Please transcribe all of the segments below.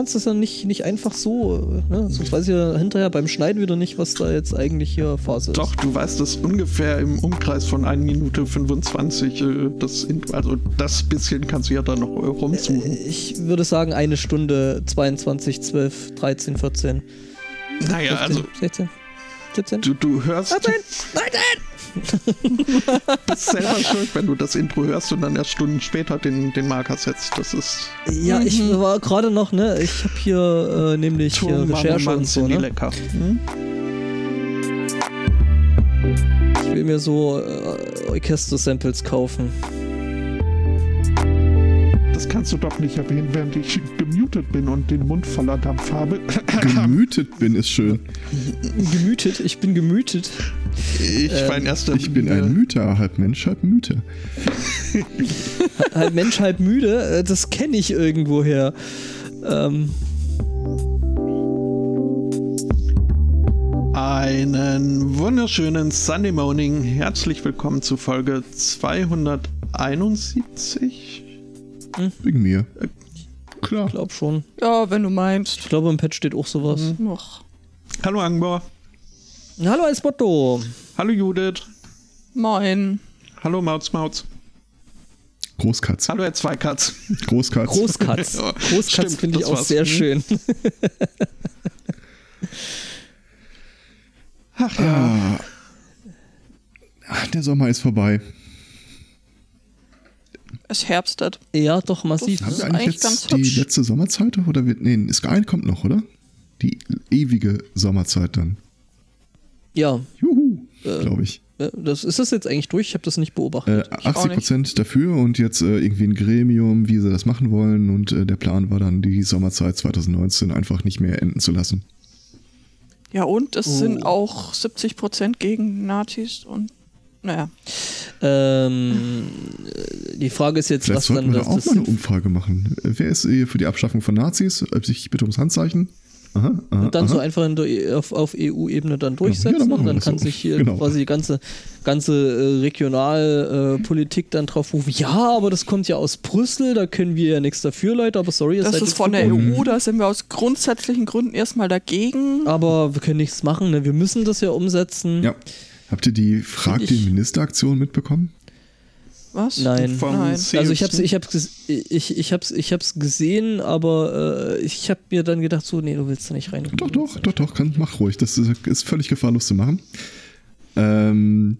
kannst das dann nicht, nicht einfach so, ne? sonst weiß ich ja hinterher beim Schneiden wieder nicht, was da jetzt eigentlich hier Phase ist. Doch, du weißt es ungefähr im Umkreis von 1 Minute 25, äh, das, also das bisschen kannst du ja da noch äh, rumzoomen. Äh, ich würde sagen eine Stunde 22, 12, 13, 14. Naja, 15, also 16, 17. Du, du hörst. 18, 19! bist selber schuld, wenn du das Intro hörst und dann erst Stunden später den, den Marker setzt. Das ist. Ja, mhm. ich war gerade noch, ne? Ich habe hier äh, nämlich hier Recherche und so. Ne? lecker. Hm? Ich will mir so äh, Orchester-Samples kaufen das kannst du doch nicht erwähnen, während ich gemutet bin und den Mund voller Dampf habe. Gemütet bin ist schön. Gemütet? Ich bin gemütet. Ich ähm, war in erster Ich bin ein Müter, halb Mensch, halb Müte. halb Mensch, halb müde, äh, das kenne ich irgendwoher. Ähm. Einen wunderschönen Sunday Morning. Herzlich willkommen zu Folge 271 hm? Wegen mir. Klar. Ich glaube schon. Ja, wenn du meinst. Ich glaube, im Patch steht auch sowas. Mhm. Noch. Hallo Angbor. Hallo Esmotto. Hallo Judith. Moin. Hallo Mautz Mautz. Großkatz. Hallo Herr Zweikatz. Großkatz. Großkatz. Großkatz finde ich auch sehr schön. Ach ja. Ah, der Sommer ist vorbei. Es herbstet. Ja, doch, massiv. Haben wir eigentlich, eigentlich jetzt die hübsch. letzte Sommerzeit? Oder wird, nee, Sky kommt noch, oder? Die ewige Sommerzeit dann. Ja. Juhu, äh, glaube ich. Das, ist das jetzt eigentlich durch? Ich habe das nicht beobachtet. Äh, 80 Prozent dafür und jetzt äh, irgendwie ein Gremium, wie sie das machen wollen. Und äh, der Plan war dann, die Sommerzeit 2019 einfach nicht mehr enden zu lassen. Ja, und es oh. sind auch 70 Prozent gegen Nazis und naja. Ähm, die Frage ist jetzt, Vielleicht was dann wir das. auch mal eine Umfrage machen. Wer ist für die Abschaffung von Nazis? Ich bitte ums Handzeichen. Aha, aha, und dann aha. so einfach der, e, auf, auf EU-Ebene dann durchsetzen ja, dann und dann kann so. sich hier genau. quasi die ganze, ganze äh, Regionalpolitik äh, dann drauf rufen, ja, aber das kommt ja aus Brüssel, da können wir ja nichts dafür, Leute, aber sorry. Das ist von der EU, da sind wir aus grundsätzlichen Gründen erstmal dagegen. Aber wir können nichts machen, ne? wir müssen das ja umsetzen. Ja. Habt ihr die Frag den Ministeraktion mitbekommen? Was? Nein. Nein. Also ich hab's, ich hab's, ich, ich hab's, ich hab's gesehen, aber äh, ich habe mir dann gedacht, so, nee, du willst da nicht rein. Doch, doch, doch, doch, kann, mach ruhig. Das ist, ist völlig gefahrlos zu machen. Ähm,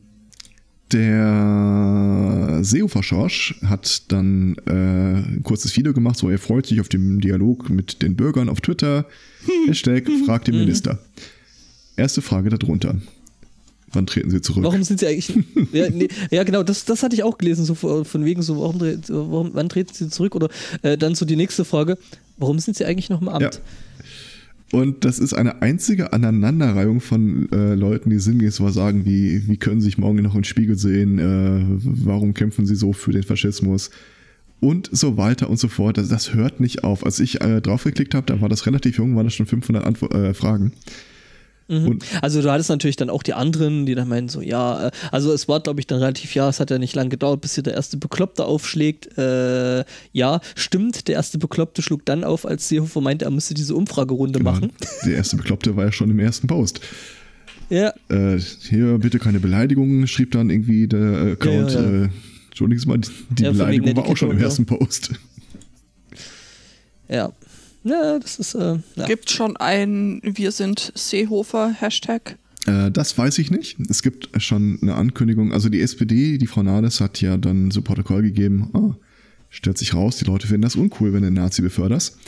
der Seehofer Schorsch hat dann äh, ein kurzes Video gemacht, so er freut sich auf den Dialog mit den Bürgern auf Twitter. Hashtag fragt den Minister. Erste Frage darunter. Wann treten sie zurück? Warum sind sie eigentlich. ja, nee, ja, genau, das, das hatte ich auch gelesen, so von wegen so, warum, warum wann treten sie zurück? Oder äh, dann so die nächste Frage, warum sind sie eigentlich noch im Amt? Ja. Und das ist eine einzige Aneinanderreihung von äh, Leuten, die sinngemäß was sagen, wie, wie können sie sich morgen noch im Spiegel sehen, äh, warum kämpfen sie so für den Faschismus und so weiter und so fort. Das, das hört nicht auf. Als ich äh, draufgeklickt habe, da war das relativ jung, waren das schon 500 Antwo äh, Fragen. Mhm. Also du hattest natürlich dann auch die anderen, die dann meinen so, ja, äh, also es war, glaube ich, dann relativ, ja, es hat ja nicht lange gedauert, bis hier der erste Bekloppte aufschlägt. Äh, ja, stimmt, der erste Bekloppte schlug dann auf, als Seehofer meinte, er müsste diese Umfragerunde genau. machen. Der erste Bekloppte war ja schon im ersten Post. Ja. Äh, hier bitte keine Beleidigungen, schrieb dann irgendwie der Account. Ja, ja, ja. Äh, mal, die Beleidigung war auch schon im ersten Post. Ja. Ja, das ist. Äh, ja. Gibt schon ein Wir sind Seehofer Hashtag? Äh, das weiß ich nicht. Es gibt schon eine Ankündigung. Also die SPD, die Frau Nades, hat ja dann so Protokoll gegeben. Oh, stellt sich raus, die Leute finden das uncool, wenn du Nazi beförderst.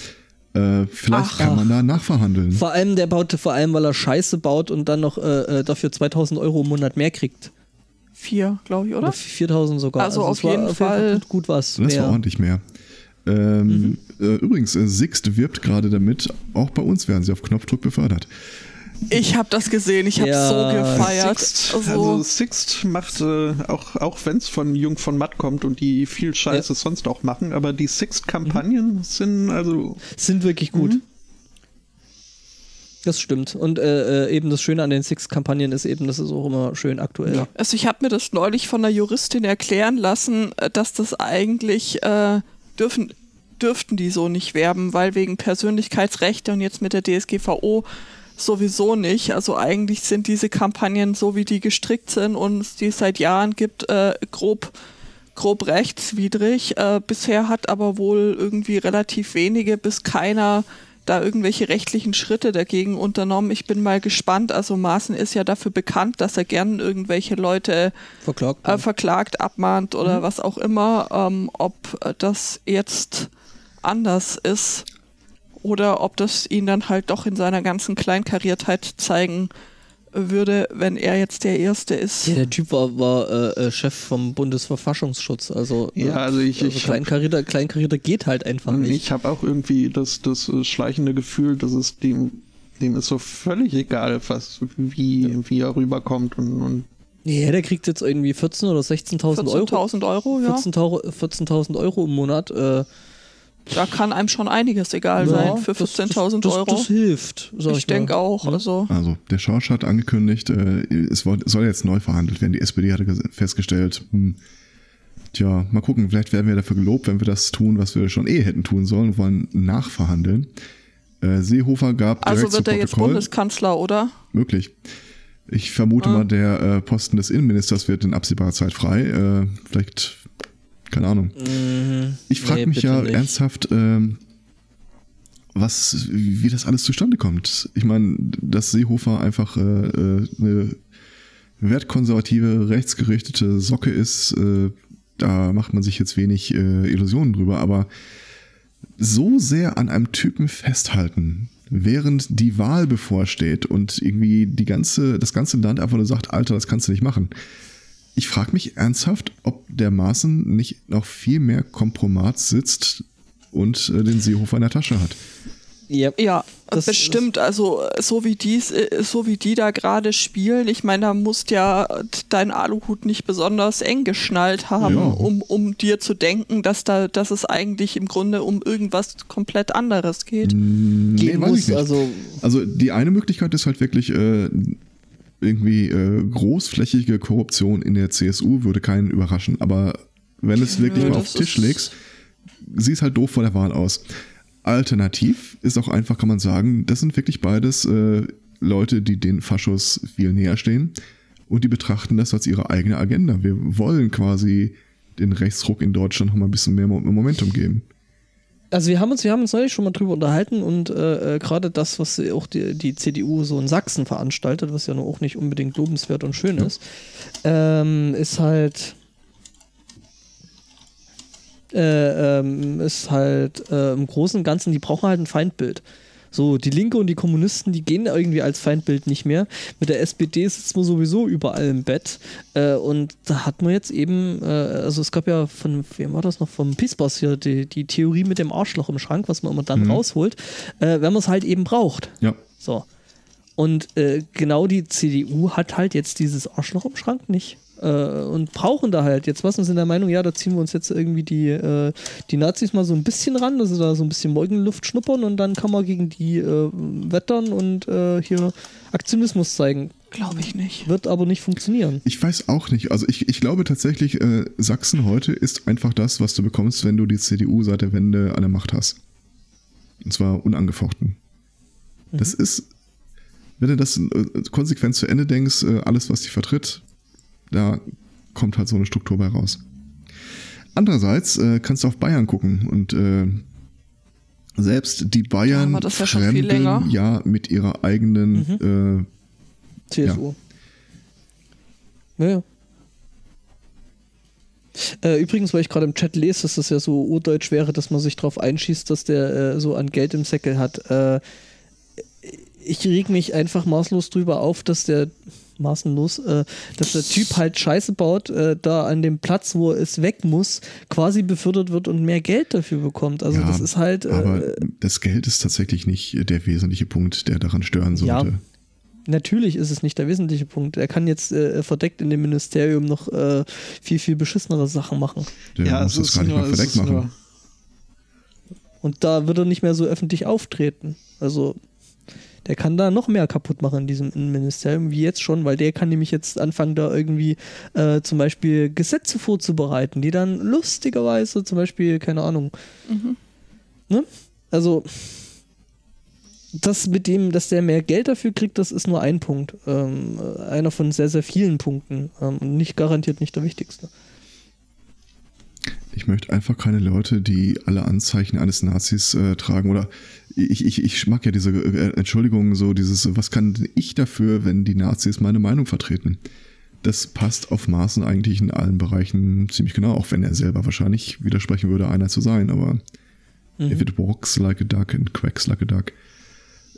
Äh, vielleicht ach, kann man da nachverhandeln. Vor allem, der baut, vor allem, weil er Scheiße baut und dann noch äh, äh dafür 2000 Euro im Monat mehr kriegt. Vier, glaube ich, oder? oder 4000 sogar. Also, also auf, jeden jeden Fall gut, gut was. Das mehr. war ordentlich mehr. Ähm, mhm. äh, übrigens, äh, Sixt wirbt gerade damit, auch bei uns werden sie auf Knopfdruck befördert. Ich habe das gesehen, ich habe ja, so gefeiert. Sixt, also, also Sixt macht, äh, auch, auch wenn es von Jung von Matt kommt und die viel Scheiße ja. sonst auch machen, aber die Sixt-Kampagnen mhm. sind also. Sind wirklich gut. Mhm. Das stimmt. Und äh, äh, eben das Schöne an den Six-Kampagnen ist eben, das ist auch immer schön aktuell. Ja. Also ich habe mir das neulich von einer Juristin erklären lassen, äh, dass das eigentlich äh, dürfen dürften die so nicht werben, weil wegen Persönlichkeitsrechte und jetzt mit der DSGVO sowieso nicht. Also eigentlich sind diese Kampagnen so, wie die gestrickt sind und es die seit Jahren gibt, äh, grob grob rechtswidrig. Äh, bisher hat aber wohl irgendwie relativ wenige bis keiner da irgendwelche rechtlichen Schritte dagegen unternommen. Ich bin mal gespannt. Also Maaßen ist ja dafür bekannt, dass er gern irgendwelche Leute verklagt, äh, verklagt abmahnt oder mhm. was auch immer. Ähm, ob das jetzt anders ist oder ob das ihn dann halt doch in seiner ganzen Kleinkariertheit zeigen würde, wenn er jetzt der Erste ist. Ja, der Typ war, war äh, äh Chef vom Bundesverfassungsschutz. Also, ja, ne? also ich. Also ich Kleinkarierter, Kleinkarierter geht halt einfach nicht. Ich habe auch irgendwie das, das schleichende Gefühl, dass es dem, dem ist so völlig egal, was, wie, ja. wie er rüberkommt und, und ja, der kriegt jetzt irgendwie 14.000 oder 16.000 Euro. 14.000 Euro, ja. 14.000 14 Euro im Monat. Äh, da kann einem schon einiges egal ja, sein für 15.000 Euro. Das, das, hilft. ich, ich denke auch. Also. also der Schorsch hat angekündigt, äh, es soll jetzt neu verhandelt werden. Die SPD hatte festgestellt, hm, tja, mal gucken, vielleicht werden wir dafür gelobt, wenn wir das tun, was wir schon eh hätten tun sollen, wollen nachverhandeln. Äh, Seehofer gab direkt Also wird er jetzt Bundeskanzler, oder? Möglich. Ich vermute ah. mal, der äh, Posten des Innenministers wird in absehbarer Zeit frei. Äh, vielleicht keine Ahnung. Mhm. Ich frage nee, mich ja nicht. ernsthaft, ähm, was, wie das alles zustande kommt. Ich meine, dass Seehofer einfach äh, äh, eine wertkonservative, rechtsgerichtete Socke ist, äh, da macht man sich jetzt wenig äh, Illusionen drüber, aber so sehr an einem Typen festhalten, während die Wahl bevorsteht und irgendwie die ganze, das ganze Land einfach nur sagt, Alter, das kannst du nicht machen ich frage mich ernsthaft, ob der Maaßen nicht noch viel mehr Kompromat sitzt und äh, den Seehofer in der Tasche hat. Yep. Ja, das bestimmt. Also so wie die, äh, so wie die da gerade spielen, ich meine, da musst ja dein Aluhut nicht besonders eng geschnallt haben, ja. um, um dir zu denken, dass da, dass es eigentlich im Grunde um irgendwas komplett anderes geht. Nee, weiß ich nicht. Also, also die eine Möglichkeit ist halt wirklich, äh, irgendwie äh, großflächige Korruption in der CSU würde keinen überraschen, aber wenn es wirklich ja, mal auf den Tisch legst, sieht es halt doof vor der Wahl aus. Alternativ ist auch einfach, kann man sagen, das sind wirklich beides äh, Leute, die den Faschos viel näher stehen und die betrachten das als ihre eigene Agenda. Wir wollen quasi den Rechtsruck in Deutschland noch mal ein bisschen mehr Momentum geben also wir haben uns, wir haben uns neulich schon mal drüber unterhalten und äh, äh gerade das, was auch die, die CDU so in Sachsen veranstaltet, was ja nur auch nicht unbedingt lobenswert und schön ist, ähm, ist halt äh, ähm, ist halt äh, im Großen und Ganzen, die brauchen halt ein Feindbild. So, die Linke und die Kommunisten, die gehen irgendwie als Feindbild nicht mehr. Mit der SPD sitzt man sowieso überall im Bett. Äh, und da hat man jetzt eben, äh, also es gab ja von, wem war das noch, vom Pisbos hier, die, die Theorie mit dem Arschloch im Schrank, was man immer dann mhm. rausholt, äh, wenn man es halt eben braucht. Ja. So. Und äh, genau die CDU hat halt jetzt dieses Arschloch im Schrank nicht äh, und brauchen da halt jetzt was und sind der Meinung, ja, da ziehen wir uns jetzt irgendwie die, äh, die Nazis mal so ein bisschen ran, also da so ein bisschen Morgenluft schnuppern und dann kann man gegen die äh, wettern und äh, hier Aktionismus zeigen. Glaube ich nicht. Wird aber nicht funktionieren. Ich weiß auch nicht. Also ich, ich glaube tatsächlich, äh, Sachsen heute ist einfach das, was du bekommst, wenn du die CDU seit der Wende an der Macht hast. Und zwar unangefochten. Mhm. Das ist, wenn du das äh, konsequent zu Ende denkst, alles, was sie vertritt, da kommt halt so eine Struktur bei raus. Andererseits äh, kannst du auf Bayern gucken und äh, selbst die Bayern ja, fremdeln ja mit ihrer eigenen mhm. äh, CSU. Ja. ja. Äh, übrigens, weil ich gerade im Chat lese, dass das ja so urdeutsch wäre, dass man sich darauf einschießt, dass der äh, so an Geld im Säckel hat. Äh, ich reg mich einfach maßlos drüber auf, dass der maßenlos, äh, dass der Typ halt Scheiße baut, äh, da an dem Platz, wo es weg muss, quasi befördert wird und mehr Geld dafür bekommt. Also ja, das ist halt. Äh, aber das Geld ist tatsächlich nicht der wesentliche Punkt, der daran stören sollte. Ja. Natürlich ist es nicht der wesentliche Punkt. Er kann jetzt äh, verdeckt in dem Ministerium noch äh, viel, viel beschissenere Sachen machen. Der ja, muss das gar nicht nur, mal verdeckt machen. Nur. Und da wird er nicht mehr so öffentlich auftreten. Also der kann da noch mehr kaputt machen in diesem Innenministerium, wie jetzt schon, weil der kann nämlich jetzt anfangen, da irgendwie äh, zum Beispiel Gesetze vorzubereiten, die dann lustigerweise zum Beispiel, keine Ahnung, mhm. ne? Also, das mit dem, dass der mehr Geld dafür kriegt, das ist nur ein Punkt. Ähm, einer von sehr, sehr vielen Punkten. Ähm, und nicht garantiert nicht der wichtigste. Ich möchte einfach keine Leute, die alle Anzeichen eines Nazis äh, tragen oder ich, ich, ich mag ja diese äh, Entschuldigung, so dieses, was kann ich dafür, wenn die Nazis meine Meinung vertreten? Das passt auf Maßen eigentlich in allen Bereichen ziemlich genau, auch wenn er selber wahrscheinlich widersprechen würde, einer zu sein, aber mhm. if it walks like a duck and quacks like a duck.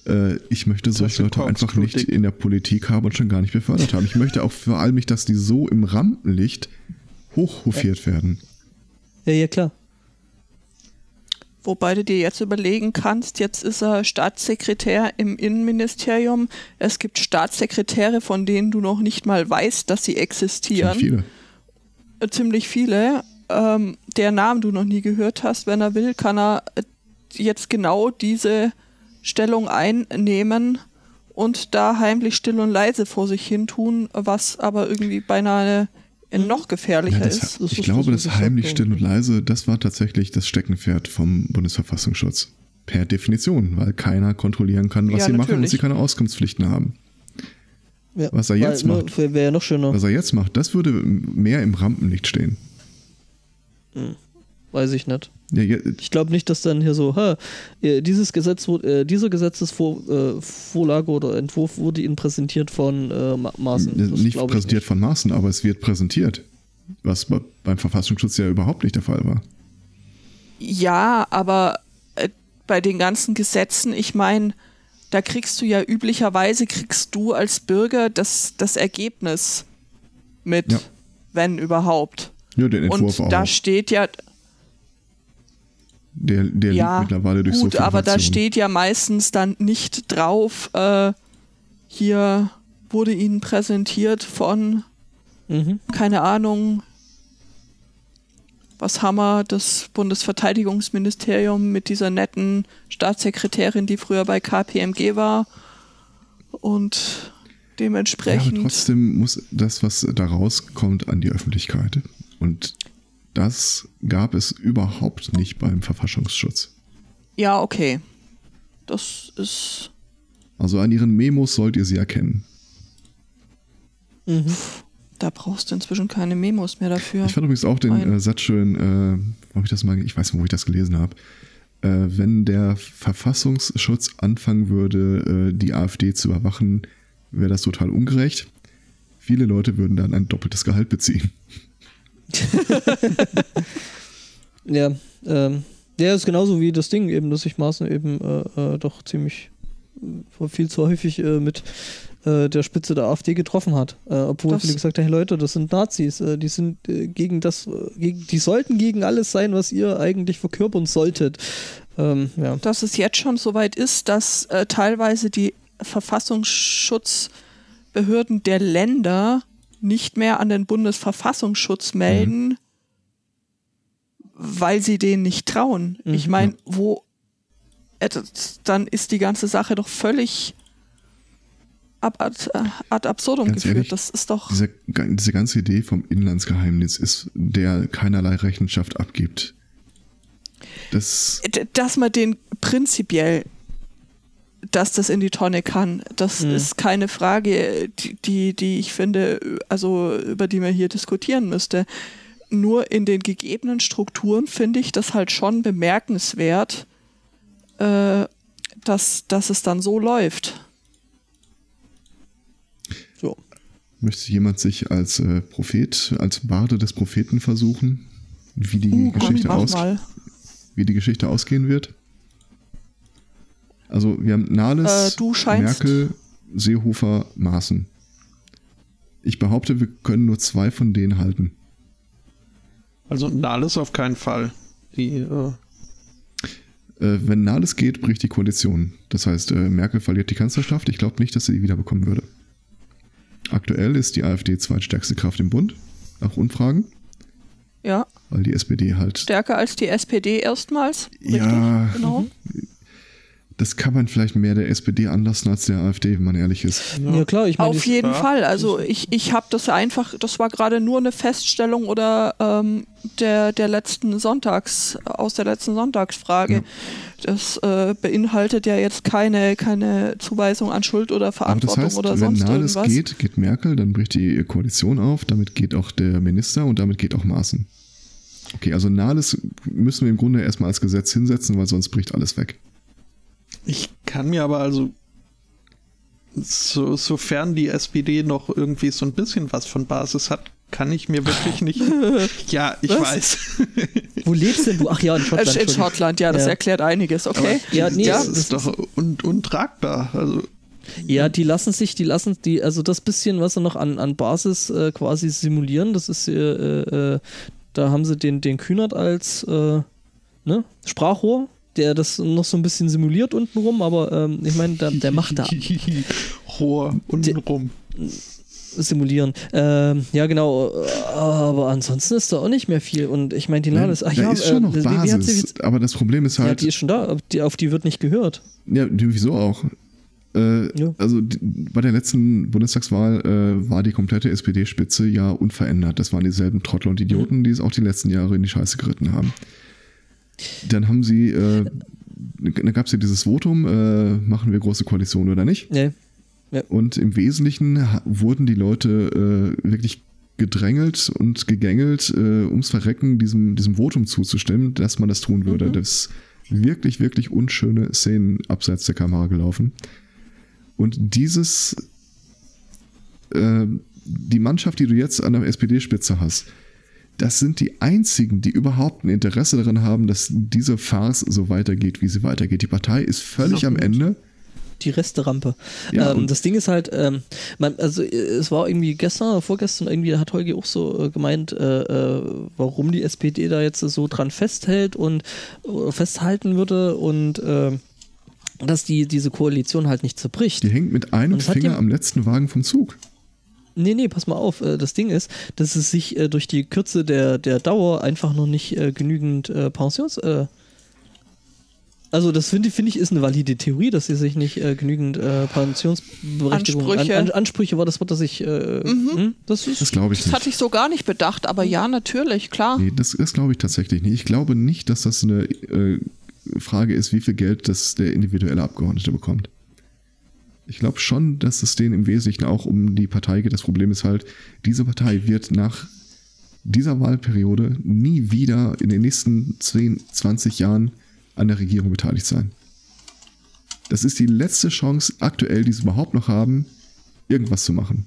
Äh, ich möchte solche Leute einfach nicht in der Politik haben und schon gar nicht befördert haben. Ich möchte auch vor allem nicht, dass die so im Rampenlicht hochhofiert ja. werden. Ja, ja, klar. Wobei du dir jetzt überlegen kannst, jetzt ist er Staatssekretär im Innenministerium. Es gibt Staatssekretäre, von denen du noch nicht mal weißt, dass sie existieren. Ziemlich viele. Äh, ziemlich viele. Ähm, der Namen du noch nie gehört hast, wenn er will, kann er äh, jetzt genau diese Stellung einnehmen und da heimlich still und leise vor sich hin tun, was aber irgendwie beinahe. Noch gefährlicher ja, das, ist. Ich das glaube, das, das heimlich still und leise, das war tatsächlich das Steckenpferd vom Bundesverfassungsschutz. Per Definition, weil keiner kontrollieren kann, was ja, sie natürlich. machen und sie keine Auskunftspflichten haben. Ja, was er jetzt weil, macht, wäre noch schöner. Was er jetzt macht, das würde mehr im Rampenlicht stehen. Hm. Weiß ich nicht. Ja, ja. Ich glaube nicht, dass dann hier so, ha, äh, dieses Gesetz, äh, diese Gesetzesvorlage äh, oder Entwurf wurde Ihnen präsentiert von äh, Maaßen. Das nicht präsentiert nicht. von Maaßen, aber es wird präsentiert. Was beim Verfassungsschutz ja überhaupt nicht der Fall war. Ja, aber äh, bei den ganzen Gesetzen, ich meine, da kriegst du ja üblicherweise, kriegst du als Bürger das, das Ergebnis mit, ja. wenn überhaupt. Ja, den Entwurf Und da auch. steht ja, der, der ja, liegt mittlerweile durch gut, so aber da steht ja meistens dann nicht drauf, äh, hier wurde Ihnen präsentiert von, mhm. keine Ahnung, was wir, das Bundesverteidigungsministerium mit dieser netten Staatssekretärin, die früher bei KPMG war und dementsprechend. Ja, aber trotzdem muss das, was da rauskommt, an die Öffentlichkeit. Und das gab es überhaupt nicht beim Verfassungsschutz. Ja, okay. Das ist. Also an ihren Memos sollt ihr sie erkennen. Mhm. Da brauchst du inzwischen keine Memos mehr dafür. Ich fand übrigens auch den äh, Satz schön, äh, wo ich das mal, ich weiß nicht, wo ich das gelesen habe. Äh, wenn der Verfassungsschutz anfangen würde, äh, die AfD zu überwachen, wäre das total ungerecht. Viele Leute würden dann ein doppeltes Gehalt beziehen. ja, ähm, der ist genauso wie das Ding eben, dass sich Maaßen eben äh, äh, doch ziemlich äh, viel zu häufig äh, mit äh, der Spitze der AfD getroffen hat. Äh, obwohl das viele gesagt haben, hey Leute, das sind Nazis, die sind gegen das, gegen, die sollten gegen alles sein, was ihr eigentlich verkörpern solltet. Ähm, ja. Dass es jetzt schon so weit ist, dass teilweise die Verfassungsschutzbehörden der Länder nicht mehr an den Bundesverfassungsschutz melden, mhm. weil sie denen nicht trauen. Mhm. Ich meine, wo äh, dann ist die ganze Sache doch völlig ab, ad, ad absurdum Ganz geführt. Ehrlich, das ist doch. Diese, diese ganze Idee vom Inlandsgeheimnis ist, der keinerlei Rechenschaft abgibt. Das dass man den prinzipiell dass das in die Tonne kann. Das mhm. ist keine Frage, die, die, die ich finde, also über die man hier diskutieren müsste. Nur in den gegebenen Strukturen finde ich das halt schon bemerkenswert, äh, dass, dass es dann so läuft. So. Möchte jemand sich als äh, Prophet, als Barde des Propheten versuchen, wie die, uh, Geschichte, aus, wie die Geschichte ausgehen wird? Also wir haben Nahles, äh, Merkel, Seehofer, Maaßen. Ich behaupte, wir können nur zwei von denen halten. Also Nahles auf keinen Fall. Die, äh äh, wenn Nahles geht, bricht die Koalition. Das heißt, äh, Merkel verliert die Kanzlerschaft. Ich glaube nicht, dass sie die wiederbekommen würde. Aktuell ist die AfD zweitstärkste Kraft im Bund, nach Umfragen. Ja. Weil die SPD halt. Stärker als die SPD erstmals. Richtig, ja. Genau. Das kann man vielleicht mehr der SPD anlassen als der AfD, wenn man ehrlich ist. Ja, ja klar, ich meine. Auf jeden ja. Fall. Also ich, ich habe das einfach, das war gerade nur eine Feststellung oder ähm, der, der letzten Sonntags, aus der letzten Sonntagsfrage. Ja. Das äh, beinhaltet ja jetzt keine, keine Zuweisung an Schuld oder Aber das Verantwortung heißt, oder wenn sonst Nahles irgendwas. geht, geht Merkel, dann bricht die Koalition auf, damit geht auch der Minister und damit geht auch Maaßen. Okay, also Nahles müssen wir im Grunde erstmal als Gesetz hinsetzen, weil sonst bricht alles weg. Ich kann mir aber also, so, sofern die SPD noch irgendwie so ein bisschen was von Basis hat, kann ich mir wirklich nicht. ja, ich Was? weiß. Wo lebst denn du? Ach ja, in Äh, Schottland. in. Schottland, ja, das Ja. erklärt einiges, okay. Ja, nee, das das ist doch un untragbar. Also, Ja, die lassen sich, die lassen die, also das bisschen, was sie noch an, an Basis äh, quasi simulieren, das ist, äh, äh, da haben sie den, den Kühnert als äh, ne, Sprachrohr, der das noch so ein bisschen simuliert untenrum, aber ähm, ich meine, der, der macht da Rohr untenrum. simulieren. Ähm, ja, genau, äh, aber ansonsten ist da auch nicht mehr viel und ich meine, die Nahles, ach da ja, ist schon noch wie, wie Basis, jetzt, aber das Problem ist ja, halt, die ist schon da, die, auf die wird nicht gehört. Ja, wieso auch? Äh, Ja. Also die, bei der letzten Bundestagswahl äh, war die komplette SPD-Spitze ja unverändert. Das waren dieselben Trottel und Idioten, Mhm. die es auch die letzten Jahre in die Scheiße geritten haben. Dann haben sie, äh, da gab es ja dieses Votum, äh, machen wir große Koalition oder nicht? Nee. Und im Wesentlichen wurden die Leute äh, wirklich gedrängelt und gegängelt, äh, ums Verrecken diesem, diesem Votum zuzustimmen, dass man das tun würde. Mhm. Das wirklich, wirklich unschöne Szenen abseits der Kamera gelaufen. Und dieses, äh, die Mannschaft, die du jetzt an der SPD-Spitze hast, das sind die einzigen, die überhaupt ein Interesse daran haben, dass diese Farce so weitergeht, wie sie weitergeht. Die Partei ist völlig So am. Ende. die Resterampe. Ja, ähm, das Ding ist halt, ähm, man, also äh, es war irgendwie gestern oder vorgestern, irgendwie hat Holgi auch so äh, gemeint, äh, äh, warum die SPD da jetzt so dran festhält und äh, festhalten würde und äh, dass die diese Koalition halt nicht zerbricht. Die hängt mit einem Finger am letzten Wagen vom Zug. Nee, nee, pass mal auf. Äh, das Ding ist, dass es sich äh, durch die Kürze der, der Dauer einfach noch nicht äh, genügend Pensions. Also, das finde finde ich ist eine valide Theorie, dass sie sich nicht äh, genügend äh, Pensionsberechtigung. Ansprüche. An, an, Ansprüche war das Wort, das ich. Äh, hm, das ist. Das glaube ich Das nicht. hatte ich so gar nicht bedacht, aber ja, natürlich, klar. Nee, das, das glaube ich tatsächlich nicht. Ich glaube nicht, dass das eine äh, Frage ist, wie viel Geld das der individuelle Abgeordnete bekommt. Ich glaube schon, dass es denen im Wesentlichen auch um die Partei geht. Das Problem ist halt, diese Partei wird nach dieser Wahlperiode nie wieder in den nächsten 10, 20 Jahren an der Regierung beteiligt sein. Das ist die letzte Chance aktuell, die sie überhaupt noch haben, irgendwas zu machen.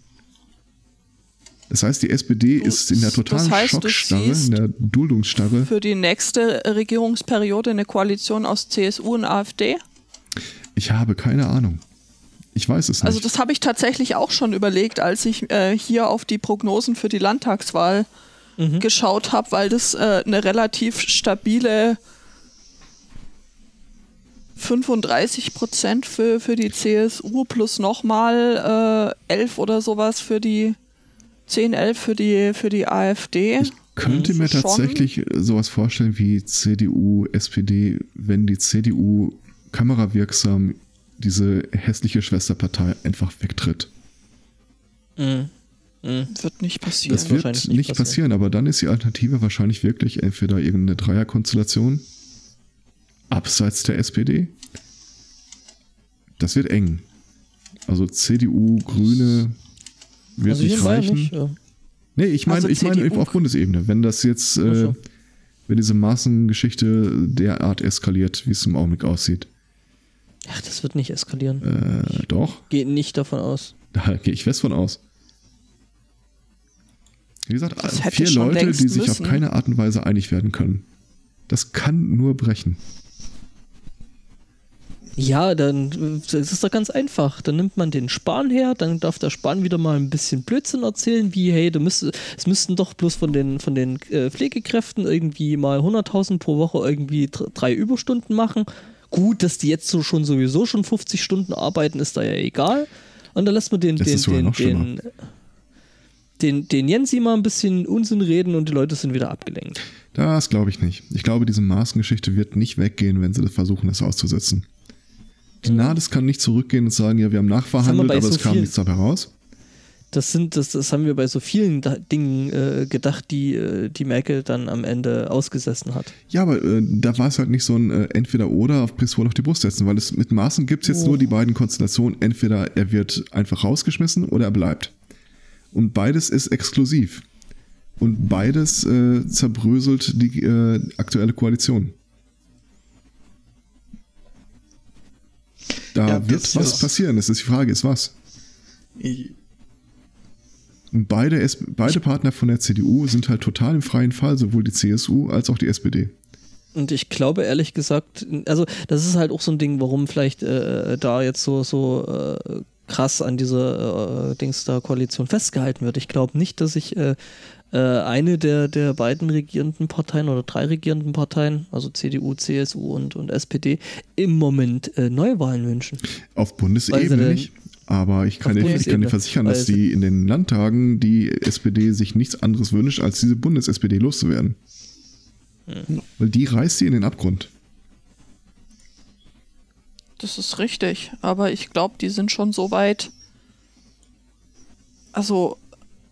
Das heißt, die SPD ist in der totalen das heißt, Schockstarre, in der Duldungsstarre. Für die nächste Regierungsperiode eine Koalition aus CSU und AfD? Ich habe keine Ahnung. Ich weiß es nicht. Also das habe ich tatsächlich auch schon überlegt, als ich äh, hier auf die Prognosen für die Landtagswahl Mhm. geschaut habe, weil das äh, eine relativ stabile 35 Prozent für, für die CSU plus nochmal äh, 11 oder sowas für die 10, 11 für die, für die AfD. könnte Mhm, mir schon. tatsächlich sowas vorstellen wie CDU, SPD, wenn die CDU kamerawirksam diese hässliche Schwesterpartei einfach wegtritt. Mhm. Mhm. Wird nicht passieren. Das wird nicht nicht passieren. passieren. aber dann ist die Alternative wahrscheinlich wirklich entweder irgendeine Dreierkonstellation abseits der SPD. Das wird eng. Also CDU, Grüne wird Also nicht reichen. nicht. Ja. Nee, ich meine, Also ich meine auf Bundesebene. Wenn das jetzt, äh, wenn diese Massengeschichte derart eskaliert, wie es im Augenblick aussieht. Ach, das wird nicht eskalieren. Äh, doch, Geht nicht davon aus. da gehe ich fest von aus. Wie gesagt, vier Leute, die sich müssen. auf keine Art und Weise einig werden können. Das kann nur brechen. Ja, dann äh, das ist doch ganz einfach. Dann nimmt man den Spahn her, dann darf der Spahn wieder mal ein bisschen Blödsinn erzählen, wie, hey, du müsst, es müssten doch bloß von den, von den äh, Pflegekräften irgendwie mal 100.000 pro Woche irgendwie dr- drei Überstunden machen. Gut, dass die jetzt so schon sowieso schon 50 Stunden arbeiten, ist da ja egal. Und dann lässt man den, Das den, den, den, den, den Jensi mal ein bisschen Unsinn reden und die Leute sind wieder abgelenkt. Das glaube ich nicht. Ich glaube, diese Massengeschichte wird nicht weggehen, wenn sie das versuchen, das auszusetzen. Die Nahles kann nicht zurückgehen und sagen, ja, wir haben nachverhandelt, aber so es kam nichts dabei raus. Das sind, das, das haben wir bei so vielen da Dingen äh, gedacht, die, äh, die Merkel dann am Ende ausgesessen hat. Ja, aber äh, da war es halt nicht so ein äh, Entweder-Oder auf Pistole auf die Brust setzen, weil es mit Maßen gibt es jetzt oh. nur die beiden Konstellationen. Entweder er wird einfach rausgeschmissen oder er bleibt. Und beides ist exklusiv. Und beides äh, zerbröselt die äh, aktuelle Koalition. Da ja, wird was passieren. Das ist die Frage, ist was. Und beide, beide Partner von der CDU sind halt total im freien Fall, sowohl die CSU als auch die SPD. Und ich glaube ehrlich gesagt, also das ist halt auch so ein Ding, warum vielleicht äh, da jetzt so, so äh, krass an dieser äh, Dings da Koalition festgehalten wird. Ich glaube nicht, dass sich äh, äh, eine der, der beiden regierenden Parteien oder drei regierenden Parteien, also CDU, CSU und, und SPD, im Moment äh, Neuwahlen wünschen. Auf Bundesebene nicht. Aber ich kann, dir, ich kann dir versichern, dass die in den Landtagen die SPD sich nichts anderes wünscht, als diese Bundes-SPD loszuwerden. Hm. Weil die reißt sie in den Abgrund. Das ist richtig, aber ich glaube, die sind schon so weit. Also,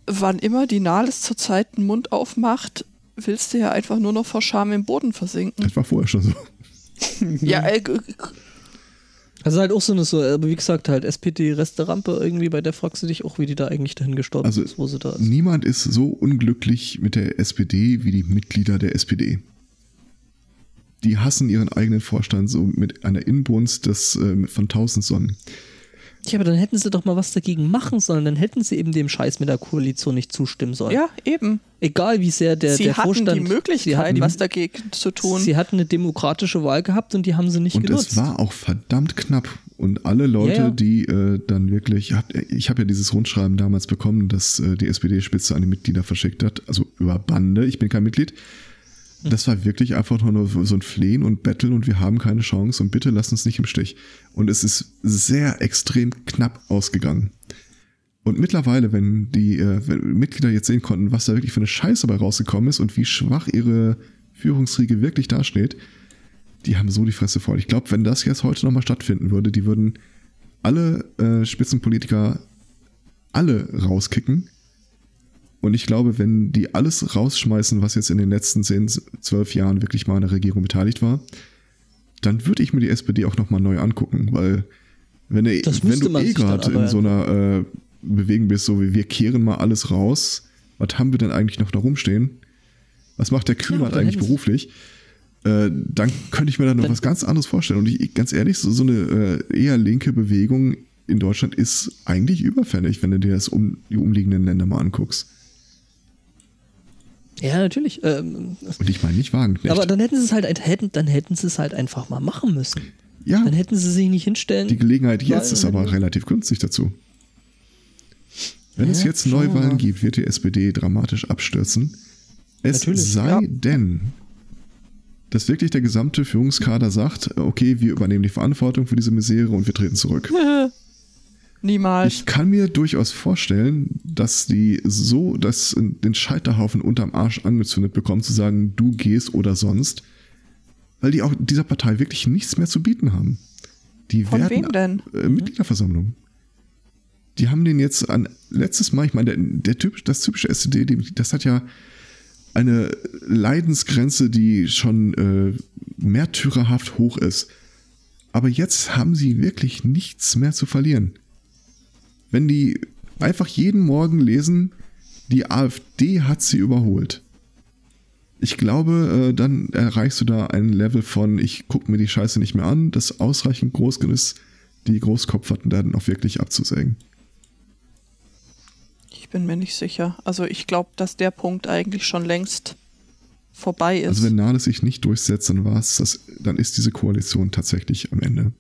wann immer die Nahles zurzeit den Mund aufmacht, willst du ja einfach nur noch vor Scham im Boden versinken. Das war vorher schon so. ja, äh, also halt auch so eine, so, aber wie gesagt, halt SPD-Reste-Rampe irgendwie, bei der fragst du dich auch, wie die da eigentlich dahin gestorben also ist, wo sie da ist. Niemand ist so unglücklich mit der SPD wie die Mitglieder der SPD. Die hassen ihren eigenen Vorstand so mit einer Inbrunst des, äh, von tausend Sonnen. Ja, aber dann hätten sie doch mal was dagegen machen sollen. Dann hätten sie eben dem Scheiß mit der Koalition nicht zustimmen sollen. Ja, eben. Egal wie sehr der, sie der Vorstand. Sie hatten die Möglichkeit, was dagegen zu tun. Sie hatten eine demokratische Wahl gehabt und die haben sie nicht und genutzt. Und es war auch verdammt knapp. Und alle Leute, ja, ja. die äh, dann wirklich, ich habe ja dieses Rundschreiben damals bekommen, dass äh, die SPD-Spitze an die Mitglieder verschickt hat, also über Bande, ich bin kein Mitglied. Das war wirklich einfach nur so ein Flehen und Betteln und wir haben keine Chance und bitte lasst uns nicht im Stich. Und es ist sehr extrem knapp ausgegangen. Und mittlerweile, wenn die äh, wenn Mitglieder jetzt sehen konnten, was da wirklich für eine Scheiße bei rausgekommen ist und wie schwach ihre Führungsriege wirklich dasteht, die haben so die Fresse voll. Ich glaube, wenn das jetzt heute nochmal stattfinden würde, die würden alle äh, Spitzenpolitiker alle rauskicken und ich glaube, wenn die alles rausschmeißen, was jetzt in den letzten 10, 12 Jahren wirklich mal an der Regierung beteiligt war, dann würde ich mir die SPD auch nochmal neu angucken, weil wenn, du, wenn du eh gerade in so einer äh, Bewegung bist, so wie wir kehren mal alles raus, was haben wir denn eigentlich noch da rumstehen? Was macht der Kühnert ja, eigentlich beruflich? Äh, dann könnte ich mir da noch was ganz anderes vorstellen. Und ich, ganz ehrlich, so, so eine äh, eher linke Bewegung in Deutschland ist eigentlich überfällig, wenn du dir das um die umliegenden Länder mal anguckst. Ja, natürlich. Ähm, und ich meine nicht Wagenknecht. Aber dann hätten sie es halt hätten, dann hätten sie es halt einfach mal machen müssen. Ja. Dann hätten sie sich nicht hinstellen. Die Gelegenheit jetzt ist aber relativ günstig dazu. Wenn ja, es jetzt Neuwahlen gibt, wird die SPD dramatisch abstürzen. Es Natürlich, sei ja. denn, dass wirklich der gesamte Führungskader sagt, okay, wir übernehmen die Verantwortung für diese Misere und wir treten zurück. Niemals. Ich kann mir durchaus vorstellen, dass die so dass den Scheiterhaufen unterm Arsch angezündet bekommen, zu sagen, du gehst oder sonst, weil die auch dieser Partei wirklich nichts mehr zu bieten haben. Die Von werden wem denn? Äh, Mitgliederversammlung. Die haben den jetzt an letztes Mal, ich meine, der, der typisch, das typische SED, das hat ja eine Leidensgrenze, die schon äh, märtyrerhaft hoch ist. Aber jetzt haben sie wirklich nichts mehr zu verlieren wenn die einfach jeden Morgen lesen, die AfD hat sie überholt. Ich glaube, äh, dann erreichst du da ein Level von, ich gucke mir die Scheiße nicht mehr an, das ausreichend groß genug ist, die Großkopferten dann auch wirklich abzusägen. Ich bin mir nicht sicher. Also ich glaube, dass der Punkt eigentlich schon längst vorbei ist. Also wenn Nahles sich nicht durchsetzt, dann war es das, dann ist diese Koalition tatsächlich am Ende.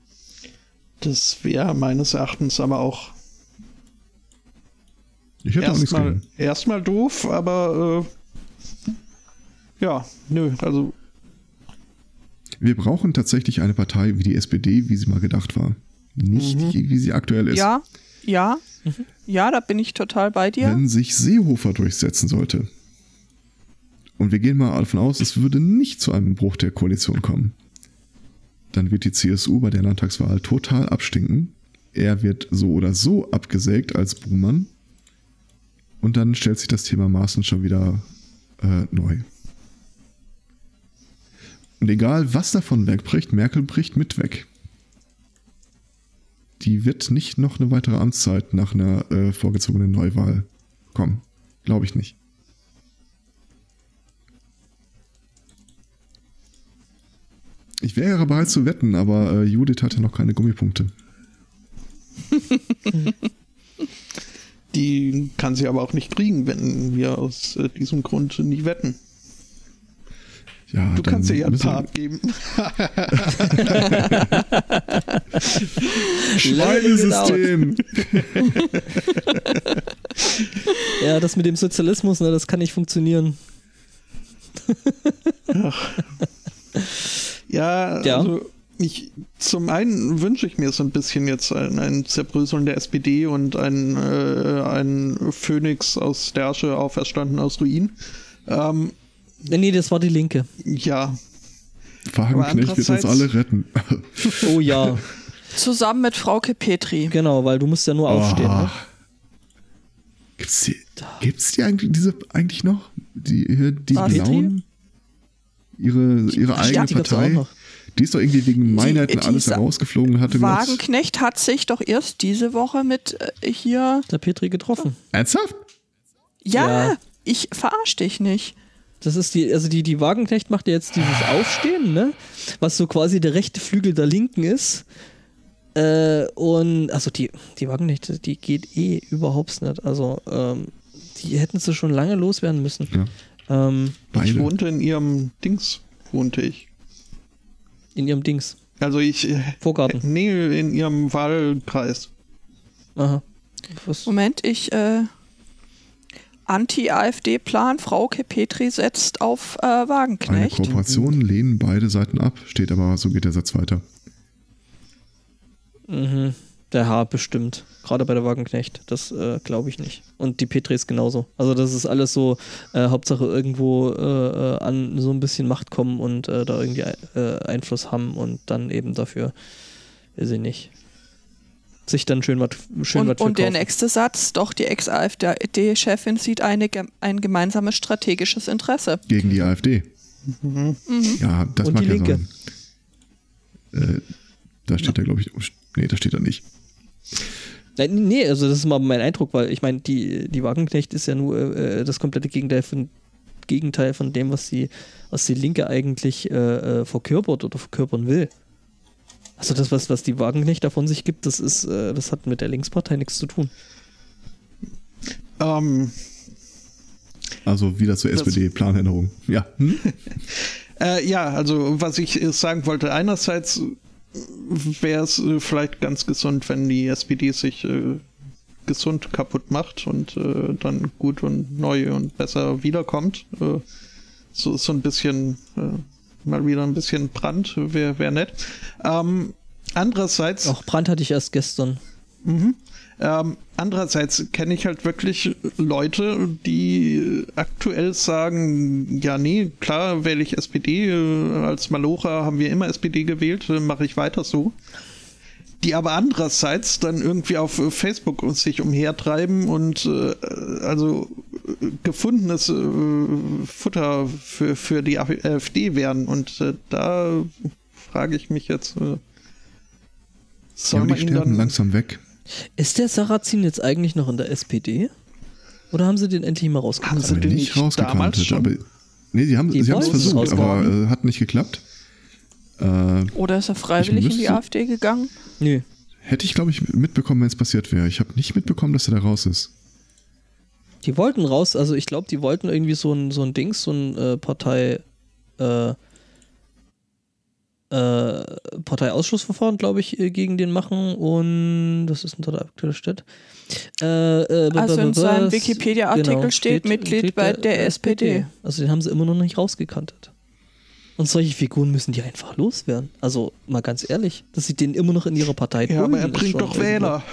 Das wäre meines Erachtens aber auch ich hätte erst auch nichts mal, Erstmal doof, aber äh, ja, nö, also. Wir brauchen tatsächlich eine Partei wie die SPD, wie sie mal gedacht war. Nicht mhm. wie sie aktuell ist. Ja, ja, mhm. ja, da bin ich total bei dir. Wenn sich Seehofer durchsetzen sollte, und wir gehen mal davon aus, es würde nicht zu einem Bruch der Koalition kommen, dann wird die CSU bei der Landtagswahl total abstinken. Er wird so oder so abgesägt als Buhmann. Und dann stellt sich das Thema Maaßen schon wieder äh, neu. Und egal, was davon wegbricht, Merkel bricht mit weg. Die wird nicht noch eine weitere Amtszeit nach einer äh, vorgezogenen Neuwahl kommen. Glaube ich nicht. Ich wäre bereit zu wetten, aber äh, Judith hatte noch keine Gummipunkte. Die kann sie aber auch nicht kriegen, wenn wir aus äh, diesem Grund nie wetten. Ja, Du kannst ihr ja ein paar abgeben. Schweinesystem. Ja, das mit dem Sozialismus, ne, das kann nicht funktionieren. Ja, Ja. also ich, zum einen wünsche ich mir so ein bisschen jetzt ein, ein Zerbröseln der SPD und ein, äh, ein Phönix aus der Asche auferstanden aus Ruin. Ähm, Nee, nee, das war die Linke. ja, Wagenknecht wird uns alle retten. Oh ja, Zusammen mit Frauke Petri. genau, weil du musst ja nur aufstehen. Ne? Gibt's die, gibt's die eigentlich, diese eigentlich noch? Die, die Was? Blauen? Ihre, ihre eigene die gab's auch Partei? noch. Die ist doch irgendwie wegen Meinheiten die alles herausgeflogen hatte Wagenknecht hat sich doch erst diese Woche mit äh, hier. Der Petri getroffen. ernsthaft? Ja, Ja. ich verarsch dich nicht. Das ist die, also die, die Wagenknecht macht ja jetzt dieses Aufstehen, ne? Was so quasi der rechte Flügel der Linken ist. Äh, und, also die, die Wagenknecht, die geht eh überhaupt nicht. Also, ähm, die hätten sie schon lange loswerden müssen. Ja, Ähm, ich wohnte in ihrem Dings, wohnte ich. In ihrem Dings. Also ich, äh, Vorgarten. nee, in ihrem Wahlkreis. Aha. Was? Moment, ich äh, Anti-AfD-Plan, Frauke Petri setzt auf äh, Eine Wagenknecht. Kooperation lehnen beide Seiten ab, steht aber, so geht der Satz weiter. Mhm. Der Haar bestimmt. Gerade bei der Wagenknecht. Das äh, glaube ich nicht. Und die Petri ist genauso. Also das ist alles so, äh, Hauptsache irgendwo äh, äh, an so ein bisschen Macht kommen und äh, da irgendwie äh, Einfluss haben und dann eben dafür, weiß ich nicht, sich dann schön was schön Und, und der nächste Satz, doch die Ex-AfD-Chefin sieht eine, ein gemeinsames strategisches Interesse. Gegen die AfD. Ja, das Und mag die ja Linke. sein. Äh, da steht da, glaube ich, nee, da steht da nicht. Nein, nee, also das ist mal mein Eindruck, weil ich meine, die, die Wagenknecht ist ja nur äh, das komplette Gegenteil von, Gegenteil von dem, was die, was die Linke eigentlich äh, äh, verkörpert oder verkörpern will. Also das, was, was die Wagenknecht davon sich gibt, das ist, äh, das hat mit der Linkspartei nichts zu tun. Ähm, Also wieder zur Das- SPD, Planänderung. Ja. Hm? Äh, ja, also was ich äh, sagen wollte, einerseits wäre es äh, vielleicht ganz gesund, wenn die SPD sich äh, gesund kaputt macht und äh, dann gut und neu und besser wiederkommt. Äh, so, so ein bisschen, äh, mal wieder ein bisschen Brand wäre wär nett. Ähm, andererseits Auch Brand hatte ich erst gestern. Ähm, andererseits kenne ich halt wirklich Leute, die aktuell sagen, ja nee, klar wähle ich SPD, äh, als Malocher haben wir immer SPD gewählt, äh, mache ich weiter so. Die aber andererseits dann irgendwie auf Facebook sich umhertreiben und äh, also äh, gefundenes äh, Futter für, für die AfD werden. Und äh, da frage ich mich jetzt, Ja, soll man die ihn sterben dann langsam weg. Ist der Sarrazin jetzt eigentlich noch in der SPD? Oder haben sie den endlich mal rausgebracht? Haben sie den nicht? Aber, nee, sie haben Die sie es versucht, aber äh, hat nicht geklappt. Äh, Oder ist er freiwillig in die müsste- AfD gegangen? Nö. hätte ich, glaube ich, mitbekommen, wenn es passiert wäre. Ich habe nicht mitbekommen, dass er da raus ist. Die wollten raus, also ich glaube, die wollten irgendwie so ein, so ein Dings, so ein äh, Partei, äh, äh, Parteiausschussverfahren, glaube ich, äh, gegen den machen und das ist ein toller aktueller Stadt. Äh, äh, Also in seinem Wikipedia-Artikel steht Mitglied bei der SPD. Also den haben sie immer noch nicht rausgekantet. Und solche Figuren müssen die einfach loswerden. Also mal ganz ehrlich, dass sie den immer noch in ihrer Partei Ja, aber er bringt doch irgendwo- Wähler.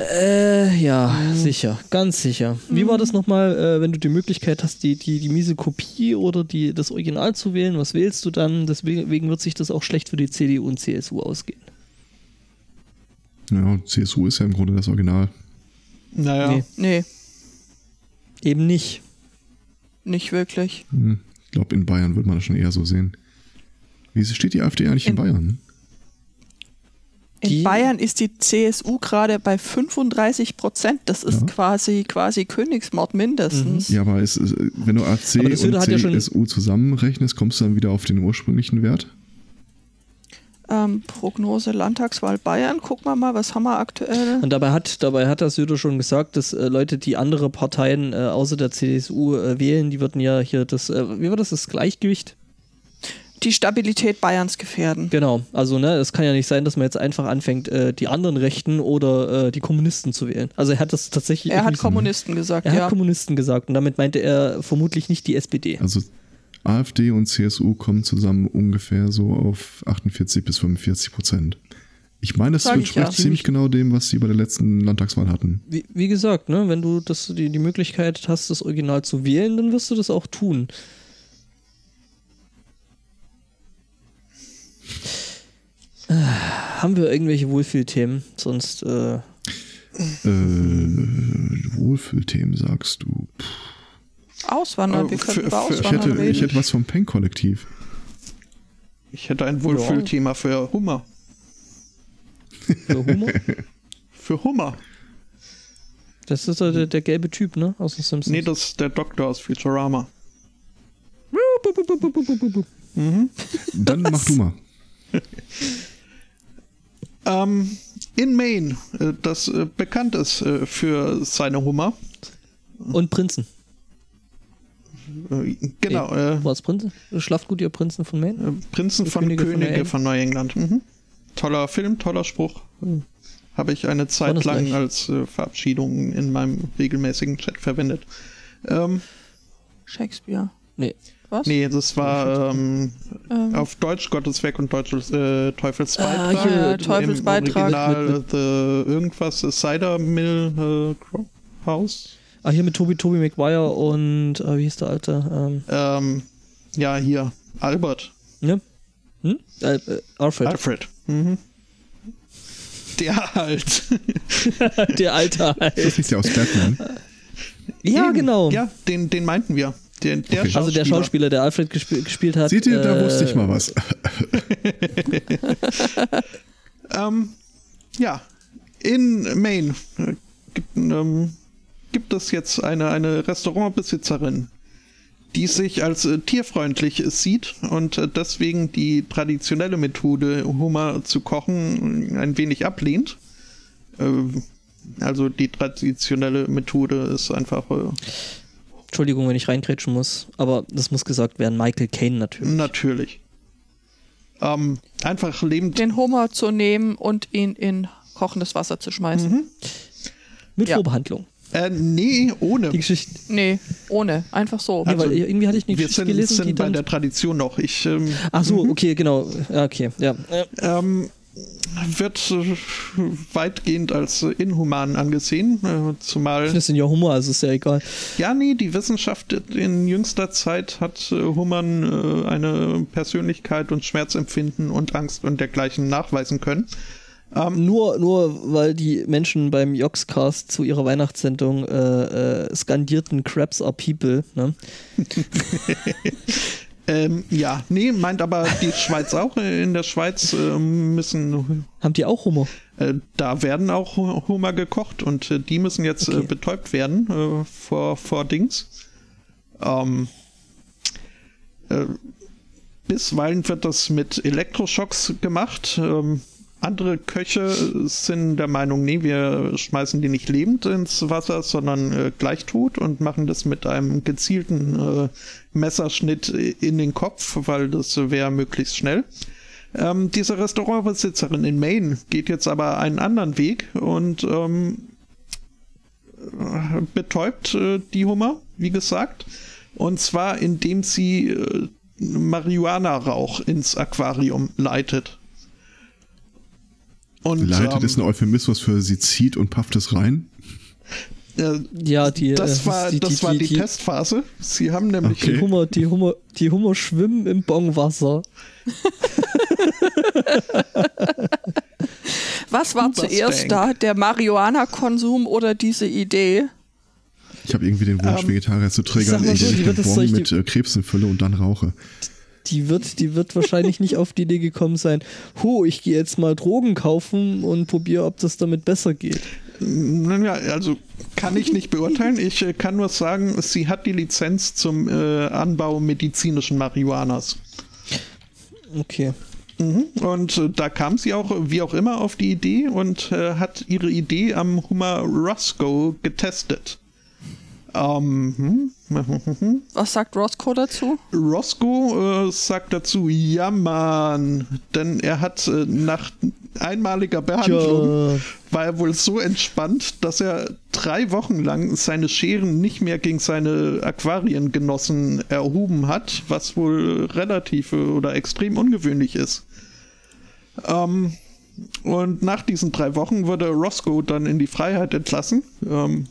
Äh, ja, sicher, ganz sicher. Wie war das nochmal, äh, wenn du die Möglichkeit hast, die, die, die miese Kopie oder die, das Original zu wählen? Was wählst du dann? Deswegen wird sich das auch schlecht für die CDU und CSU ausgehen. Ja, CSU ist ja im Grunde das Original. Naja. Nee. nee. Eben nicht. Nicht wirklich. Hm, ich glaube, in Bayern würde man das schon eher so sehen. Wie steht die AfD eigentlich in, in Bayern? In Bayern ist die CSU gerade bei 35 Prozent. Das ist ja. quasi, quasi Königsmord mindestens. Mhm. Ja, aber es, wenn du AfC und CSU ja zusammenrechnest, kommst du dann wieder auf den ursprünglichen Wert? Ähm, Prognose Landtagswahl Bayern, gucken wir mal, was haben wir aktuell? Und dabei hat, dabei hat der Söder schon gesagt, dass äh, Leute, die andere Parteien äh, außer der CSU äh, wählen, die würden ja hier das, äh, wie war das, das Gleichgewicht? Die Stabilität Bayerns gefährden. Genau, also ne, es kann ja nicht sein, dass man jetzt einfach anfängt, äh, die anderen Rechten oder äh, die Kommunisten zu wählen. Also er hat das tatsächlich. Er hat Kommunisten gesagt, er ja. hat Kommunisten gesagt und damit meinte er vermutlich nicht die SPD. Also AfD und CSU kommen zusammen ungefähr so auf 48 bis 45 Prozent. Ich meine, das entspricht ja. ziemlich genau dem, was sie bei der letzten Landtagswahl hatten. Wie, wie gesagt, ne, wenn du das, die, die Möglichkeit hast, das Original zu wählen, dann wirst du das auch tun. Äh, haben wir irgendwelche Wohlfühlthemen? Sonst. Äh, äh Wohlfühlthemen, sagst du. Puh. Auswandern, wir könnten über Auswandern ich hätte, reden. Ich hätte was vom Pen-Kollektiv. Ich hätte ein Wohlfühlthema für Hummer. Für Hummer? für Hummer. Das ist der, der, gelbe Typ, ne? Aus den Simpsons. Nee, das ist der Doktor aus Futurama. Mhm. Dann mach du mal. ähm, in Maine, äh, das äh, bekannt ist äh, für seine Hummer. Und Prinzen. Genau. Äh, Was Prinzen? Schlaft gut, ihr Prinzen von Maine? Prinzen von Könige, Könige von Neuengland. Mhm. Toller Film, toller Spruch. Mhm. Habe ich eine Zeit lang gleich. als äh, Verabschiedung in meinem regelmäßigen Chat verwendet. Ähm, Shakespeare. Nee. Was? Nee, das war ähm, ähm. auf Deutsch Gottes Werk und Deutsches, äh, Teufels ah, Beitrag. Ah, hier, Teufels Beitrag. Original, mit, mit. The, irgendwas, Cider Mill äh, House. Ah, hier mit Toby, Toby Maguire und äh, wie hieß der alte? Ähm, ähm, ja, hier, Albert. Ja. Hm? Äh, äh, Alfred. Alfred. Mhm. Der halt. der alte halt. Das ist ja aus Batman. Ja, Eben. genau. Ja, den, den meinten wir. Den, der okay. Also der Schauspieler, der Alfred gesp gespielt hat. Seht ihr, da äh, wusste ich mal was. ähm, ja, in Maine äh, gibt ähm, gibt es jetzt eine, eine Restaurantbesitzerin, die sich als äh, tierfreundlich sieht und äh, deswegen die traditionelle Methode, Hummer zu kochen, ein wenig ablehnt. Äh, also die traditionelle Methode ist einfach. Entschuldigung, wenn ich reingrätschen muss, aber das muss gesagt werden, Michael Caine natürlich. Natürlich. Ähm, einfach lebend. Den Hummer zu nehmen und ihn in kochendes Wasser zu schmeißen. Mhm. Mit ja. Vorbehandlung. Äh, nee, ohne. Die Geschichte. Nee, ohne. Einfach so. Also, weil irgendwie hatte ich Geschichte sind, gelesen, sind die bei der Tradition noch. Ich, ähm, Ach so, mhm. okay, genau. Ja, okay, ja. Ähm, wird weitgehend als inhuman angesehen, äh, zumal... Das sind ja Hummer, also ist ja egal. Ja, nee, die Wissenschaft in jüngster Zeit hat äh, Hummern äh, eine Persönlichkeit und Schmerzempfinden und Angst und dergleichen nachweisen können. Ähm, nur, nur weil die Menschen beim Joxcast zu ihrer Weihnachtssendung äh, äh, skandierten Crabs are people. Ne? ähm, ja, nee, meint aber die Schweiz auch. In der Schweiz äh, müssen. Haben die auch Hummer? Äh, da werden auch Hummer gekocht und äh, die müssen jetzt äh, okay. betäubt werden vor, vor Dings. Ähm, bisweilen wird das mit Elektroschocks gemacht. Ähm, andere Köche sind der Meinung, nee, wir schmeißen die nicht lebend ins Wasser, sondern äh, gleich tot und machen das mit einem gezielten äh, Messerschnitt in den Kopf, weil das wäre möglichst schnell. Ähm, diese Restaurantbesitzerin in Maine geht jetzt aber einen anderen Weg und ähm, betäubt äh, die Hummer, wie gesagt. Und zwar indem sie äh, Marihuana-Rauch ins Aquarium leitet. Und, Leitet ähm, ist ein Euphemismus für sie zieht und pafft es rein? Äh, ja, die, das äh, war, die, das die, war die, die, Testphase. Sie haben nämlich. Okay. Die, Hummer, die, Hummer, die Hummer schwimmen im Bongwasser. Was war zuerst da? Der Marihuana-Konsum oder diese Idee? Ich habe irgendwie den Wunsch, um, ähm, Vegetarier zu triggern, ich, so, ich den Bon mit äh, Krebsen fülle und dann rauche. Die wird, die wird wahrscheinlich nicht auf die Idee gekommen sein, ho, ich gehe jetzt mal Drogen kaufen und probiere, ob das damit besser geht. Ja, also kann ich nicht beurteilen. Ich äh, kann nur sagen, sie hat die Lizenz zum äh, Anbau medizinischen Marihuanas. Okay. Mhm. Und äh, da kam sie auch, wie auch immer, auf die Idee und äh, hat ihre Idee am Hummer Roscoe getestet. Ähm, hm, Was sagt Roscoe dazu? Roscoe äh, sagt dazu, ja Mann, denn er hat äh, nach einmaliger Behandlung, ja. war er wohl so entspannt, dass er drei Wochen lang seine Scheren nicht mehr gegen seine Aquariengenossen erhoben hat, was wohl relativ oder extrem ungewöhnlich ist. Ähm, und nach diesen drei Wochen wurde Roscoe dann in die Freiheit entlassen. Ähm,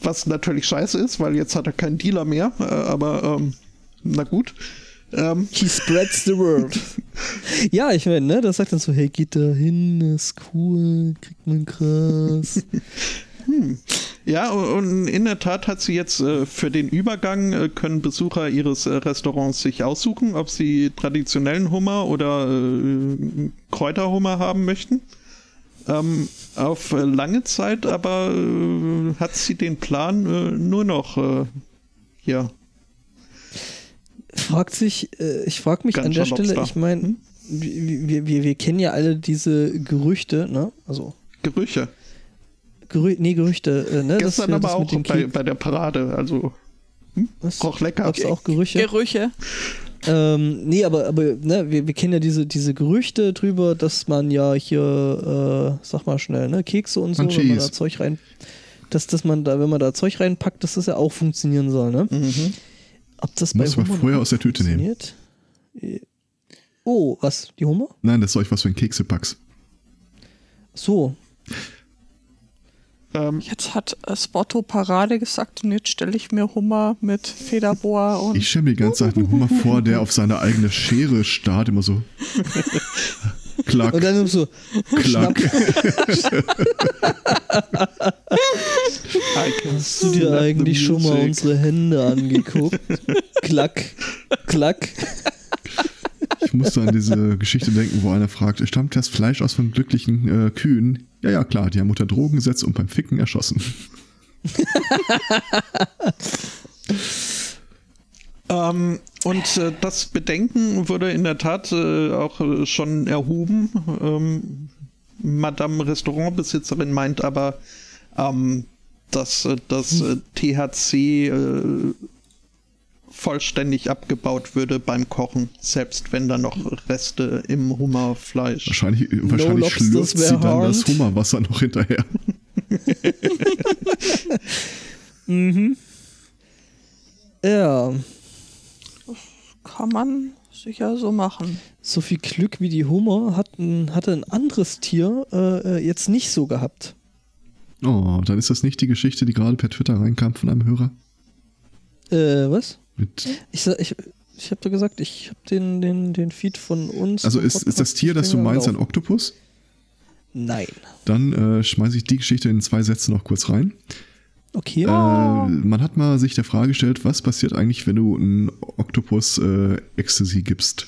was natürlich scheiße ist, weil jetzt hat er keinen Dealer mehr, äh, aber ähm, na gut. Ähm. He spreads the word. ja, ich meine, ne, das sagt dann so, hey, geht da hin, ist cool, kriegt man krass. hm. Ja, und in der Tat hat sie jetzt äh, für den Übergang äh, können Besucher ihres äh, Restaurants sich aussuchen, ob sie traditionellen Hummer oder äh, Kräuterhummer haben möchten. Ähm, auf lange Zeit aber äh, hat sie den Plan äh, nur noch äh, ja. Fragt sich, äh, ich frage mich Ganz an der Stelle, ich meine, hm? wir, wir, wir kennen ja alle diese Gerüchte, ne? Also. Gerüche. Gerü nee, Gerüchte, äh, ne? Gestern aber auch bei, bei, der Parade, also. Hm? Was? Roch lecker. Gab's auch Gerüche? Gerüche. Ähm, nee, aber, aber ne, wir, wir kennen ja diese, diese Gerüchte drüber, dass man ja hier, äh, sag mal schnell, ne, Kekse und so, und wenn man da Zeug rein, dass, dass man da, wenn man da Zeug reinpackt, dass das ja auch funktionieren soll, ne? Mhm. Ob das bei Muss man vorher aus der Tüte nehmen. Äh, oh, was? Die Hummer? Nein, das Zeug, was du in Kekse packst. So. Ähm, jetzt hat äh, Spotto Parade gesagt und jetzt stelle ich mir Hummer mit Federbohr und. Ich stelle mir die ganze Zeit einen Hummer vor, der auf seine eigene Schere starrt, immer so. Klack. Und dann so. Klack. Hast du dir eigentlich schon mal unsere Hände angeguckt? klack. Klack. Ich musste an diese Geschichte denken, wo einer fragt, stammt das Fleisch aus von glücklichen äh, Kühen? Ja, ja, klar, die haben unter Drogen gesetzt und beim Ficken erschossen. ähm, und äh, das Bedenken wurde in der Tat äh, auch äh, schon erhoben. Ähm, Madame Restaurantbesitzerin meint aber, ähm, dass äh, das äh, THC vollständig abgebaut würde beim Kochen, selbst wenn da noch Reste im Hummerfleisch. Wahrscheinlich, wahrscheinlich no schlürft sie dann hard. das Hummerwasser noch hinterher. mhm. Ja. Kann man sicher so machen. So viel Glück wie die Hummer hat ein, hatte ein anderes Tier äh, äh, jetzt nicht so gehabt. Oh, dann ist das nicht die Geschichte, die gerade per Twitter reinkam von einem Hörer. Äh, was? Mit ich ich, ich habe da gesagt, ich habe den, den, den Feed von uns. Also ist, ist das Tier, das du meinst, ein Oktopus? Nein. Dann äh, schmeiße ich die Geschichte in zwei Sätze noch kurz rein. Okay. Äh, man hat mal sich der Frage gestellt, was passiert eigentlich, wenn du einen Oktopus äh, Ecstasy gibst?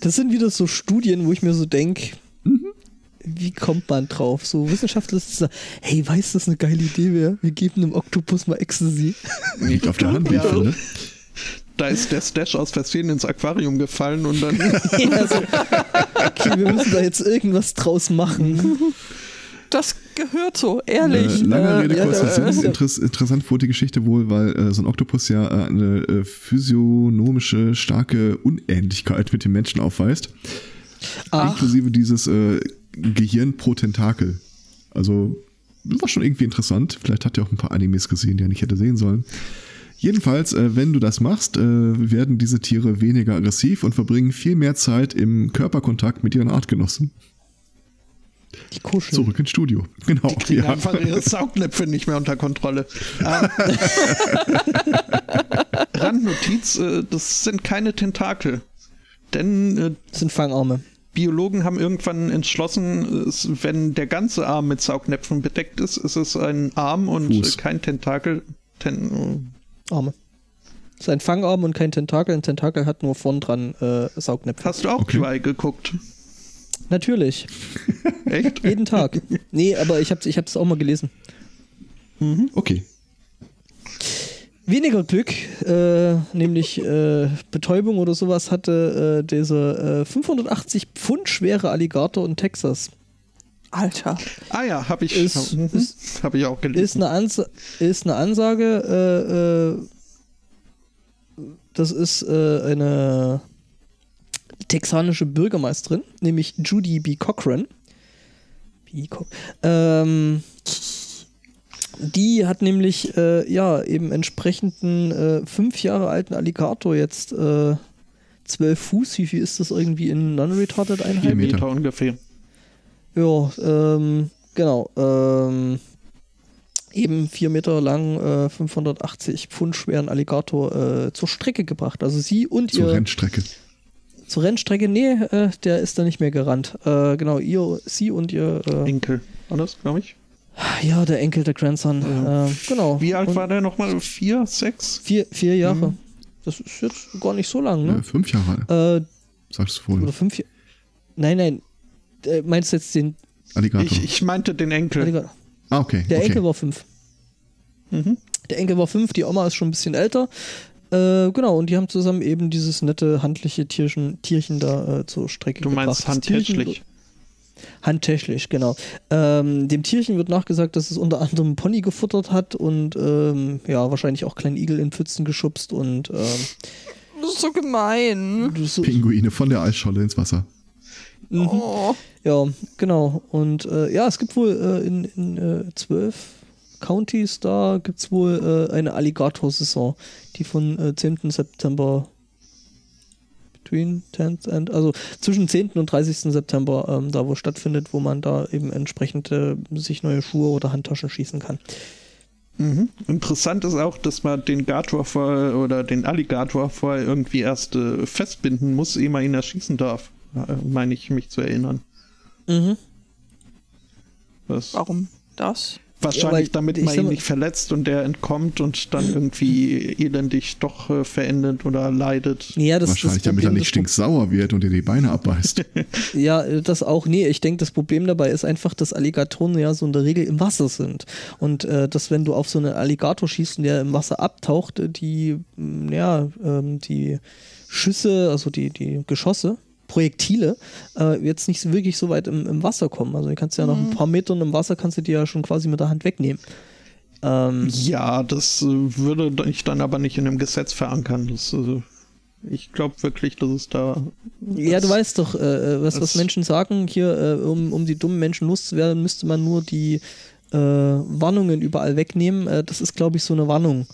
Das sind wieder so Studien, wo ich mir so denke. Wie kommt man drauf? So Wissenschaftler sagen, hey, weißt du, das eine geile Idee wäre? Wir geben einem Oktopus mal Ecstasy. Liegt auf der Hand, wie ich finde. Da ist der Stash aus Versehen ins Aquarium gefallen und dann. ja, so, okay, wir müssen da jetzt irgendwas draus machen. Das gehört so, ehrlich. Äh, lange Rede, kurzer ja, Sinn. Interess interessant wurde die Geschichte wohl, weil äh, so ein Oktopus ja äh, eine äh, physiognomische, starke Unähnlichkeit mit dem Menschen aufweist. Ach. Inklusive dieses äh, Gehirn pro Tentakel. Also, war schon irgendwie interessant. Vielleicht hat er auch ein paar Animes gesehen, die er nicht hätte sehen sollen. Jedenfalls, äh, wenn du das machst, äh, werden diese Tiere weniger aggressiv und verbringen viel mehr Zeit im Körperkontakt mit ihren Artgenossen. Die kuscheln. Zurück ins Studio. Genau. Die kriegen ja. einfach ihre Saugnäpfe nicht mehr unter Kontrolle. Ähm, Randnotiz, äh, das sind keine Tentakel. Denn äh, Das sind Fangarme. Biologen haben irgendwann entschlossen, es, wenn der ganze Arm mit Saugnäpfen bedeckt ist, ist es ein Arm und Fuß. kein Tentakel. Ten, Arme. Das ist ein Fangarm und kein Tentakel. Ein Tentakel hat nur vorn dran äh, Saugnäpfe. hast du auch Okay. QI geguckt? Natürlich. Echt? Jeden Tag. Nee, aber ich habe es ich hab's auch mal gelesen. Okay. Weniger Glück, äh, nämlich äh, Betäubung oder sowas, hatte äh, dieser äh, 580 Pfund schwere Alligator in Texas. Alter. Ah ja, habe ich, Ist- mhm, ist- hab ich auch Ist gelesen. eine, Ans ist eine Ansage, äh, äh, das ist äh, eine texanische Bürgermeisterin, nämlich Judy B. Cochran. B. Co ähm, die hat nämlich äh, ja eben entsprechenden äh, fünf Jahre alten Alligator jetzt äh, zwölf Fuß. Wie viel ist das irgendwie in non-retarded Vier Einheiten? Meter. Meter ungefähr. Ja, ähm, genau. Ähm, eben vier Meter lang, äh, 580 Pfund schweren Alligator äh, zur Strecke gebracht. Also sie und Zur ihr Rennstrecke. zur Rennstrecke, nee, äh, der ist da nicht mehr gerannt. Äh, genau, ihr, sie und ihr, äh, Enkel. Das, glaube ich? Ja, der Enkel, der Grandson. Ja. Äh, genau. Wie alt Und war der nochmal? Vier, sechs? Vier, vier Jahre. Mhm. Das ist jetzt gar nicht so lang, ne? fünf Jahre, Äh, sagst du vorhin. oder fünf Jahre. Nein, nein. Äh, meinst du jetzt den Alligator. Ich, ich meinte den Enkel. Alligator? ah, okay. Der okay. Enkel war fünf. Mhm. Der Enkel war fünf, die Oma ist schon ein bisschen älter. Äh, genau, und die haben zusammen eben dieses nette handliche Tierchen, Tierchen da äh, zur Strecke Du meinst gebracht. Tierchen handtäschlich. Handtäschlich, genau. Ähm, dem Tierchen wird nachgesagt, dass es unter anderem einen Pony gefuttert hat und ähm, ja, wahrscheinlich auch kleinen Igel in Pfützen geschubst und ähm, Das ist so gemein. so, Pinguine von der Eisscholle ins Wasser. Mhm. Oh. Ja, genau. Und äh, ja, es gibt wohl äh, in, in äh, zwölf Counties da gibt es wohl äh, eine Alligator-Saison, die von äh, 10. September between 10th and, also zwischen 10. und 30. September ähm, da wo stattfindet, wo man da eben entsprechend äh, sich neue Schuhe oder Handtaschen schießen kann. Mhm. Interessant ist auch, dass man den Gator vor, oder den Alligator vorher irgendwie erst äh, festbinden muss, ehe man ihn erschießen darf. Äh, meine ich mich zu erinnern. Mhm. Was, Warum das? Wahrscheinlich weil damit man ihn mal- nicht verletzt und der entkommt und dann irgendwie elendig doch äh, verendet oder leidet. Ja, das Wahrscheinlich, das damit er Problem- nicht stinksauer wird und dir die Beine abbeißt. Ja, äh, das auch. Nee, ich denke, das Problem dabei ist einfach, dass Alligatoren ja so in der Regel im Wasser sind. Und äh, dass, wenn du auf so einen Alligator schießt und der im Wasser abtaucht, äh, die, ja, ähm, die Schüsse, also die, die Geschosse, Projektile, äh, jetzt nicht so wirklich so weit im, im Wasser kommen. Also, du kannst ja nach ein paar Metern im Wasser, kannst du die ja schon quasi mit der Hand wegnehmen. Ähm, Ja, das äh, würde ich dann aber nicht in einem Gesetz verankern. Das, äh, ich glaube wirklich, dass es da. Ja, du weißt doch, äh, was, was das- Menschen sagen, hier, äh, um, um die dummen Menschen loszuwerden, müsste man nur die äh, Warnungen überall wegnehmen. Äh, das ist, glaube ich, so eine Warnung.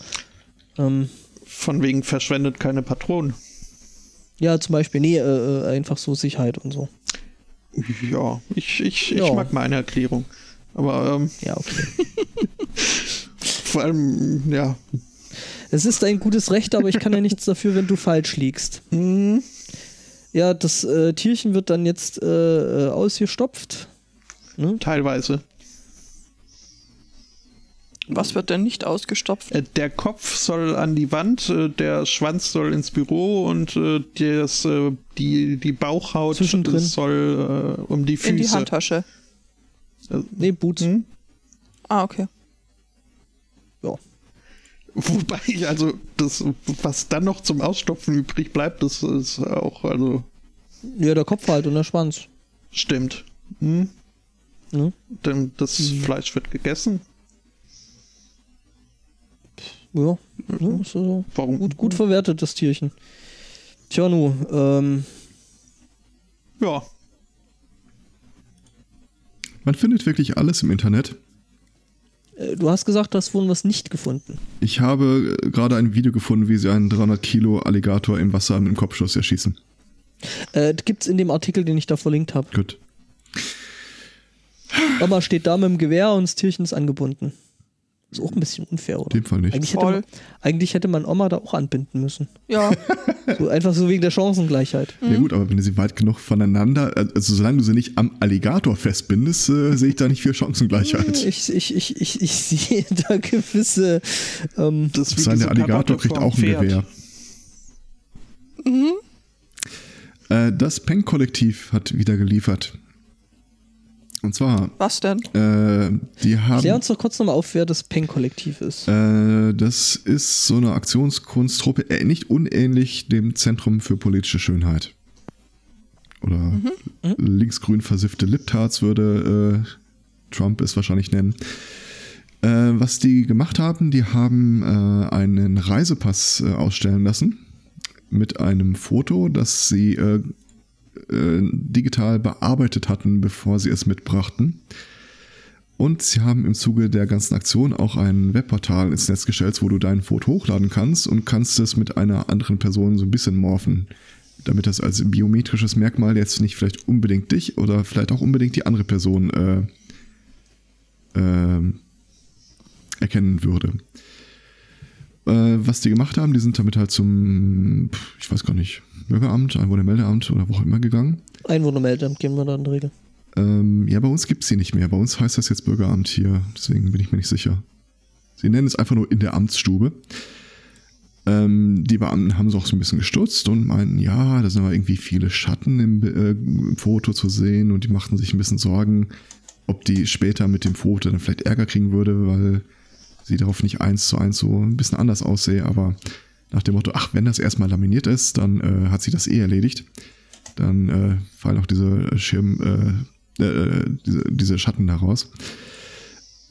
Ähm, Von wegen verschwendet keine Patronen. Ja, zum Beispiel, nee, äh, äh, einfach so Sicherheit und so. Ja, ich, ich, Ja. ich mag meine Erklärung. Aber ähm, Ja, okay. vor allem, ja. Es ist ein gutes Recht, aber ich kann ja nichts dafür, wenn du falsch liegst. Hm, Ja, das äh, Tierchen wird dann jetzt äh, äh, ausgestopft. Ne? teilweise. Was wird denn nicht ausgestopft? Äh, Der Kopf soll an die Wand, äh, der Schwanz soll ins Büro und äh, das, die, die Bauchhaut Zwischendrin. soll äh, um die Füße. In die Handtasche. Nee, Boots. hm? Ah, okay. Ja. Wobei ich, also, das, was dann noch zum Ausstopfen übrig bleibt, das ist auch, also, ja, der Kopf halt und der Schwanz. stimmt. Hm? Ne? Denn das Mhm. Fleisch wird gegessen. Ja, ne? ist so Warum? gut, gut verwertet, das Tierchen. Tja, nu, ähm, Ja, Man findet wirklich alles im Internet. Äh, du hast gesagt, du hast wohl was nicht gefunden. Ich habe äh, gerade ein Video gefunden, wie sie einen 300 Kilo Alligator im Wasser mit dem Kopfschuss erschießen. Äh, Gibt es in dem Artikel, den ich da verlinkt habe. Gut. Oma steht da mit dem Gewehr und das Tierchen ist angebunden. Ist auch ein bisschen unfair, oder? In dem Fall nicht. Eigentlich hätte, man, eigentlich hätte man Oma da auch anbinden müssen. Ja. So, einfach so wegen der Chancengleichheit. Ja gut, aber wenn du sie weit genug voneinander, also solange du sie nicht am Alligator festbindest, äh, sehe ich da nicht viel Chancengleichheit. Ich, ich, ich, ich, ich sehe da gewisse. Ähm, Das ist wie Sein der Alligator kriegt auch ein Pferd. Gewehr. Äh, das Peng-Kollektiv hat wieder geliefert. Und zwar, Was denn? äh, die haben. klär uns doch kurz nochmal auf, wer das Peng-Kollektiv ist. Äh, das ist so eine Aktionskunstruppe, äh, nicht unähnlich dem Zentrum für politische Schönheit. Oder linksgrün versiffte Liptards würde äh, Trump es wahrscheinlich nennen. Äh, was die gemacht haben, die haben äh, einen Reisepass äh, ausstellen lassen mit einem Foto, das sie äh, digital bearbeitet hatten, bevor sie es mitbrachten. Und sie haben im Zuge der ganzen Aktion auch ein Webportal ins Netz gestellt, wo du dein Foto hochladen kannst und kannst es mit einer anderen Person so ein bisschen morphen. Damit das als biometrisches Merkmal jetzt nicht vielleicht unbedingt dich oder vielleicht auch unbedingt die andere Person äh, äh, erkennen würde. Äh, was die gemacht haben, die sind damit halt zum, ich weiß gar nicht, Bürgeramt, Einwohnermeldeamt oder wo auch immer gegangen. Einwohnermeldeamt gehen wir da in der Regel. Ähm, ja, bei uns gibt es sie nicht mehr. Bei uns heißt das jetzt Bürgeramt hier. Deswegen bin ich mir nicht sicher. Sie nennen es einfach nur in der Amtsstube. Ähm, die Beamten haben so auch so ein bisschen gestutzt und meinten, ja, da sind aber irgendwie viele Schatten im, äh, im Foto zu sehen und die machten sich ein bisschen Sorgen, ob die später mit dem Foto dann vielleicht Ärger kriegen würde, weil sie darauf nicht eins zu eins so ein bisschen anders aussehe. Aber nach dem Motto, ach, wenn das erstmal laminiert ist, dann äh, hat sie das eh erledigt. Dann äh, fallen auch diese Schirm, äh, äh, diese, diese Schatten daraus.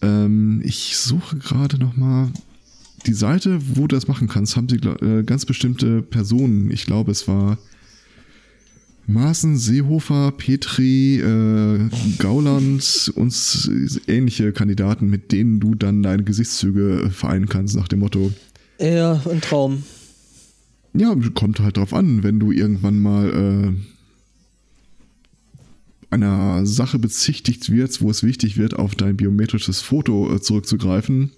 Ähm, ich suche gerade noch mal die Seite, wo du das machen kannst, haben sie äh, ganz bestimmte Personen. Ich glaube, es war Maaßen, Seehofer, Petri, äh, Gauland und ähnliche Kandidaten, mit denen du dann deine Gesichtszüge vereinen kannst, nach dem Motto, Ja, ein Traum. ja, kommt halt drauf an, wenn du irgendwann mal äh, einer Sache bezichtigt wirst, wo es wichtig wird, auf dein biometrisches Foto äh, zurückzugreifen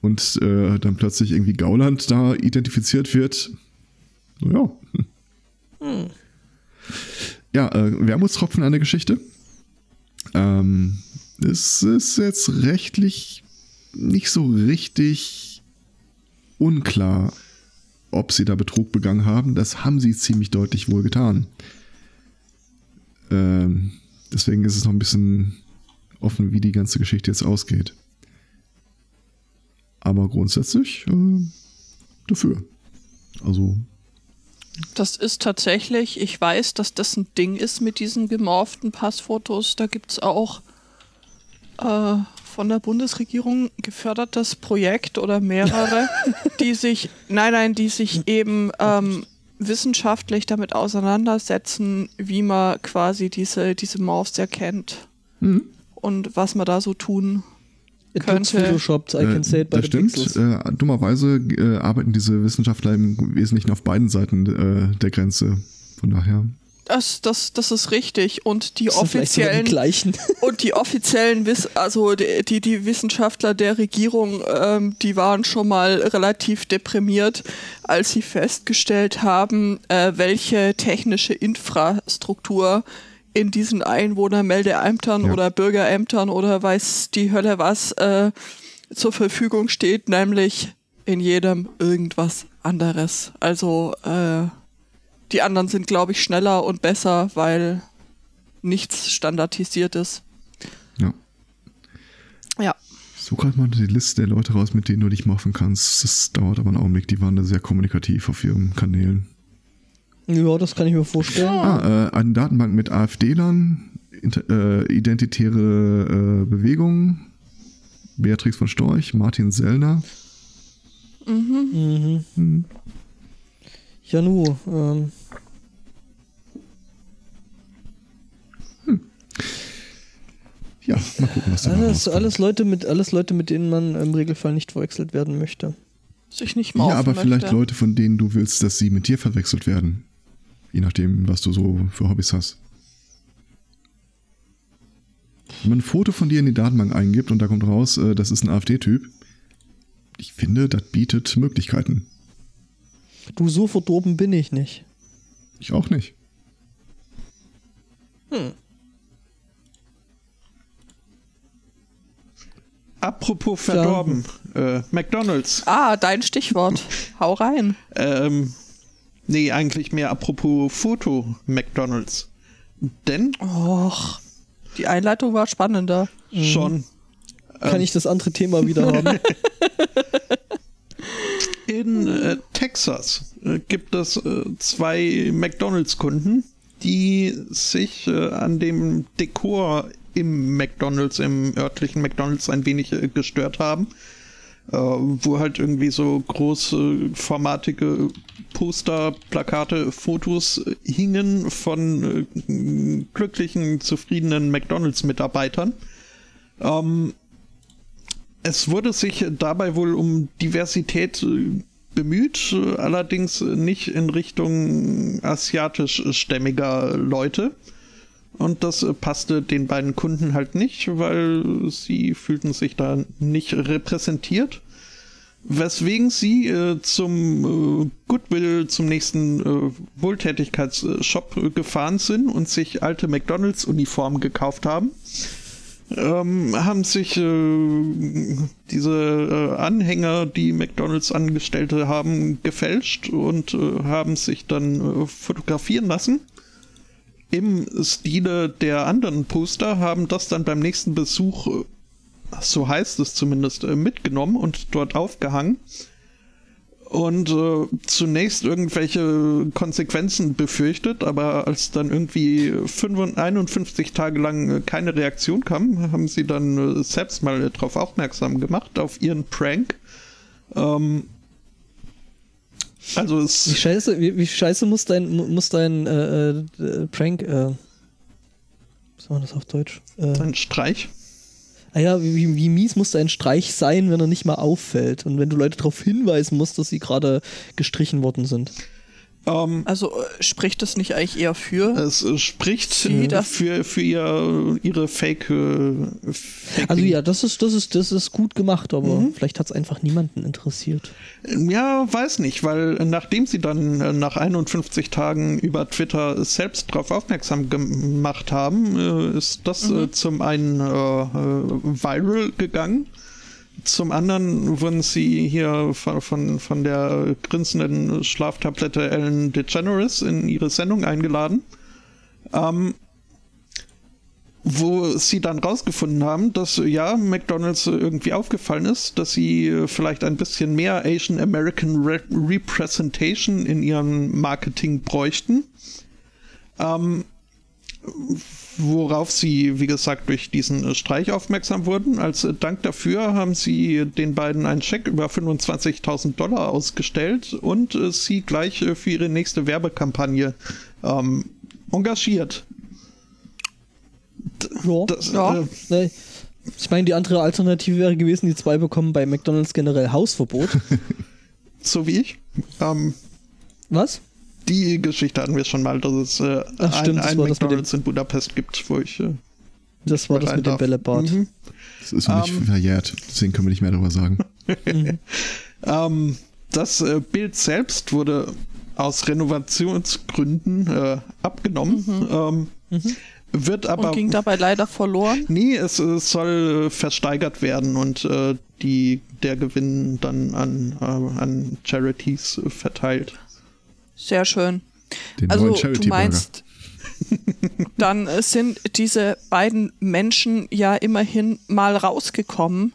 und äh, dann plötzlich irgendwie Gauland da identifiziert wird. Ja. Hm. Ja, äh, Wermutstropfen an der Geschichte. Ähm, es ist jetzt rechtlich nicht so richtig unklar, ob sie da Betrug begangen haben. Das haben sie ziemlich deutlich wohl getan. Ähm, deswegen ist es noch ein bisschen offen, wie die ganze Geschichte jetzt ausgeht. Aber grundsätzlich äh, dafür. Also, Das ist tatsächlich, ich weiß, dass das ein Ding ist mit diesen gemorften Passfotos. Da gibt es auch äh, von der Bundesregierung gefördertes Projekt oder mehrere, die sich, nein, nein, die sich eben ähm, wissenschaftlich damit auseinandersetzen, wie man quasi diese, diese Morphs erkennt und was man da so tun It looks Könnte- photoshopped, I can say it by das the stimmt. pixels. Äh, dummerweise äh, arbeiten diese Wissenschaftler im Wesentlichen auf beiden Seiten äh, der Grenze. Von daher. Das, das, das ist richtig. Und die Das offiziellen die gleichen. Und die offiziellen, Wiss also die, die, die Wissenschaftler der Regierung, ähm, die waren schon mal relativ deprimiert, als sie festgestellt haben, äh, welche technische Infrastruktur in diesen Einwohnermeldeämtern Ja. oder Bürgerämtern oder weiß die Hölle was äh, zur Verfügung steht, nämlich in jedem irgendwas anderes. Also äh, die anderen sind, glaube ich, schneller und besser, weil nichts standardisiert ist. Ja. Ja. Suche gerade mal die Liste der Leute raus, mit denen du dich morphen kannst. Das dauert aber einen Augenblick. Die waren da sehr kommunikativ auf ihren Kanälen. Ja, das kann ich mir vorstellen. Ah, äh, eine Datenbank mit AfD-Lern, äh, identitäre äh, Bewegungen, Beatrix von Storch, Martin Sellner. Mhm. Ja, nu. Ähm, Ja, mal gucken, was da Alles, alles, Leute mit, alles Leute, mit denen man im Regelfall nicht verwechselt werden möchte. Sich nicht mal Ja, aber vielleicht möchte. Leute, von denen du willst, dass sie mit dir verwechselt werden. Je nachdem, was du so für Hobbys hast. Wenn man ein Foto von dir in die Datenbank eingibt und da kommt raus, äh, das ist ein AfD-Typ, ich finde, das bietet Möglichkeiten. Du, so verdorben bin ich nicht. Ich auch nicht. Apropos verdorben, äh, McDonalds. Ah, dein Stichwort. Hau rein. Ähm, nee, eigentlich mehr apropos Foto McDonalds. Denn Och, die Einleitung war spannender. schon Kann ich das andere Thema wieder haben? in äh, Texas äh, gibt es äh, zwei McDonalds-Kunden, die sich äh, an dem Dekor im McDonalds, im örtlichen McDonalds ein wenig äh, gestört haben. Äh, wo halt irgendwie so großformatige Poster, Plakate, Fotos hingen von äh, glücklichen, zufriedenen McDonalds-Mitarbeitern. Ähm, es wurde sich dabei wohl um Diversität äh, bemüht, allerdings nicht in Richtung asiatischstämmiger Leute. Und das passte den beiden Kunden halt nicht, weil sie fühlten sich da nicht repräsentiert. Weswegen sie äh, zum äh, Goodwill, zum nächsten äh, Wohltätigkeitsshop äh, gefahren sind und sich alte McDonalds-Uniformen gekauft haben ähm, haben sich äh, diese äh, Anhänger, die McDonalds Angestellte haben, gefälscht und haben sich dann fotografieren lassen. Im Stile der anderen Poster haben das dann beim nächsten Besuch, so heißt es zumindest, äh, mitgenommen und dort aufgehangen. Und äh, zunächst irgendwelche Konsequenzen befürchtet, aber als dann irgendwie 55, 51 Tage lang äh, keine Reaktion kam, haben sie dann äh, selbst mal darauf aufmerksam gemacht, auf ihren Prank. Ähm, also Wie es scheiße, wie, wie scheiße muss dein, mu- muss dein äh, Prank, äh, was war das auf Deutsch? Äh, ein Streich. Ah ja, wie, wie mies muss dein Streich sein, wenn er nicht mal auffällt und wenn du Leute darauf hinweisen musst, dass sie gerade gestrichen worden sind. Ähm, Also äh, spricht das nicht eigentlich eher für? es äh, spricht Sie, äh, für, für ihr, ihre Fake. Äh, Fake Also ja, das ist, das ist, das ist gut gemacht, aber Mhm. vielleicht hat es einfach niemanden interessiert. Ja, weiß nicht, weil nachdem sie dann äh, nach 51 Tagen über Twitter selbst darauf aufmerksam gemacht haben, äh, ist das äh, zum einen äh, viral gegangen. Zum anderen wurden sie hier von, von, von der grinsenden Schlaftablette Ellen DeGeneres in ihre Sendung eingeladen. Ähm, wo sie dann rausgefunden haben, dass ja McDonald's irgendwie aufgefallen ist, dass sie vielleicht ein bisschen mehr Asian American Re Representation in ihrem Marketing bräuchten. Ähm, worauf sie, wie gesagt, durch diesen äh, Streich aufmerksam wurden. Als äh, Dank dafür haben sie den beiden einen Scheck über 25.000 Dollar ausgestellt und äh, sie gleich für ihre nächste Werbekampagne ähm, engagiert. Ja. Das, Ja. Äh, Ne, Ich meine, die andere Alternative wäre gewesen, die zwei bekommen bei McDonalds generell Hausverbot. so wie ich. Ähm, Was? Die Geschichte hatten wir schon mal, dass es äh, Ach, stimmt, ein, ein McDonalds in Budapest gibt, wo ich äh, Das war das mit dem. Bällebad. Mhm. Das ist noch nicht Ähm. verjährt, deswegen können wir nicht mehr darüber sagen. Ähm, das äh, Bild selbst wurde aus Renovationsgründen äh, abgenommen, ähm, wird aber und ging dabei leider verloren. nee, es, äh, soll äh, versteigert werden und äh, die der Gewinn dann an, äh, an Charities äh, verteilt. Sehr schön. Den Also du meinst, dann sind diese beiden Menschen ja immerhin mal rausgekommen.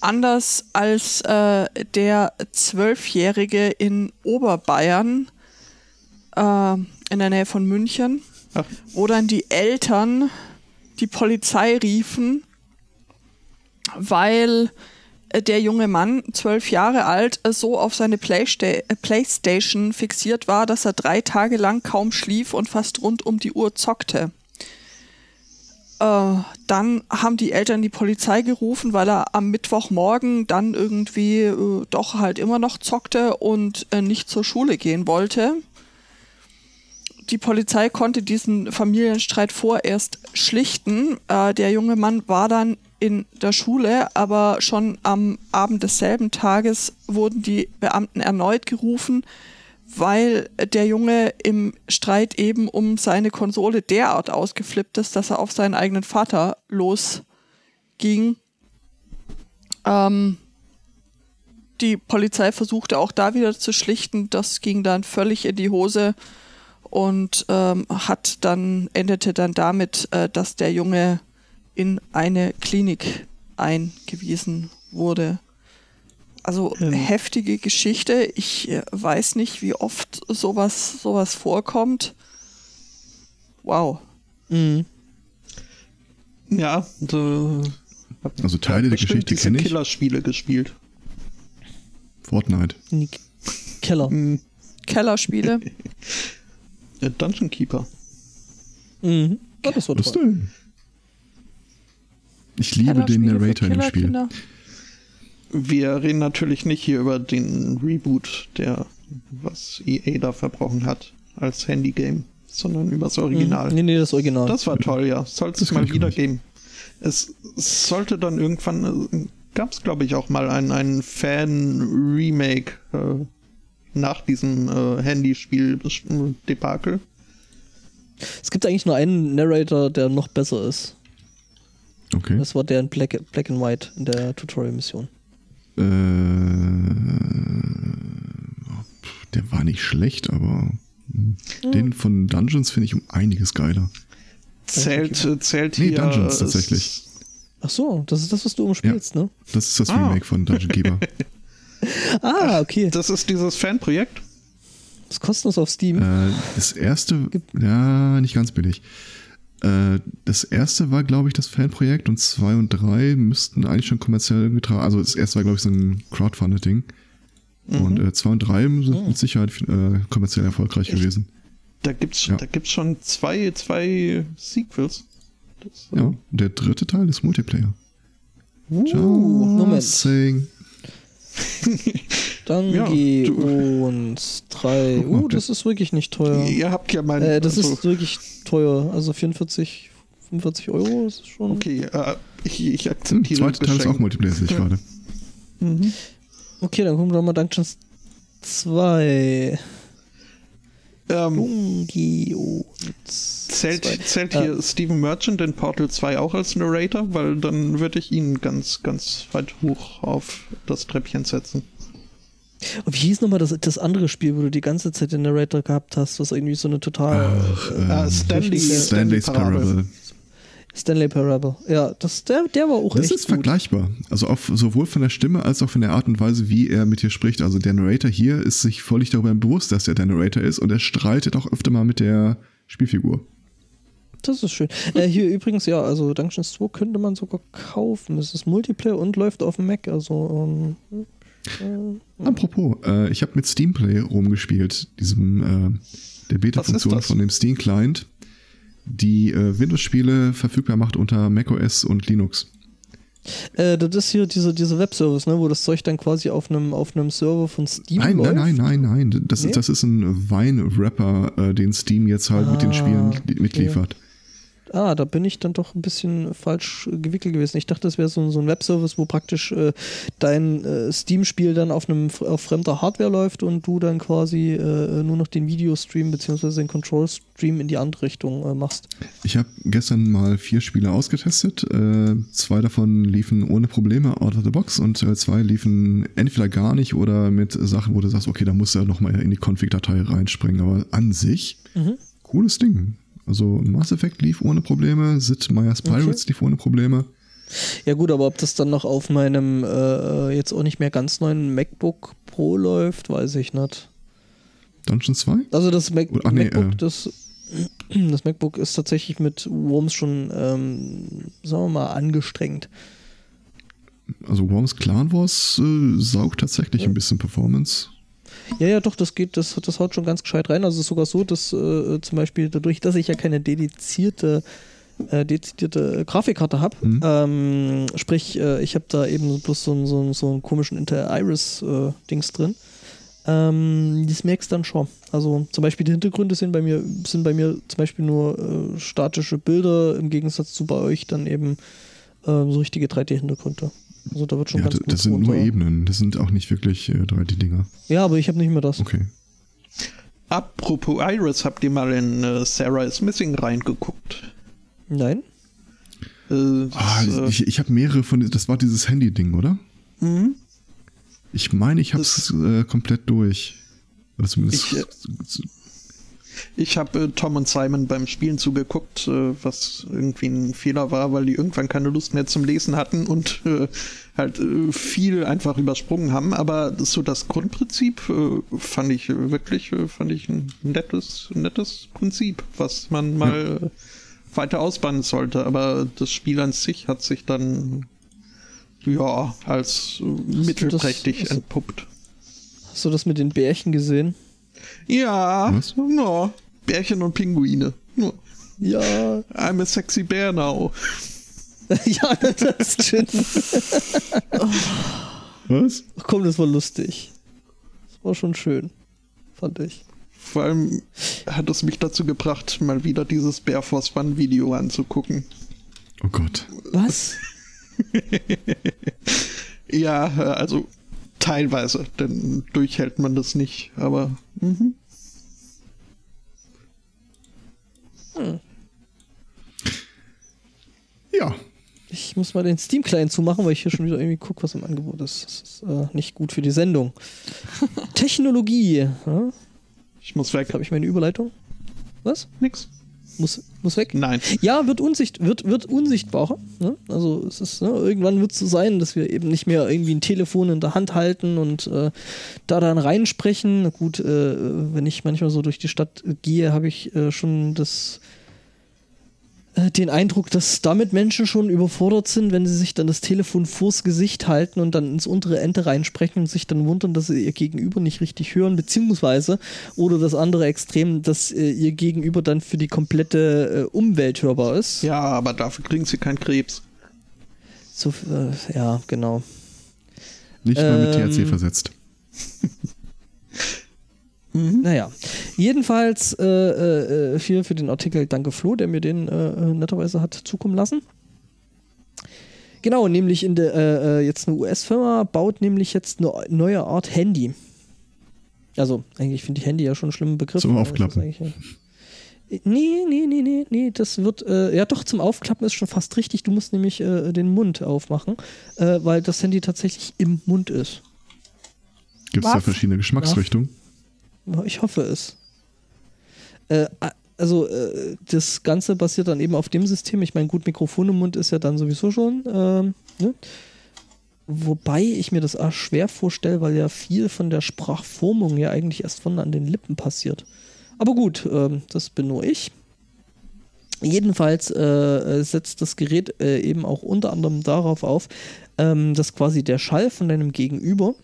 Anders als äh, der Zwölfjährige in Oberbayern äh, in der Nähe von München, Ach. wo dann die Eltern die Polizei riefen, weil der junge Mann, zwölf Jahre alt, so auf seine Playsta Playstation fixiert war, dass er drei Tage lang kaum schlief und fast rund um die Uhr zockte. äh, dann haben die Eltern die Polizei gerufen, weil er am Mittwochmorgen dann irgendwie äh, doch halt immer noch zockte und äh, nicht zur Schule gehen wollte. Die Polizei konnte diesen Familienstreit vorerst schlichten. Äh, der junge Mann war dann in der Schule, aber schon am Abend desselben Tages wurden die Beamten erneut gerufen, weil der Junge im Streit eben um seine Konsole derart ausgeflippt ist, dass er auf seinen eigenen Vater losging. Ähm, die Polizei versuchte auch da wieder zu schlichten, das ging dann völlig in die Hose und ähm, hat dann endete dann damit, äh, dass der Junge in eine Klinik eingewiesen wurde. Also ähm. heftige Geschichte. Ich äh, weiß nicht, wie oft sowas, sowas vorkommt. Wow. Mhm. Ja, da also Teile der Geschichte kenne ich. Killerspiele gespielt. Fortnite. Keller. Mhm. Kellerspiele. Dungeon Keeper. Mhm. Ja, das war toll. Ich liebe den Narrator im Spiel. Kinder wir reden natürlich nicht hier über den Reboot, der was EA da verbrochen hat als Handygame, sondern über das Original. Nee, nee, das Original. Das war toll, ja. Sollte es mal wieder geben. Es sollte dann irgendwann, äh, gab es glaube ich auch mal einen, einen Fan-Remake äh, nach diesem äh, Handyspiel-Debakel. Es gibt eigentlich nur einen Narrator, der noch besser ist. Okay. Das war der in Black, Black and White in der Tutorial-Mission. Äh, der war nicht schlecht, aber hm. den von Dungeons finde ich um einiges geiler. Zählt, äh, zählt nee, hier. Dungeons tatsächlich. Ach so, das ist das, was du umspielst, ja, ne? Das ist das ah. Remake von Dungeon Keeper. ah, okay. Das ist dieses Fanprojekt? Was kostet das auf Steam? Äh, das erste, ja, nicht ganz billig. Äh, das erste war, glaube ich, das Fanprojekt und zwei und drei müssten eigentlich schon kommerziell getragen. Also das erste war, glaube ich, so ein Crowdfunding. Mhm. Und äh, zwei und drei sind mhm. mit Sicherheit äh, kommerziell erfolgreich Echt? gewesen. Da gibt's, ja. da gibt's schon zwei, zwei Sequels. Das, ja, der dritte Teil ist Multiplayer. Uh, Moment. Sing. Dangi ja, und drei. Uh, das ist wirklich nicht teuer. Ihr habt ja mein. Äh, das also, ist wirklich teuer. Also 44, 45 Euro ist schon. Okay, äh, ich, ich akzeptiere. Der zweite Teil ist auch Multiplayer, sehe ich gerade. Mhm. Okay, dann gucken wir mal Dungeons 2. Ähm, zählt, zählt hier äh, Steven Merchant in Portal 2 auch als Narrator? Weil dann würde ich ihn ganz, ganz weit hoch auf das Treppchen setzen. Und wie hieß nochmal das, das andere Spiel, wo du die ganze Zeit den Narrator gehabt hast, was irgendwie so eine total. Ach, äh, uh, Stanley, Stanley's Parable. Stanley Parable. Ja, das, der, der war auch Das ist gut. vergleichbar. Also auf, sowohl von der Stimme als auch von der Art und Weise, wie er mit dir spricht. Also der Narrator hier ist sich völlig darüber bewusst, dass er der Narrator ist und er streitet auch öfter mal mit der Spielfigur. Das ist schön. Äh, hier übrigens, ja, also Dungeons 2 könnte man sogar kaufen. Es ist Multiplayer und läuft auf dem Mac. Also ähm, äh, Apropos, äh, ich habe mit Steamplay rumgespielt, diesem äh, der Beta-Funktion von dem Steam Client, die äh, Windows-Spiele verfügbar macht unter macOS und Linux. Äh, das ist hier diese, diese Webservice, ne, wo das Zeug dann quasi auf einem auf Server von Steam nein, läuft. Nein, nein, nein, nein. Das, nee? ist, das ist ein Wine-Rapper, äh, den Steam jetzt halt ah, mit den ah, Spielen mitliefert. Ah, da bin ich dann doch ein bisschen falsch gewickelt gewesen. Ich dachte, das wäre so, so ein Webservice, wo praktisch äh, dein äh, Steam-Spiel dann auf einem auf fremder Hardware läuft und du dann quasi äh, nur noch den Videostream bzw. den Control-Stream in die andere Richtung äh, machst. Ich habe gestern mal vier Spiele ausgetestet. Äh, zwei davon liefen ohne Probleme out of the box und äh, zwei liefen entweder gar nicht oder mit Sachen, wo du sagst, okay, da musst du ja nochmal in die Config-Datei reinspringen. Aber an sich, mhm. cooles Ding. Also Mass Effect lief ohne Probleme, Sid Meier's Pirates okay. lief ohne Probleme. Ja gut, aber ob das dann noch auf meinem äh, jetzt auch nicht mehr ganz neuen MacBook Pro läuft, weiß ich nicht. Dungeon 2? Also das Mac Ach, nee, MacBook, äh. das, das MacBook ist tatsächlich mit Worms schon, ähm, sagen wir mal, angestrengt. Also Worms Clan Wars äh, saugt tatsächlich ja. ein bisschen Performance. Ja, ja, doch, das geht, das, das haut schon ganz gescheit rein. Also es ist sogar so, dass äh, zum Beispiel dadurch, dass ich ja keine dedizierte äh, dezidierte Grafikkarte habe. Mhm. Ähm, sprich, äh, ich habe da eben bloß so, einen- so, so einen komischen Inter-Iris-Dings drin. Ähm, das merkst dann schon. Also zum Beispiel die Hintergründe sind bei mir, sind bei mir zum Beispiel nur äh, statische Bilder, im Gegensatz zu bei euch dann eben ähm, so richtige 3D-Hintergründe. Also da wird schon Ja, ganz das, gut das sind nur runter- Ebenen. Das sind auch nicht wirklich äh, 3D-Dinger. Ja, aber ich habe nicht mehr das. Okay. Apropos Iris, habt ihr mal in äh, Sarah is Missing reingeguckt? Nein? Äh, Ah, das, äh, ich ich habe mehrere von. Das war dieses Handy-Ding, oder? mhm. Ich meine, ich habe es äh, komplett durch. Oder zumindest. Ich, äh, Ich habe äh, Tom und Simon beim Spielen zugeguckt, äh, was irgendwie ein Fehler war, weil die irgendwann keine Lust mehr zum Lesen hatten und äh, halt äh, viel einfach übersprungen haben. Aber so das Grundprinzip äh, fand ich wirklich, äh, fand ich ein nettes, nettes Prinzip, was man mal äh, weiter ausbauen sollte. Aber das Spiel an sich hat sich dann ja als mittelprächtig das- entpuppt. Hast du das mit den Bärchen gesehen? Ja, Was? ja, Bärchen und Pinguine. Ja. Ja. I'm a sexy bear now. ja, das stimmt. Was? Ach komm, das war lustig. Das war schon schön. Fand ich. Vor allem hat es mich dazu gebracht, mal wieder dieses Bear Force One Video anzugucken. Oh Gott. Was? Ja, also teilweise, denn durchhält man das nicht, aber mhm. Ja. Ich muss mal den Steam-Client zumachen, weil ich hier schon wieder irgendwie gucke, was im Angebot ist. Das ist äh, nicht gut für die Sendung. Technologie. Ja? ich muss weg. Habe ich meine Überleitung? Was? Nix. Muss, muss weg? Nein. Ja, wird, unsicht, wird, wird unsichtbarer. Ne? Also es ist, ne, irgendwann wird es so sein, dass wir eben nicht mehr irgendwie ein Telefon in der Hand halten und äh, da dann reinsprechen. Gut, äh, wenn ich manchmal so durch die Stadt gehe, habe ich äh, schon das äh, den Eindruck, dass damit Menschen schon überfordert sind, wenn sie sich dann das Telefon vors Gesicht halten und dann ins untere Ende reinsprechen und sich dann wundern, dass sie ihr Gegenüber nicht richtig hören, beziehungsweise oder das andere Extrem, dass äh, ihr Gegenüber dann für die komplette äh, Umwelt hörbar ist. Ja, aber dafür kriegen sie keinen Krebs. So, äh, ja, genau. Nicht mal mit Ähm. THC versetzt. Naja, jedenfalls äh, äh, hier für den Artikel danke Flo, der mir den äh, äh, netterweise hat zukommen lassen. Genau, nämlich in der äh, äh, jetzt eine US-Firma baut nämlich jetzt eine neue Art Handy. Also eigentlich finde ich Handy ja schon einen schlimmen Begriff. Zum Aufklappen. Nee, nee, nee, nee, nee, das wird, äh, ja doch, zum Aufklappen ist schon fast richtig. Du musst nämlich äh, den Mund aufmachen, äh, weil das Handy tatsächlich im Mund ist. Gibt es da verschiedene Geschmacksrichtungen? Ich hoffe es. Äh, also äh, das Ganze basiert dann eben auf dem System. Ich meine, gut, Mikrofon im Mund ist ja dann sowieso schon. Ähm, ne? Wobei ich mir das auch schwer vorstelle, weil ja viel von der Sprachformung ja eigentlich erst von an den Lippen passiert. Aber gut, ähm, das bin nur ich. Jedenfalls äh, äh, setzt das Gerät äh, eben auch unter anderem darauf auf, ähm, dass quasi der Schall von deinem Gegenüber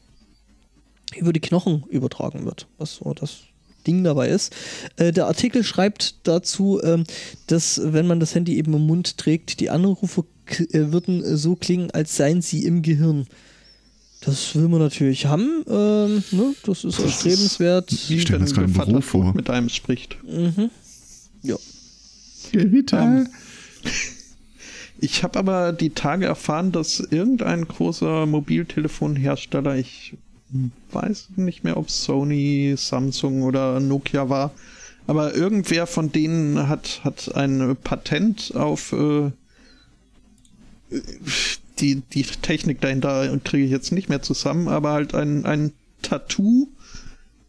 über die Knochen übertragen wird, was so das Ding dabei ist. Äh, der Artikel schreibt dazu, ähm, dass wenn man das Handy eben im Mund trägt, die Anrufe k- äh, würden äh, so klingen, als seien sie im Gehirn. Das will man natürlich haben, ähm, ne? das ist erstrebenswert. Wie stell mir wenn das gerade im tot vor. mit einem spricht. Mhm. Ja. Gewitter. Ähm, Ich habe aber die Tage erfahren, dass irgendein großer Mobiltelefonhersteller, ich weiß nicht mehr, ob Sony, Samsung oder Nokia war, aber irgendwer von denen hat, hat ein Patent auf äh, die, die Technik dahinter kriege ich jetzt nicht mehr zusammen, aber halt ein, ein Tattoo,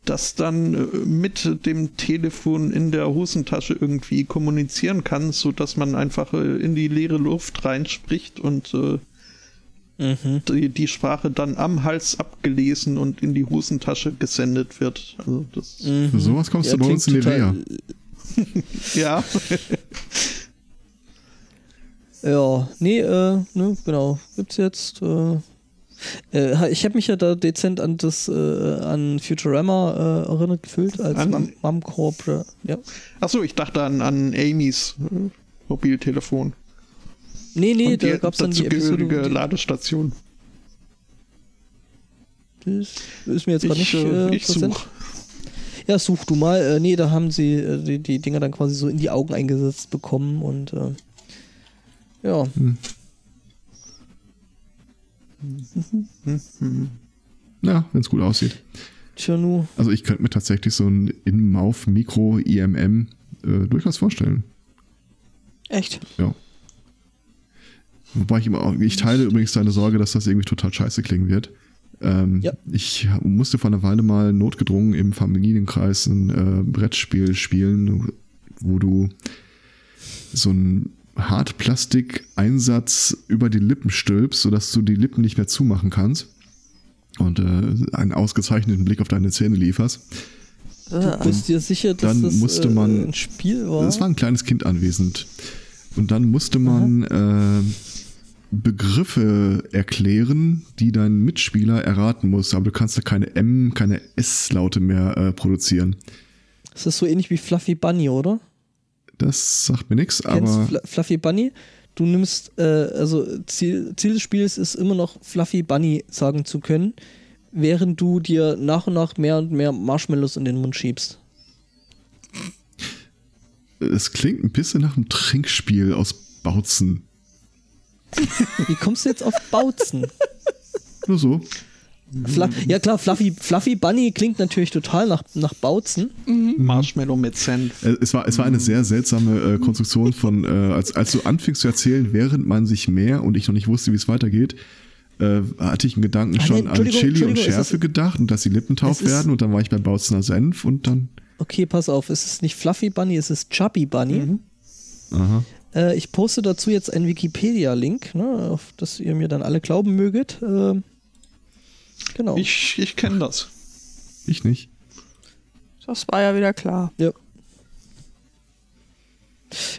das dann äh, mit dem Telefon in der Hosentasche irgendwie kommunizieren kann, so dass man einfach äh, in die leere Luft reinspricht und äh, Mhm. die, die Sprache dann am Hals abgelesen und in die Hosentasche gesendet wird. Also das, Für sowas kommst du bei uns in die Reha. ja. Ja, nee, äh, ne, genau. Gibt's jetzt. Äh, äh, ich habe mich ja da dezent an das äh, an Futurama äh, erinnert gefühlt als An- Mumcorp. äh, Ja. Achso, ich dachte an, an Amy's Mobiltelefon. Nee, nee, da gab es dann die Episode. Ladestation. Das ist mir jetzt gerade Ich, nicht äh, äh, ich präsent. suche. Ja, such du mal. Äh, nee, da haben sie äh, die, die Dinger dann quasi so in die Augen eingesetzt bekommen und äh, ja. Ja, wenn es gut aussieht. Tja. Also ich könnte mir tatsächlich so ein In-Mouth-Mikro-IMM äh, durchaus vorstellen. Echt? Ja. Wobei ich immer auch, ich teile übrigens deine Sorge, dass das irgendwie total scheiße klingen wird. Ähm, Ja. Ich musste vor einer Weile mal notgedrungen im Familienkreis ein äh, Brettspiel spielen, wo du so einen Hartplastik-Einsatz über die Lippen stülpst, sodass du die Lippen nicht mehr zumachen kannst und äh, einen ausgezeichneten Blick auf deine Zähne lieferst. Du bist dir sicher, dass dann das musste äh, man- ein Spiel war? Es war ein kleines Kind anwesend. Und dann musste man äh, Begriffe erklären, die dein Mitspieler erraten muss. Aber du kannst da keine M, keine S-Laute mehr äh, produzieren. Das ist so ähnlich wie Fluffy Bunny, oder? Das sagt mir nichts, aber Fl Fluffy Bunny? Du nimmst, äh, also Ziel, Ziel des Spiels ist immer noch Fluffy Bunny sagen zu können, während du dir nach und nach mehr und mehr Marshmallows in den Mund schiebst. es klingt ein bisschen nach einem Trinkspiel aus Bautzen. Wie kommst du jetzt auf Bautzen? Nur so. Fla ja klar, Fluffy, Fluffy Bunny klingt natürlich total nach, nach Bautzen. Marshmallow mit Senf. Äh, Es war, es war eine sehr seltsame äh, Konstruktion von, äh, als, als du anfingst zu erzählen, während man sich mehr und ich noch nicht wusste, wie es weitergeht, äh, hatte ich einen Gedanken Ah, nee, schon an Chili und Schärfe gedacht und dass die Lippen taub es ist- werden und dann war ich bei Bautzener Senf und dann. Okay, pass auf, es ist nicht Fluffy Bunny, es ist Chubby Bunny. Aha. Äh, ich poste dazu jetzt einen Wikipedia-Link, ne, auf das ihr mir dann alle glauben möget. Ähm, genau. Ich, ich kenne das. Ich nicht. Das war ja wieder klar. Ja.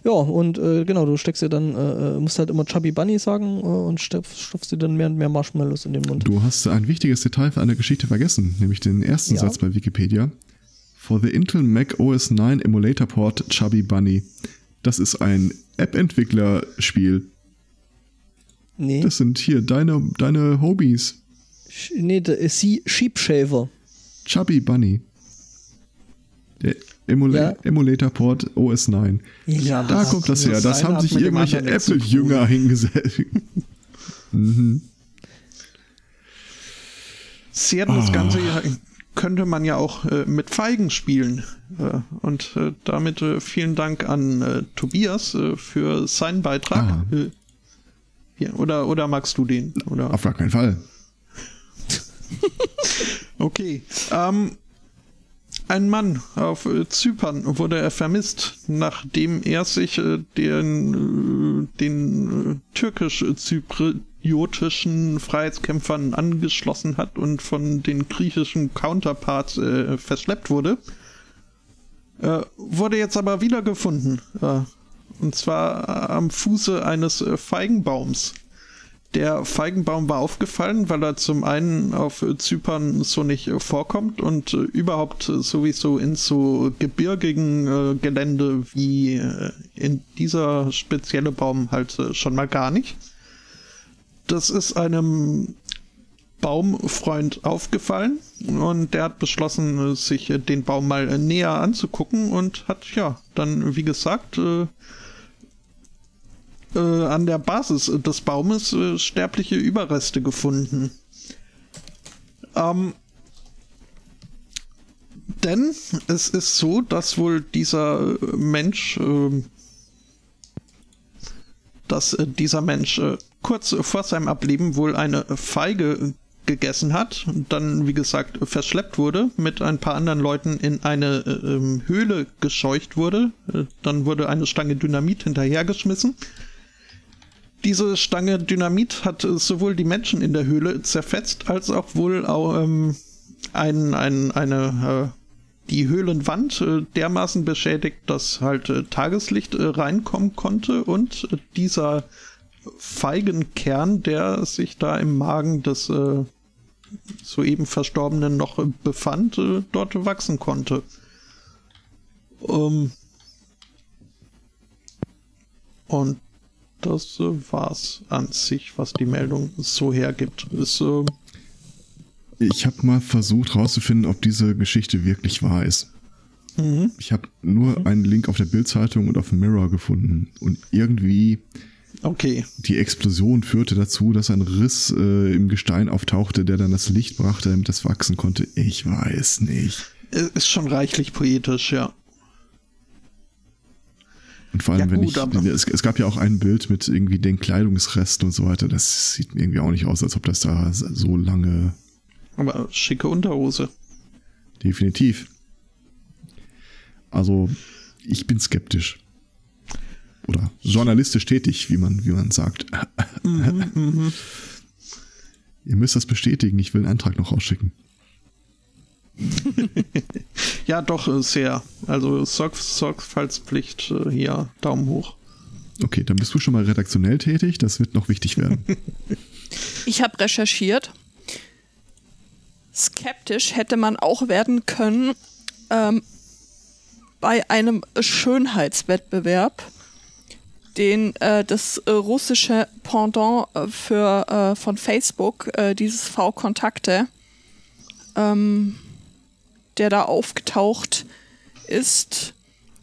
Ja, und äh, genau, du steckst dir dann, äh, äh, musst halt immer Chubby Bunny sagen äh, und stopf, stopfst dir dann mehr und mehr Marshmallows in den Mund. Du hast ein wichtiges Detail für eine Geschichte vergessen, nämlich den ersten Ja. Satz bei Wikipedia. For the Intel Mac OS 9 Emulator Port Chubby Bunny. Das ist ein App-Entwickler-Spiel. Nee, Das sind hier deine, deine Hobbys. Sch- nee, da ist sie Sheep Shaver. Chubby Bunny. Der Emula Ja. Emulator Port OS 9. Ja, Da kommt das her. Das haben sich irgendwelche Apple-Jünger hingesetzt. Sehr das Ah. Ganze ja, könnte man ja auch äh, mit Feigen spielen. Äh, und äh, damit äh, vielen Dank an äh, Tobias äh, für seinen Beitrag. Ah. Ja, oder, oder magst du den? Oder? Auf gar keinen Fall. Okay. Ähm, ein Mann auf Zypern wurde er vermisst, nachdem er sich den, den äh, türkisch-zypriotischen Freiheitskämpfern angeschlossen hat und von den griechischen Counterparts äh, verschleppt wurde. Äh, wurde jetzt aber wiedergefunden. Äh, und zwar äh, am Fuße eines äh, Feigenbaums. Der Feigenbaum war aufgefallen, weil er zum einen auf Zypern so nicht vorkommt und äh, überhaupt sowieso in so gebirgigen Gelände wie in dieser spezielle Baum halt schon mal gar nicht. Das ist einem Baumfreund aufgefallen und der hat beschlossen, äh, sich äh, den Baum mal äh, näher anzugucken und hat ja dann, wie gesagt, äh, äh, an der Basis des Baumes äh, sterbliche Überreste gefunden. Ähm, denn es ist so, dass wohl dieser äh, Mensch, ähm, dass äh, dieser Mensch äh, kurz vor seinem Ableben wohl eine Feige gegessen hat und dann, wie gesagt, verschleppt wurde, mit ein paar anderen Leuten in eine äh, ähm, Höhle gescheucht wurde. Äh, dann wurde eine Stange Dynamit hinterhergeschmissen. Diese Stange Dynamit hat äh, sowohl die Menschen in der Höhle zerfetzt, als auch wohl auch, ähm, ein, ein, eine, äh, die Höhlenwand äh, dermaßen beschädigt, dass halt äh, Tageslicht reinkommen konnte und äh, Feigenkern, der sich da im Magen des äh, soeben Verstorbenen noch äh, befand, äh, dort wachsen konnte. Ähm, Und das äh, war's an sich, was die Meldung so hergibt. Ist, äh, ich habe mal versucht herauszufinden, ob diese Geschichte wirklich wahr ist. Mhm. Ich habe nur mhm. einen Link auf der Bildzeitung und auf dem Mirror gefunden und irgendwie okay. die Explosion führte dazu, dass ein Riss äh, im Gestein auftauchte, der dann das Licht brachte, damit das wachsen konnte. Ich weiß nicht. Ist schon reichlich poetisch, ja. Und vor allem, ja, gut, wenn ich, es, es, gab ja auch ein Bild mit irgendwie den Kleidungsresten und so weiter. Das sieht irgendwie auch nicht aus, als ob das da so lange. Aber schicke Unterhose. Definitiv. Also, ich bin skeptisch. Oder journalistisch tätig, wie man, wie man sagt. Mhm. Ihr müsst das bestätigen, ich will einen Antrag noch rausschicken. ja, doch, äh, sehr. Also Sorg Sorgfaltspflicht äh, hier, Daumen hoch. Okay, dann bist du schon mal redaktionell tätig, das wird noch wichtig werden. ich habe recherchiert. Skeptisch hätte man auch werden können ähm, bei einem Schönheitswettbewerb, den äh, das äh, russische Pendant äh, für, äh, von Facebook, dieses V-Kontakte, ähm, der da aufgetaucht ist,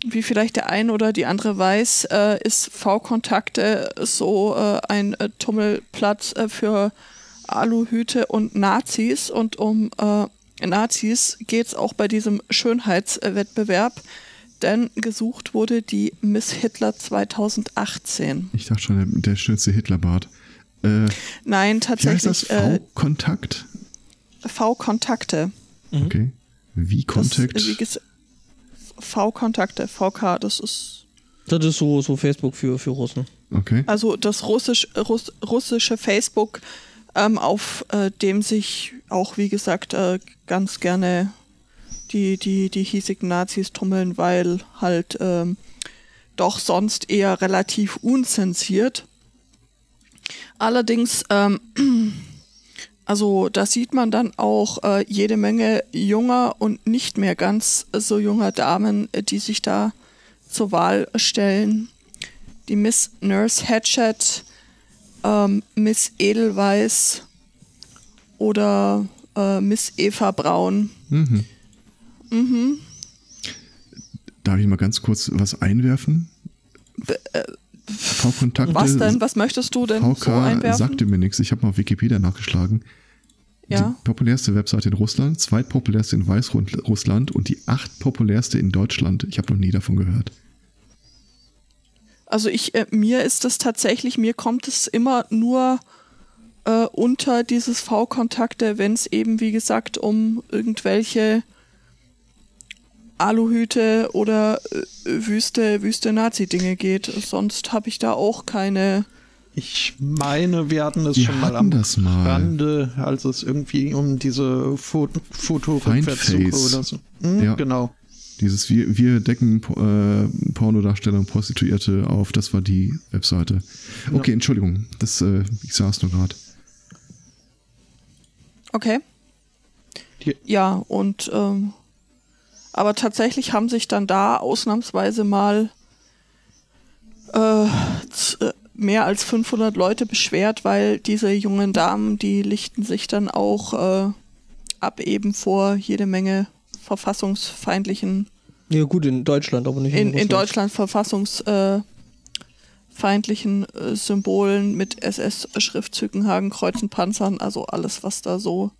wie vielleicht der eine oder die andere weiß, äh, ist V-Kontakte so äh, ein äh, Tummelplatz äh, für Aluhüte und Nazis. Und um äh, Nazis geht es auch bei diesem Schönheitswettbewerb, denn gesucht wurde die Miss Hitler 2018. Ich dachte schon, der, der schönste Hitlerbart. Äh, Nein, tatsächlich. Wie heißt das? V-Kontakt? V-Kontakte. Mhm. Okay. Wie Kontakt? V-Kontakte, VK, das ist. Das ist so, so Facebook für, für Russen. Okay. Also das russisch, Russ, russische Facebook, ähm, auf äh, dem sich auch, wie gesagt, äh, ganz gerne die, die, die hiesigen Nazis tummeln, weil halt ähm, doch sonst eher relativ unzensiert. Allerdings ähm, Also da sieht man dann auch äh, jede Menge junger und nicht mehr ganz so junger Damen, äh, die sich da zur Wahl stellen. Die Miss Nurse Hatchet, ähm, Miss Edelweiß oder äh, Miss Eva Braun. Mhm. Mhm. Darf ich mal ganz kurz was einwerfen? Äh, V-Kontakte. Was denn? Was möchtest du denn VK so einwerfen? sagte mir nichts. Ich habe mal auf Wikipedia nachgeschlagen. Ja. Die populärste Webseite in Russland, zweitpopulärste in Weißrussland und die acht populärste in Deutschland. Ich habe noch nie davon gehört. Also ich, äh, mir ist das tatsächlich, mir kommt es immer nur äh, unter dieses V-Kontakte, wenn es eben, wie gesagt, um irgendwelche Aluhüte oder äh, wüste, wüste Nazi-Dinge geht. Sonst habe ich da auch keine ich meine, wir hatten es wir schon mal am mal. Rande, als es irgendwie um diese Foto Fotorückwärtssuche oder so. Hm, ja. Genau. Dieses wir, wir decken äh, Pornodarsteller und Prostituierte auf, das war die Webseite. Okay, ja. Entschuldigung, das, äh, ich saß nur gerade. Okay. Die. Ja, und ähm, aber tatsächlich haben sich dann da ausnahmsweise mal äh, mehr als 500 Leute beschwert, weil diese jungen Damen, die lichten sich dann auch äh, ab eben vor jede Menge verfassungsfeindlichen. Ja gut, in Deutschland, aber nicht in, in, in Deutschland verfassungsfeindlichen äh, Symbolen mit SS-Schriftzügen, Hakenkreuzen, Panzern, also alles, was da so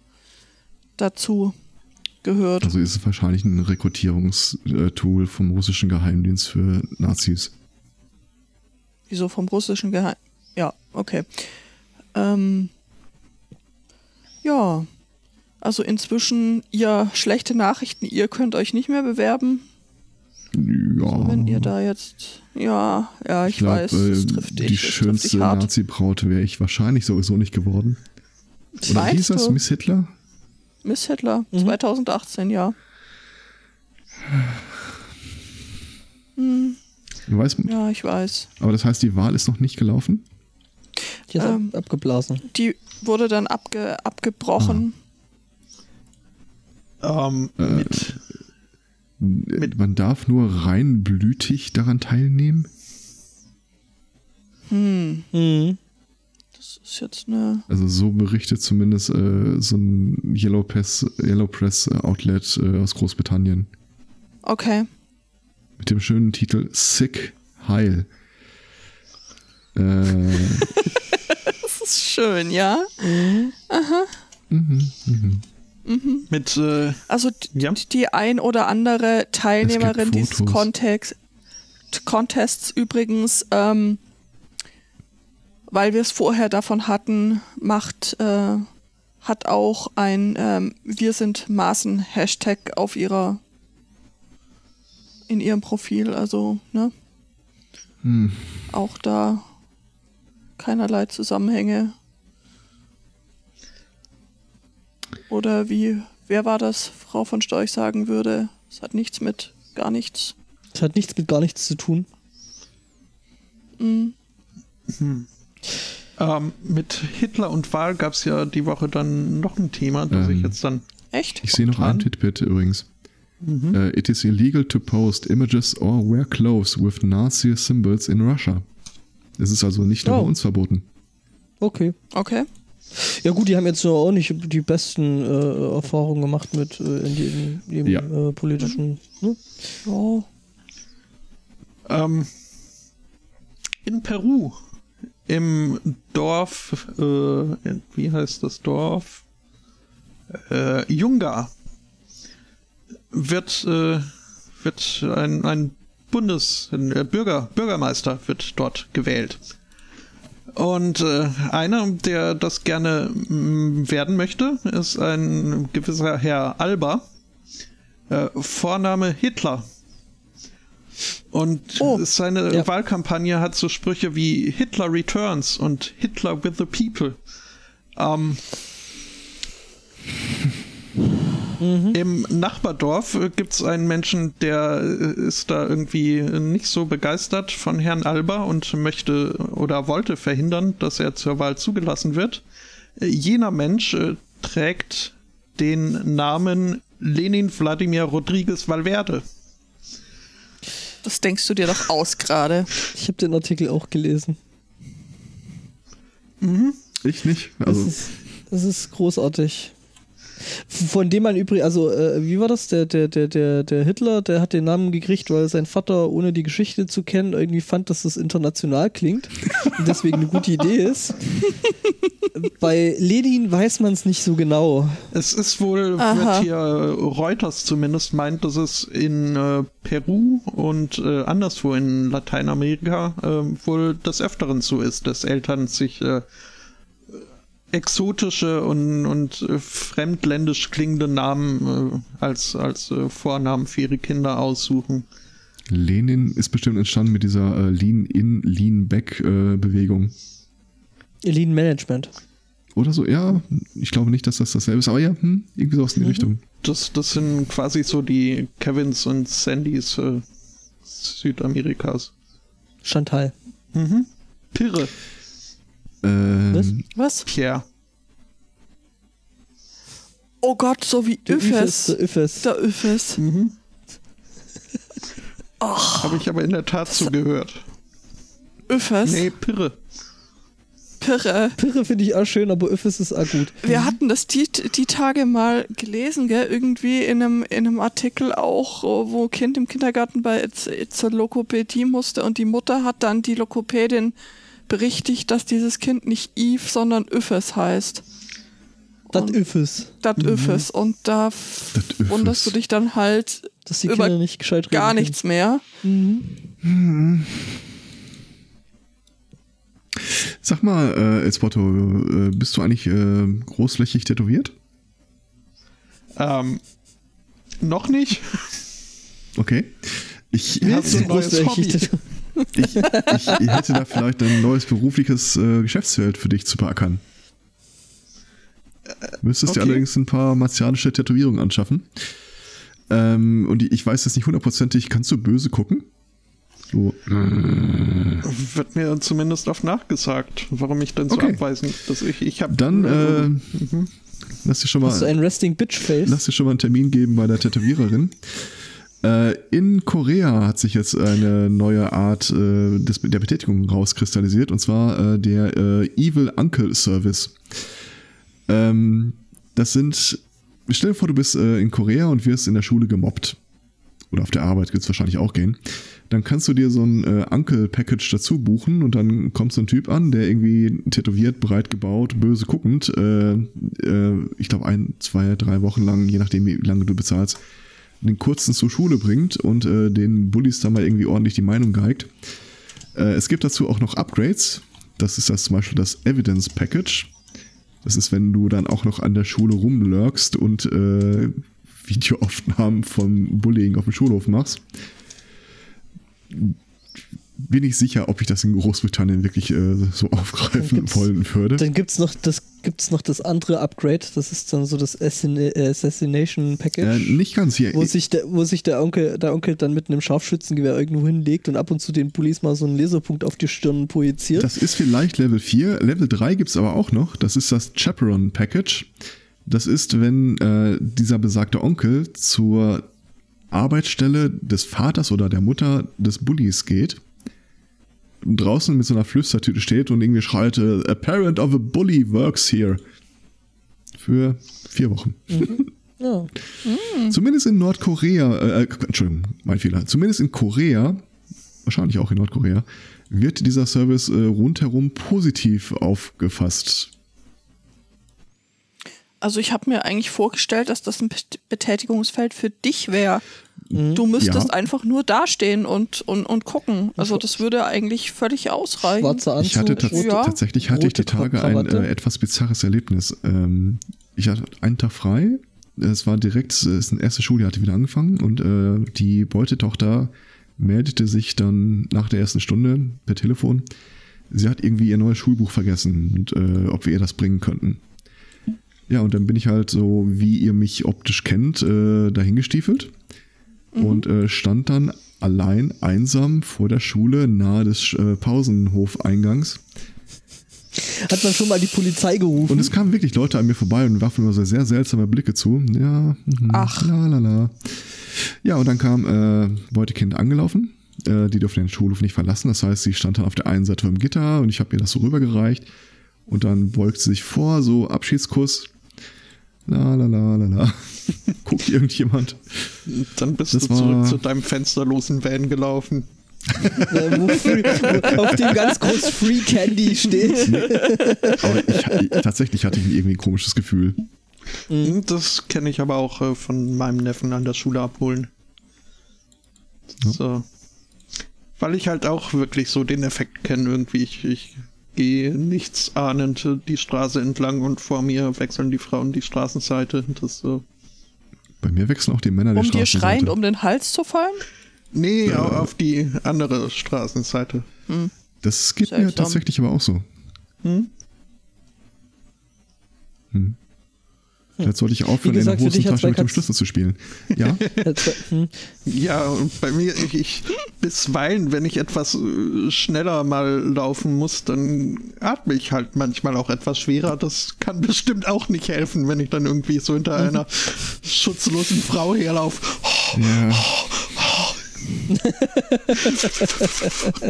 dazu gehört. Also ist es wahrscheinlich ein Rekrutierungstool vom russischen Geheimdienst für Nazis. Wieso vom russischen Geheim... Ja, okay. Ähm, ja, also inzwischen, ihr schlechte Nachrichten, ihr könnt euch nicht mehr bewerben. Ja. Also wenn ihr da jetzt, ja, ja, ich, ich glaub, weiß, äh, die dich, schönste Nazi-Braut wäre ich wahrscheinlich sowieso nicht geworden. Oder wie hieß das? Miss Hitler? Miss Hitler, mhm. 2018, ja. Hm. Weiß, ja, ich weiß. Aber das heißt, die Wahl ist noch nicht gelaufen? Die ist ähm, abgeblasen. Die wurde dann abge, abgebrochen. Ah. Ähm, äh, mit, mit, man darf nur reinblütig daran teilnehmen? Hm, Mhm. Das ist jetzt eine. Also so berichtet zumindest äh, so ein Yellow Press, Yellow Press äh, Outlet äh, aus Großbritannien. Okay. Mit dem schönen Titel Sick Heil. Äh, Das ist schön, ja. mhm, mhm. Mit, äh, Also Ja. die ein oder andere Teilnehmerin dieses Fotos. Kontext, Contests übrigens, ähm, weil wir es vorher davon hatten, macht, äh, hat auch ein ähm, Wir sind Maßen Hashtag auf ihrer in ihrem Profil, also ne, Hm. auch da keinerlei Zusammenhänge. Oder wie, wer war das, Frau von Storch sagen würde, es hat nichts mit gar nichts. Das hat nichts mit gar nichts zu tun. Mhm. Ähm, mit Hitler und Wahl gab es ja die Woche dann noch ein Thema, das Ähm. ich jetzt dann. Echt? Ich sehe noch einen Titbit übrigens. Äh, it is illegal to post images or wear clothes with Nazi symbols in Russia. Es ist also nicht nur Oh. bei uns verboten. Okay. Okay. Ja gut, die haben jetzt auch nicht die besten äh, Erfahrungen gemacht mit äh, in dem Ja. äh, politischen. Ne? Oh. Ähm, in Peru, im Dorf, äh, wie heißt das Dorf? Äh, Yunga, wird, äh, wird ein, ein Bundes-, ein äh, Bürger, Bürgermeister wird dort gewählt. Und äh, einer, der das gerne mm, werden möchte, ist ein gewisser Herr Alba. Äh, Vorname Hitler. Und Oh, seine ja. Wahlkampagne hat so Sprüche wie Hitler returns und Hitler with the people. Ähm, Im Nachbardorf gibt es einen Menschen, der ist da irgendwie nicht so begeistert von Herrn Alba und möchte oder wollte verhindern, dass er zur Wahl zugelassen wird. Jener Mensch äh, trägt den Namen Lenin Wladimir Rodriguez Valverde. Das denkst du dir doch aus gerade. Ich habe den Artikel auch gelesen. Ich nicht. Das, Also, ist, das ist großartig. Von dem man übrigens, also äh, wie war das? Der, der, der, der, der Hitler, der hat den Namen gekriegt, weil sein Vater, ohne die Geschichte zu kennen, irgendwie fand, dass das international klingt und deswegen eine gute Idee ist. Bei Lenin weiß man es nicht so genau. Es ist wohl, Aha. wird hier äh, Reuters zumindest meint, dass es in äh, Peru und äh, anderswo in Lateinamerika äh, wohl des Öfteren so ist, dass Eltern sich äh, exotische und, und äh, fremdländisch klingende Namen äh, als, als äh, Vornamen für ihre Kinder aussuchen. Lenin ist bestimmt entstanden mit dieser Lean-In, Lean-Back-Bewegung. Lean Management. Oder so, ja. Ich glaube nicht, dass das dasselbe ist, aber ja, hm, irgendwie sowas in die Richtung. Das, das sind quasi so die Kevins und Sandys äh, Südamerikas. Chantal. Mhm. Pirre, Ähm, Was? Pierre. Oh Gott, so wie Der Üffes. Der Üffes. Der Üffes. Mhm. Habe ich aber in der Tat zugehört. Üffes. Nee, Pirre. Pirre. Pirre finde ich auch schön, aber Üffes ist auch gut. Wir hatten das die, die Tage mal gelesen, gell? Irgendwie in einem, in einem Artikel auch, wo ein Kind im Kindergarten bei zur Lokopädie musste und die Mutter hat dann die Lokopädin berichtigt, dass dieses Kind nicht Eve, sondern Üffes heißt. Das Und- Üffes. Das Üffes. Und da wunderst du dich dann halt Dass die Über Kinder nicht gescheit reden gar können. nichts mehr. Sag mal, äh, Elspoto, äh, bist du eigentlich äh, großflächig tätowiert? Ähm, noch nicht. Okay. Ich, Wir haben so ein neues Hobby. Ich, ich hätte da vielleicht ein neues berufliches äh, Geschäftsfeld für dich zu beackern. Müsstest dir okay. allerdings ein paar martialische Tätowierungen anschaffen. Ähm, und ich weiß jetzt nicht hundertprozentig, kannst du böse gucken? So, Wird mir zumindest oft nachgesagt, warum ich denn so Okay. abweisend dass ich, ich habe dann äh, lass dir schon Hast du mal ein Resting Bitch Face? lass dir schon mal einen Termin geben bei der Tätowiererin. Äh, in Korea hat sich jetzt eine neue Art äh, des, der Betätigung rauskristallisiert, und zwar äh, der äh, Evil Uncle Service. Ähm, das sind, stell dir vor, du bist äh, in Korea und wirst in der Schule gemobbt. Oder auf der Arbeit wird es wahrscheinlich auch gehen. Dann kannst du dir so ein äh, Uncle-Package dazu buchen und dann kommt so ein Typ an, der irgendwie tätowiert, breit gebaut, böse guckend, ich glaube ein, zwei, drei Wochen lang, je nachdem wie lange du bezahlst, den kurzen zur Schule bringt und äh, den Bullies dann mal irgendwie ordentlich die Meinung geigt. Äh, es gibt dazu auch noch Upgrades. Das ist das zum Beispiel das Evidence Package. Das ist, wenn du dann auch noch an der Schule rumlurkst und äh, Videoaufnahmen vom Bullying auf dem Schulhof machst. Bin ich sicher, ob ich das in Großbritannien wirklich äh, so aufgreifen wollen würde. Dann gibt es noch das gibt's noch das andere Upgrade, das ist dann so das Assassination Package. Äh, nicht ganz hier. Wo sich, der, wo sich der, Onkel, der Onkel dann mit einem Scharfschützengewehr irgendwo hinlegt und ab und zu den Police mal so einen Laserpunkt auf die Stirn projiziert. Das ist vielleicht Level 4. Level 3 gibt es aber auch noch. Das ist das Chaperone Package. Das ist, wenn äh, dieser besagte Onkel zur Arbeitsstelle des Vaters oder der Mutter des Bullies geht draußen mit so einer Flüstertüte steht und irgendwie schreit, äh, a parent of a bully works here. Für vier Wochen. Mhm. Ja. Zumindest in Nordkorea, äh, äh, Entschuldigung, mein Fehler. Zumindest in Korea, wahrscheinlich auch in Nordkorea, wird dieser Service äh, rundherum positiv aufgefasst. Also ich habe mir eigentlich vorgestellt, dass das ein Betätigungsfeld für dich wäre. Mhm. Du müsstest ja. einfach nur dastehen und, und, und gucken. Also das würde eigentlich völlig ausreichen. Schwarzer Anzug. Ich hatte tats ja. tatsächlich hatte ich die Tage ein äh, etwas bizarres Erlebnis. Ähm, ich hatte einen Tag frei. Es war direkt, es ist ein erste Schuljahr hatte wieder angefangen und äh, die Beutetochter meldete sich dann nach der ersten Stunde per Telefon. Sie hat irgendwie ihr neues Schulbuch vergessen und äh, ob wir ihr das bringen könnten. Ja, und dann bin ich halt so, wie ihr mich optisch kennt, äh, dahingestiefelt mhm. und äh, stand dann allein einsam vor der Schule nahe des äh, Pausenhofeingangs. Hat man schon mal die Polizei gerufen? Und es kamen wirklich Leute an mir vorbei und warfen mir so sehr seltsame Blicke zu. Ja, mh, ach. La, la, la. Ja, und dann kam äh, Beutekind angelaufen. Äh, die durfte den Schulhof nicht verlassen. Das heißt, sie stand dann auf der einen Seite vom Gitter und ich habe ihr das so rübergereicht. Und dann beugt sie sich vor, so Abschiedskuss. La la la la la. Guckt irgendjemand. Dann bist das du zurück zu deinem fensterlosen Van gelaufen. wo free, wo auf dem ganz groß Free Candy steht. aber ich, ich, tatsächlich hatte ich irgendwie ein komisches Gefühl. Mhm. Das kenne ich aber auch äh, von meinem Neffen an der Schule abholen. Ja. So. Weil ich halt auch wirklich so den Effekt kenne, irgendwie. Ich, ich gehe nichtsahnend die Straße entlang und vor mir wechseln die Frauen die Straßenseite. Das so. Bei mir wechseln auch die Männer die um Straßenseite. Um dir schreiend um den Hals zu fallen? Nee, äh, auf die andere Straßenseite. Hm. Das geht Seltsam. mir tatsächlich aber auch so. Hm? Hm. Vielleicht sollte ich aufhören, gesagt, in der Hosentasche mit dem Schlüssel zu spielen. Ja? Hm. ja, und bei mir, ich, ich, bisweilen, wenn ich etwas äh, schneller mal laufen muss, dann atme ich halt manchmal auch etwas schwerer. Das kann bestimmt auch nicht helfen, wenn ich dann irgendwie so hinter einer schutzlosen Frau herlaufe. Ja.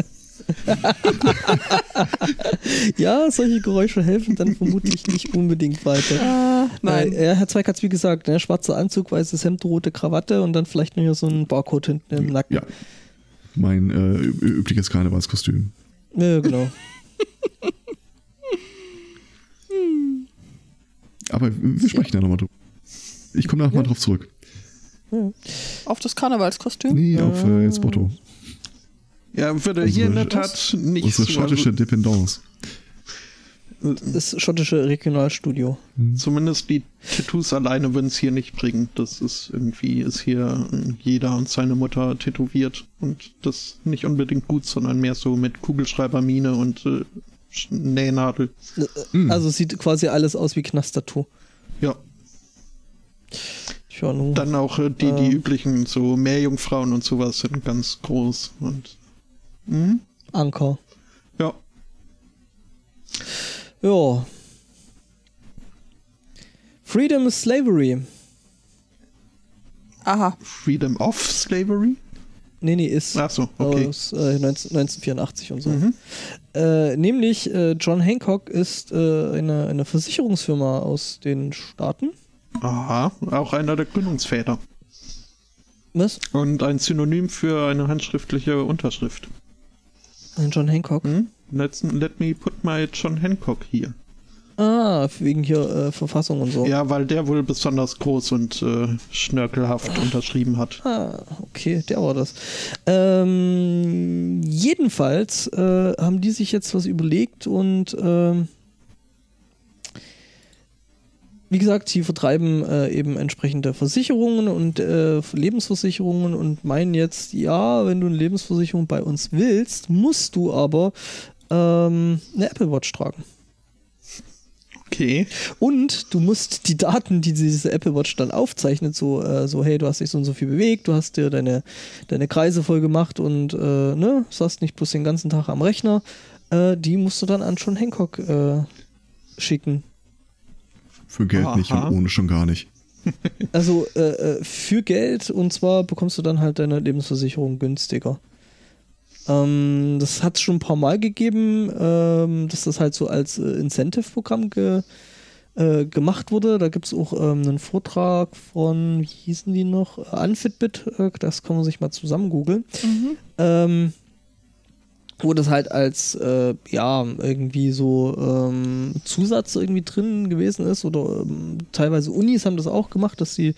ja, solche Geräusche helfen dann vermutlich nicht unbedingt weiter. Ah, nein. Äh, Herr Zweig hat es wie gesagt, ne, schwarzer Anzug, weißes Hemd, rote Krawatte und dann vielleicht noch so ein Barcode hinten im Nacken. Ja. Mein äh, übliches Karnevalskostüm. Ja, genau. Aber wir sprechen ja nochmal drüber. Ich komme da nochmal ja. drauf zurück. Auf das Karnevalskostüm? Nee, auf äh, ins Botto. Ja, würde hier in der Tat nicht Unsere so schottische Dependance. Das schottische Regionalstudio. Mhm. Zumindest die Tattoos alleine würden es hier nicht bringen. Das ist irgendwie, ist hier jeder und seine Mutter tätowiert und das nicht unbedingt gut, sondern mehr so mit Kugelschreibermine und äh, Nähnadel. Mhm. Also sieht quasi alles aus wie Knast-Tattoo. Ja. Dann auch äh, die, äh, die üblichen so Meerjungfrauen und sowas sind ganz groß und Mhm. Anker. Ja. Ja. Freedom is Slavery. Aha. Freedom of Slavery? Nee, nee, ist Ach so, okay. aus äh, 19, 1984 und so. Äh, nämlich äh, John Hancock ist äh, eine, eine Versicherungsfirma aus den Staaten. Aha, auch einer der Gründungsväter. Was? Und ein Synonym für eine handschriftliche Unterschrift. Ein John Hancock. Hm? Let's, let me put my John Hancock hier. Ah, wegen hier äh, Verfassung und so. Ja, weil der wohl besonders groß und äh, schnörkelhaft unterschrieben hat. Ah, okay, der war das. Ähm, jedenfalls äh, haben die sich jetzt was überlegt und ähm, wie gesagt, sie vertreiben äh, eben entsprechende Versicherungen und äh, Lebensversicherungen und meinen jetzt, ja, wenn du eine Lebensversicherung bei uns willst, musst du aber ähm, eine Apple Watch tragen. Okay. Und du musst die Daten, die diese Apple Watch dann aufzeichnet, so, äh, so hey, du hast dich so und so viel bewegt, du hast dir deine, deine Kreise voll gemacht und äh, ne, saßt nicht bloß den ganzen Tag am Rechner, äh, die musst du dann an John Hancock äh, schicken. Für Geld nicht Aha. und ohne schon gar nicht. Also äh, äh, für Geld und zwar bekommst du dann halt deine Lebensversicherung günstiger. Ähm, das hat es schon ein paar Mal gegeben, ähm, dass das halt so als äh, Incentive-Programm ge, äh, gemacht wurde. Da gibt es auch ähm, einen Vortrag von, wie hießen die noch? Unfitbit, äh, das kann man sich mal zusammen googeln. Ähm, wo das halt als äh, ja irgendwie so ähm, Zusatz irgendwie drin gewesen ist oder ähm, teilweise Unis haben das auch gemacht, dass die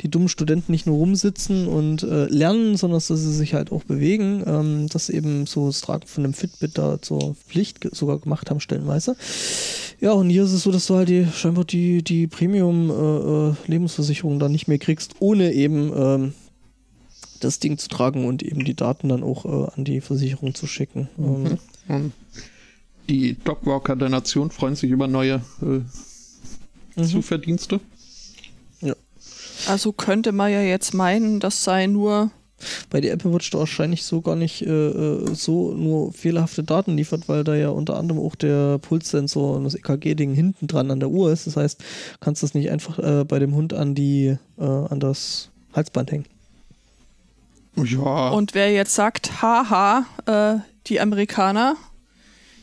die dummen Studenten nicht nur rumsitzen und äh, lernen, sondern dass sie sich halt auch bewegen, ähm, dass eben so das Tragen von einem Fitbit da zur Pflicht sogar gemacht haben stellenweise. Ja und hier ist es so, dass du halt die scheinbar die die Premium äh, äh, da nicht mehr kriegst, ohne eben ähm, das Ding zu tragen und eben die Daten dann auch äh, an die Versicherung zu schicken. Ähm, Und die Dogwalker der Nation freuen sich über neue äh, Zuverdienste. Also könnte man ja jetzt meinen, das sei nur. bei der Apple Watch da wahrscheinlich so gar nicht äh, äh, so nur fehlerhafte Daten liefert, weil da ja unter anderem auch der Pulssensor und das EKG-Ding hinten dran an der Uhr ist. Das heißt, kannst du das nicht einfach äh, bei dem Hund an die äh, an das Halsband hängen. Ja, Und wer jetzt sagt, haha, äh, die Amerikaner,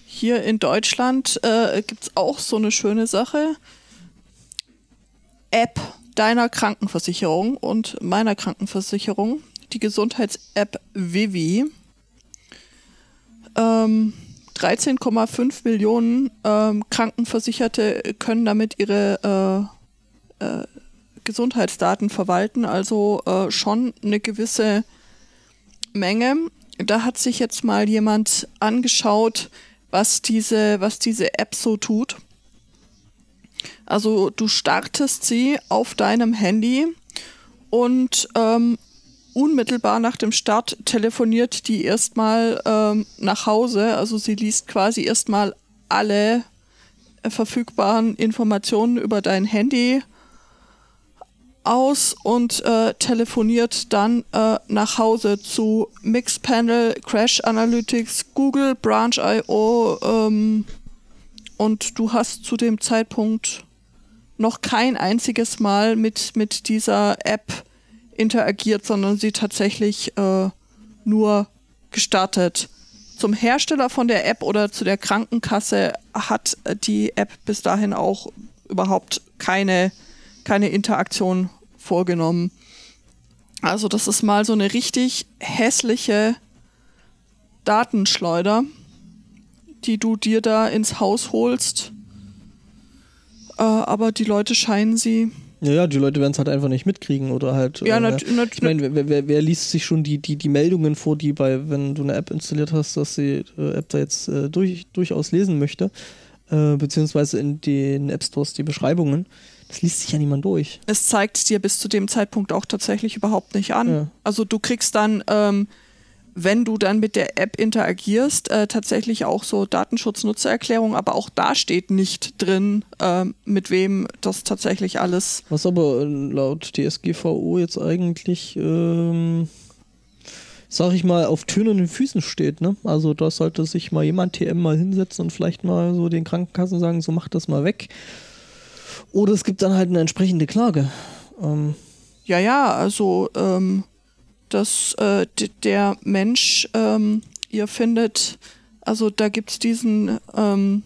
hier in Deutschland äh, gibt es auch so eine schöne Sache. App deiner Krankenversicherung und meiner Krankenversicherung, die Gesundheits-App Vivi. Ähm, 13,5 Millionen ähm, Krankenversicherte können damit ihre äh, äh, Gesundheitsdaten verwalten, also äh, schon eine gewisse Menge. Da hat sich jetzt mal jemand angeschaut, was diese, was diese App so tut. Also du startest sie auf deinem Handy und ähm, unmittelbar nach dem Start telefoniert die erstmal ähm, nach Hause. Also sie liest quasi erstmal alle äh, verfügbaren Informationen über dein Handy aus und äh, telefoniert dann äh, nach Hause zu Mixpanel, Crash Analytics, Google, Branch.io ähm, und du hast zu dem Zeitpunkt noch kein einziges Mal mit, mit dieser App interagiert, sondern sie tatsächlich äh, nur gestartet. Zum Hersteller von der App oder zu der Krankenkasse hat äh, die App bis dahin auch überhaupt keine, keine Interaktion vorgenommen. Also das ist mal so eine richtig hässliche Datenschleuder, die du dir da ins Haus holst. Äh, aber die Leute scheinen sie Ja, ja, die Leute werden es halt einfach nicht mitkriegen oder halt. Ja, äh, nat- nat- ich meine, wer, wer, wer liest sich schon die, die, die Meldungen vor, die bei, wenn du eine App installiert hast, dass die äh, App da jetzt äh, durch, durchaus lesen möchte, äh, beziehungsweise in den App Stores die Beschreibungen. Das liest sich ja niemand durch. es zeigt dir bis zu dem Zeitpunkt auch tatsächlich überhaupt nicht an. Ja. Also du kriegst dann, ähm, wenn du dann mit der App interagierst, äh, tatsächlich auch so Datenschutz-Nutzererklärung, aber auch da steht nicht drin, ähm, mit wem das tatsächlich alles. Was aber äh, laut DSGVO jetzt eigentlich, ähm, sag ich mal, auf tönernen Füßen steht. Ne? Also da sollte sich mal jemand TM mal hinsetzen und vielleicht mal so den Krankenkassen sagen, so mach das mal weg. Oder es gibt dann halt eine entsprechende Klage. Ähm, ja, ja, also ähm, dass äh, der Mensch, ähm, ihr findet, also da gibt es diesen, ähm,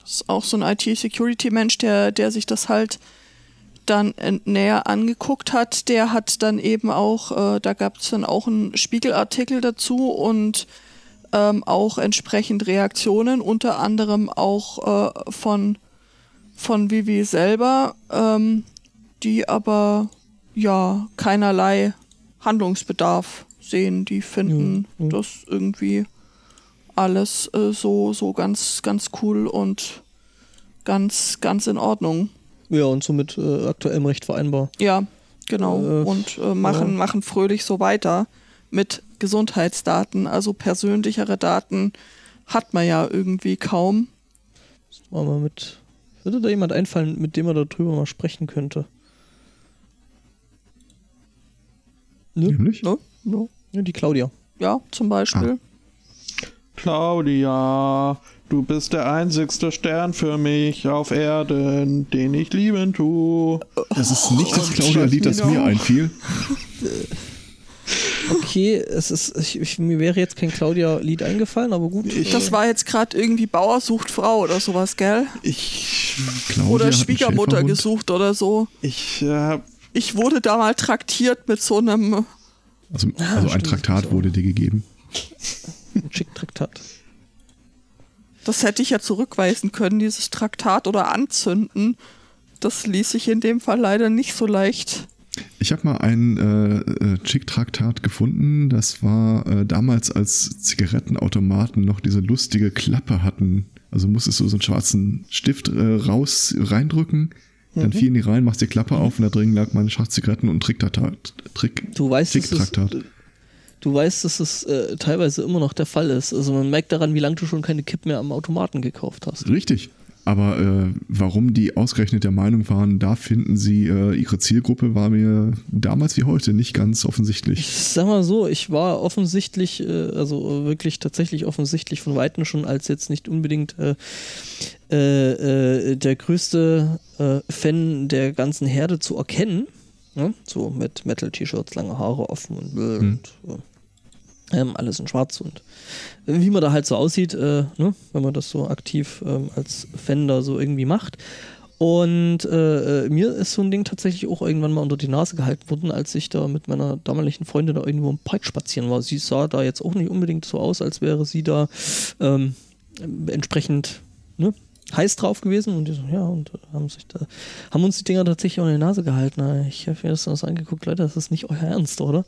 das ist auch so ein IT-Security-Mensch, der, der sich das halt dann näher angeguckt hat, der hat dann eben auch, äh, da gab es dann auch einen Spiegelartikel dazu und ähm, auch entsprechend Reaktionen, unter anderem auch äh, von, von Vivi selber, ähm, die aber ja keinerlei Handlungsbedarf sehen. Die finden ja, ja. das irgendwie alles äh, so, so ganz, ganz cool und ganz, ganz in Ordnung. Ja, und somit äh, aktuellem Recht vereinbar. Ja, genau. Äh, und äh, machen, ja. machen fröhlich so weiter mit Gesundheitsdaten. Also persönlichere Daten hat man ja irgendwie kaum. Mal mit. Würde da jemand einfallen, mit dem man darüber mal sprechen könnte? Ne? Nämlich? Ne? Ne? Ja, die Claudia. Ja, zum Beispiel. Ah. Claudia, du bist der einzigste Stern für mich auf Erden, den ich lieben tue. Das ist nicht das Claudia-Lied, das mir einfiel. Okay, es ist, ich, ich, mir wäre jetzt kein Claudia-Lied eingefallen, aber gut. Ich, das war jetzt gerade irgendwie Bauer sucht Frau oder sowas, gell? Ich. Claudia oder Schwiegermutter gesucht oder so. Ich äh, ich wurde da mal traktiert mit so einem. Also, also ein Traktat wurde dir gegeben. Ein Schick-Traktat. Das hätte ich ja zurückweisen können, dieses Traktat oder anzünden. Das ließ sich in dem Fall leider nicht so leicht. Ich habe mal ein äh, äh, Chick-Traktat gefunden. Das war äh, damals, als Zigarettenautomaten noch diese lustige Klappe hatten. Also musstest du so einen schwarzen Stift äh, raus reindrücken dann mhm. fielen die rein, machst die Klappe auf und da drin lag meine Schachzigaretten und Tricktraktat. Trick, du weißt. Du weißt, dass es äh, teilweise immer noch der Fall ist. Also man merkt daran, wie lange du schon keine Kipp mehr am Automaten gekauft hast. Richtig. Aber äh, warum die ausgerechnet der Meinung waren, da finden sie äh, ihre Zielgruppe, war mir damals wie heute nicht ganz offensichtlich. Ich sag mal so, ich war offensichtlich, äh, also wirklich tatsächlich offensichtlich von Weitem schon als jetzt nicht unbedingt äh, äh, äh, der größte Fan der ganzen Herde zu erkennen. Ne? So mit Metal-T-Shirts, lange Haare offen und, hm. und ähm, alles in schwarz und wie man da halt so aussieht, äh, ne, wenn man das so aktiv ähm, als da so irgendwie macht. Und äh, äh, mir ist so ein Ding tatsächlich auch irgendwann mal unter die Nase gehalten worden, als ich da mit meiner damaligen Freundin da irgendwo im Park spazieren war. Sie sah da jetzt auch nicht unbedingt so aus, als wäre sie da ähm, entsprechend ne, heiß drauf gewesen. Und die so, ja, und haben sich da, haben uns die Dinger tatsächlich unter die Nase gehalten. Ich habe mir das, das angeguckt, Leute, das ist nicht euer Ernst, oder?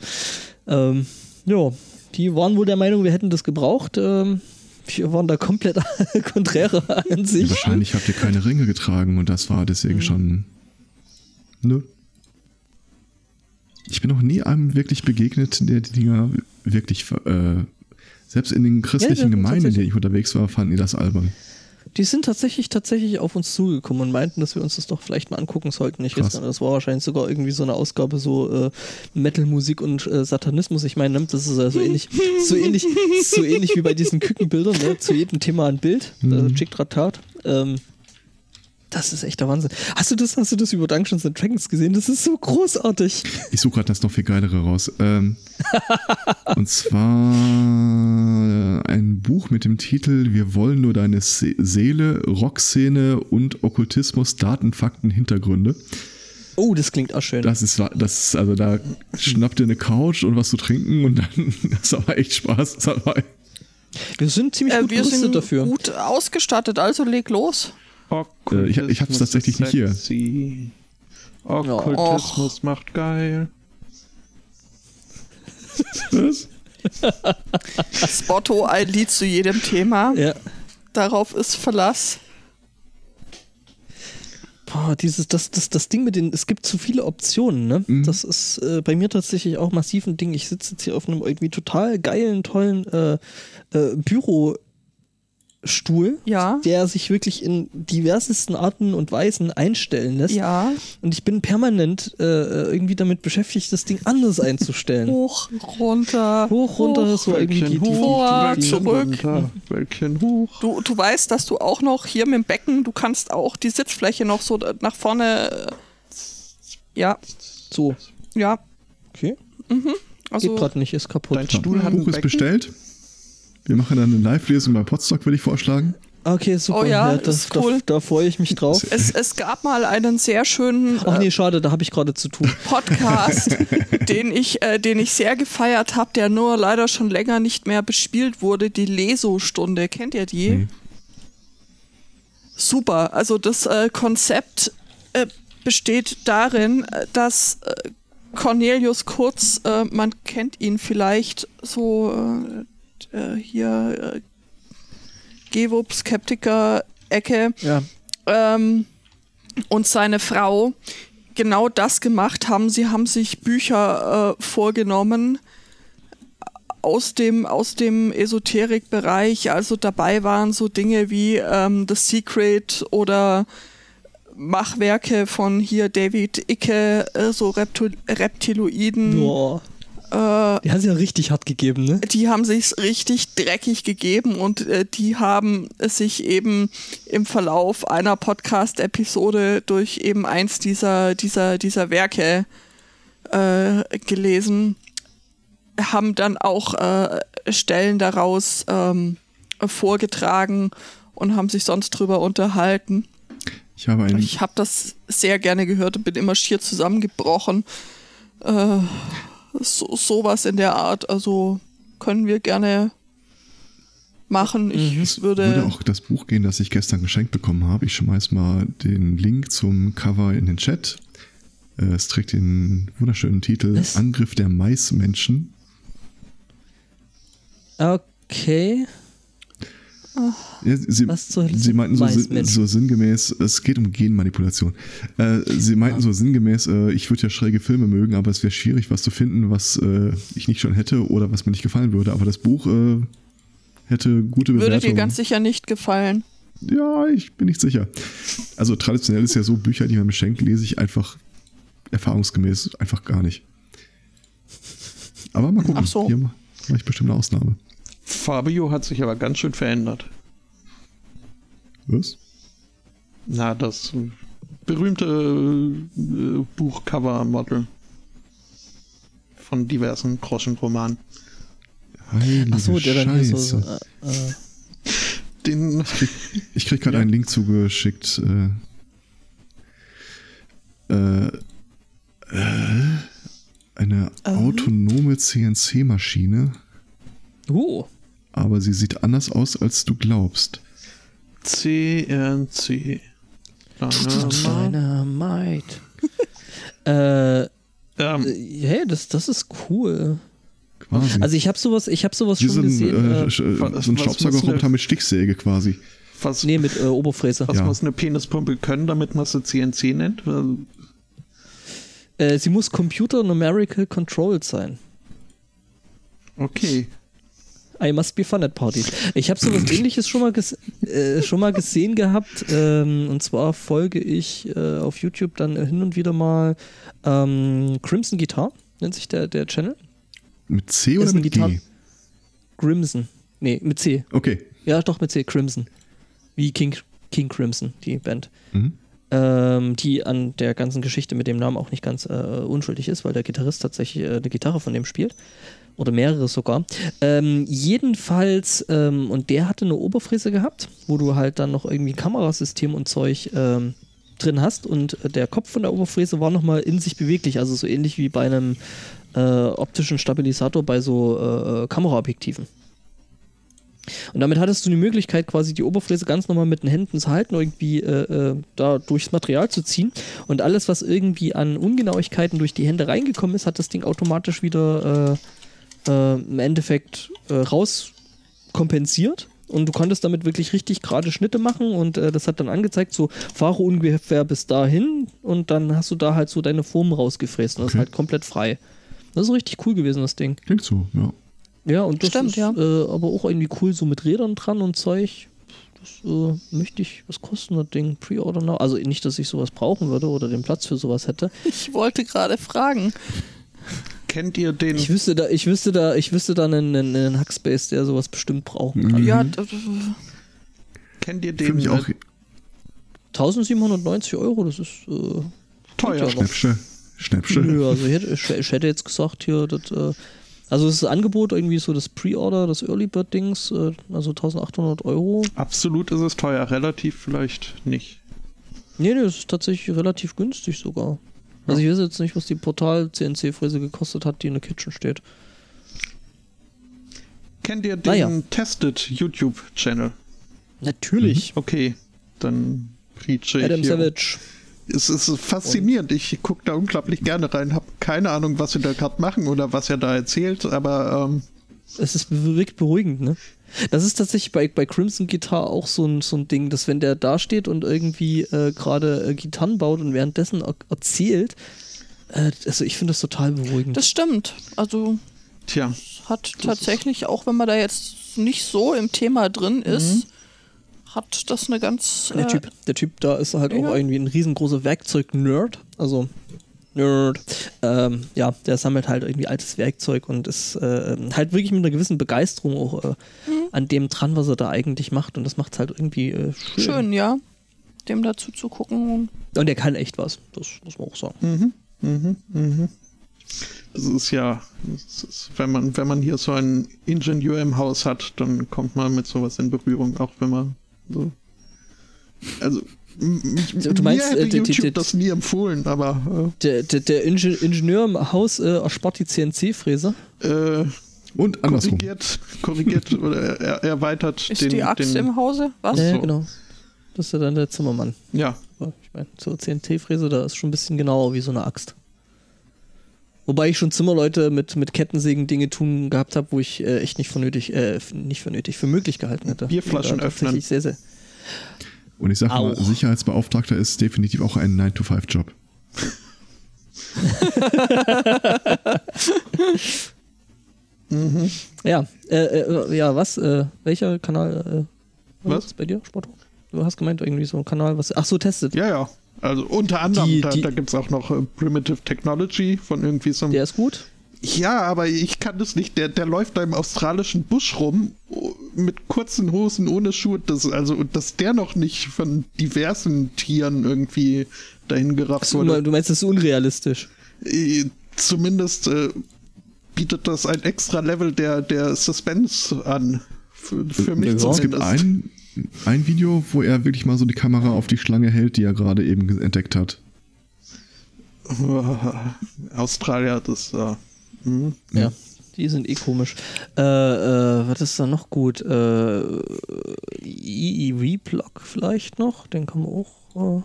Ähm, ja, die waren wohl der Meinung, wir hätten das gebraucht. Ähm, wir waren da komplett konträre Ansicht. Wahrscheinlich habt ihr keine Ringe getragen und das war deswegen mhm. schon. Ne? Ich bin noch nie einem wirklich begegnet, der die Dinger wirklich. Äh, selbst in den christlichen ja, Gemeinden, in denen ich unterwegs war, fanden die das albern. Die sind tatsächlich tatsächlich auf uns zugekommen und meinten, dass wir uns das doch vielleicht mal angucken sollten. Ich Krass. weiß gar nicht, das war wahrscheinlich sogar irgendwie so eine Ausgabe so äh, Metal-Musik und äh, Satanismus. Ich meine, das ist ja so ähnlich, so ähnlich, so ähnlich wie bei diesen Kükenbildern, ne? zu jedem Thema ein Bild, mhm. äh, Chick-Traktat. Ähm, das ist echt der Wahnsinn. Hast du das, hast du das über Dungeons and Dragons gesehen? Das ist so großartig. Ich suche gerade das noch viel geilere raus. Ähm, und zwar ein Buch mit dem Titel Wir wollen nur deine Seele, Rockszene und Okkultismus, Daten, Fakten, Hintergründe. Oh, das klingt auch schön. Das ist, das ist also da schnappt ihr eine Couch und was zu trinken und dann ist aber echt Spaß dabei. Wir sind ziemlich äh, gut wir sind dafür. gut ausgestattet, also leg los. Äh, ich ich habe es tatsächlich nicht hier. Okkultismus oh. macht geil. Was? Spotto, ein Lied zu jedem Thema. Ja. Darauf ist Verlass. Boah, dieses, das, das, das Ding mit den, es gibt zu viele Optionen, ne? Mhm. Das ist äh, bei mir tatsächlich auch massiv ein Ding. Ich sitze jetzt hier auf einem irgendwie total geilen, tollen äh, äh, Büro Stuhl, ja. der sich wirklich in diversesten Arten und Weisen einstellen lässt. Ja. Und ich bin permanent äh, irgendwie damit beschäftigt, das Ding anders einzustellen. Hoch, runter. Hoch, runter, hoch, so irgendwie die, die, hoch, die, die, zurück. Wölkchen hoch. Du, du weißt, dass du auch noch hier mit dem Becken, du kannst auch die Sitzfläche noch so nach vorne. Äh, ja. So. Ja. Okay. Also, Geht gerade nicht, ist kaputt. Dein Stuhl hat Buch ein ist Becken. bestellt. Wir machen dann eine Live-Lesung bei Podstock, würde ich vorschlagen. Okay, super. Oh ja, das, ist cool. Da, da freue ich mich drauf. es, es gab mal einen sehr schönen Ach äh, nee, schade, da habe ich gerade zu tun. Podcast, den ich, äh, den ich sehr gefeiert habe, der nur leider schon länger nicht mehr bespielt wurde, die Leso-Stunde. Kennt ihr die? Nee. Super. Also das äh, Konzept äh, besteht darin, äh, dass äh, Cornelius Kurz, äh, man kennt ihn vielleicht so äh, hier äh, Gewup, Skeptiker, Ecke, Ja. ähm, und seine Frau genau das gemacht haben. Sie haben sich Bücher äh, vorgenommen aus dem, aus dem Esoterikbereich. Also dabei waren so Dinge wie ähm, The Secret oder Machwerke von hier David Icke, äh, so Reptil Reptiloiden. Boah. Äh, Die haben sie ja richtig hart gegeben, ne? die haben sich richtig dreckig gegeben und äh, die haben sich eben im Verlauf einer Podcast-Episode durch eben eins dieser, dieser, dieser Werke äh, gelesen, haben dann auch äh, Stellen daraus ähm, vorgetragen und haben sich sonst drüber unterhalten. Ich habe einen, Ich habe das sehr gerne gehört und bin immer schier zusammengebrochen. Äh, so, sowas in der Art, also können wir gerne machen. Ich es würde, würde auch das Buch gehen, das ich gestern geschenkt bekommen habe. Ich schmeiß mal den Link zum Cover in den Chat. Äh, Es trägt den wunderschönen Titel Was? Angriff der Maismenschen. Okay. Ja, sie, Was zur Hölle sie meinten so, sin- so sinngemäß, es geht um Genmanipulation. Äh, sie meinten so sinngemäß, äh, ich würde ja schräge Filme mögen, aber es wäre schwierig, was zu finden, was äh, ich nicht schon hätte oder was mir nicht gefallen würde. Aber das Buch äh, hätte gute würde Bewertungen. dir ganz sicher nicht gefallen. Ja, ich bin nicht sicher. Also traditionell ist ja so, Bücher, die man mir schenkt, lese ich einfach erfahrungsgemäß einfach gar nicht. Aber mal gucken. Ach so. Hier mache ich bestimmt eine Ausnahme. Fabio hat sich aber ganz schön verändert. Was? Na, das berühmte äh, Buchcover-Model von diversen Groschenromanen. Heilige Achso, der dann hier so. Scheiße. Äh, äh, Den Ich krieg gerade einen Link zugeschickt. Äh, äh, äh, eine autonome CNC-Maschine, uh, aber sie sieht anders aus, als du glaubst. CNC. Dynamite. äh, Ähm, hey, das, das ist cool. Quasi. Also ich habe sowas, ich habe sowas Wie schon so ein, gesehen. äh, Äh, äh, was- so ein Staubsaugerroboter mit Stichsäge quasi. was nee, mit äh, Oberfräse. was Ja. muss eine Penispumpe können, damit man sie CNC nennt? Äh, sie muss Computer Numerical Controlled sein. Okay. I must be fun at parties. Ich habe sowas ähnliches schon mal, äh, schon mal gesehen gehabt. Ähm, und zwar folge ich äh, auf YouTube dann hin und wieder mal ähm, Crimson Guitar, nennt sich der, der Channel. Mit C oder mit Gitarren- G? Crimson. Nee, mit C. Okay. Ja, doch mit C. Crimson. Wie King, King Crimson, die Band. Mhm. ähm, die an der ganzen Geschichte mit dem Namen auch nicht ganz äh, unschuldig ist, weil der Gitarrist tatsächlich äh, eine Gitarre von dem spielt. Oder mehrere sogar. Ähm, jedenfalls, ähm, und der hatte eine Oberfräse gehabt, wo du halt dann noch irgendwie Kamerasystem und Zeug ähm, drin hast und äh, der Kopf von der Oberfräse war nochmal in sich beweglich, also so ähnlich wie bei einem äh, optischen Stabilisator bei so äh, äh, Kameraobjektiven. Und damit hattest du die Möglichkeit, quasi die Oberfräse ganz normal mit den Händen zu halten, irgendwie äh, äh, da durchs Material zu ziehen. Und alles, was irgendwie an Ungenauigkeiten durch die Hände reingekommen ist, hat das Ding automatisch wieder äh, äh, im Endeffekt äh, rauskompensiert. Und du konntest damit wirklich richtig gerade Schnitte machen und äh, das hat dann angezeigt, so fahre ungefähr bis dahin und dann hast du da halt so deine Formen rausgefräst und das ist Okay. halt komplett frei. Das ist richtig cool gewesen, das Ding. Klingt so, ja. Ja, und das Stimmt, ist ja. Äh, aber auch irgendwie cool, so mit Rädern dran und Zeug. Das äh, möchte ich, was kostet das Ding? Pre-Order now? Also nicht, dass ich sowas brauchen würde oder den Platz für sowas hätte. Ich wollte gerade fragen. Kennt ihr den? Ich wüsste da, ich wüsste da, ich wüsste da einen, einen, einen Hackspace, der sowas bestimmt brauchen kann. Mhm. Ja, kennt ihr Für den? mich auch äh, 1790 Euro, das ist äh, teuer. ja noch. Schnäppchen. Schnäppchen. Nö, also ich hätte, ich, ich hätte jetzt gesagt hier, das, äh, also das Angebot irgendwie so das Pre-Order, das Early Bird Dings, äh, also 1800 Euro. Absolut ist es teuer, relativ vielleicht nicht. Nee, nee, das ist tatsächlich relativ günstig sogar. Also ich weiß jetzt nicht, was die Portal-CNC-Fräse gekostet hat, die in der Kitchen steht. Kennt ihr den Naja. Tested YouTube-Channel? Natürlich. Okay, dann preache ich Adam hier. Savage. Es ist faszinierend. Ich gucke da unglaublich gerne rein. Hab keine Ahnung, was sie da gerade machen oder was er da erzählt, aber ähm, Es ist wirklich beruhigend, ne? Das ist tatsächlich bei, bei Crimson Guitar auch so ein, so ein Ding, dass wenn der da steht und irgendwie äh, gerade äh, Gitarren baut und währenddessen er erzählt, äh, also ich finde das total beruhigend. Das stimmt. Also tja, hat tatsächlich, auch wenn man da jetzt nicht so im Thema drin ist, hat das eine ganz. der, äh, typ, der Typ da ist halt ja. auch irgendwie ein riesengroßer Werkzeug-Nerd. Also Nerd. Ähm, ja, der sammelt halt irgendwie altes Werkzeug und ist äh, halt wirklich mit einer gewissen Begeisterung auch äh, an dem dran, was er da eigentlich macht. Und das macht es halt irgendwie äh, schön. schön, ja. Dem dazu zu gucken. Und der kann echt was. Das muss man auch sagen. Mhm, mhm, mhm. Das ist ja, das ist, wenn man, wenn man hier so einen Ingenieur im Haus hat, dann kommt man mit sowas in Berührung, auch wenn man so. Also, Du meinst, mir hätte äh, die- die- YouTube das nie empfohlen, aber Der, der, der Inge Ingenieur im Haus äh, erspart die CNC-Fräse. äh, äh, Und andersrum. korrigiert, korrigiert oder er, erweitert Ist den. die Axt den, im Hause? Was? Ja, so. genau. Das ist ja dann der Zimmermann. Ja, Ich meine, so CNC-Fräse, da ist schon ein bisschen genauer wie so eine Axt. Wobei ich schon Zimmerleute mit, mit Kettensägen Dinge tun gehabt habe, wo ich äh, echt nicht für nötig, äh, nicht für nötig, für möglich gehalten hätte. Bierflaschen öffnen. Sehr, sehr. Und ich sag mal, Auch. Sicherheitsbeauftragter ist definitiv auch ein 9-to-5-Job. Ja, äh, äh, ja, was? Äh, welcher Kanal? Äh, Was? ist bei dir, Sporthoch? Du hast gemeint, irgendwie so ein Kanal, was. Ach so, testet. ja, ja. Also unter anderem, Die- da, die- da gibt es auch noch äh, Primitive Technology von irgendwie so einem Der ist gut. Ja, aber ich kann das nicht. Der, der läuft da im australischen Busch rum oh, mit kurzen Hosen ohne Schuhe. Das, also, und dass der noch nicht von diversen Tieren irgendwie dahin gerafft Du, wurde. du meinst, das ist unrealistisch. Äh, Zumindest äh, bietet das ein extra Level der, der Suspense an. Für, für mich Ja. Es gibt zumindest. ein, ein Video, wo er wirklich mal so die Kamera auf die Schlange hält, die er gerade eben entdeckt hat. Australier, das. Äh, hm. Ja, die sind eh komisch. Äh, äh, was ist da noch gut? Äh, EEV-Block vielleicht noch? Den kann man auch. Äh,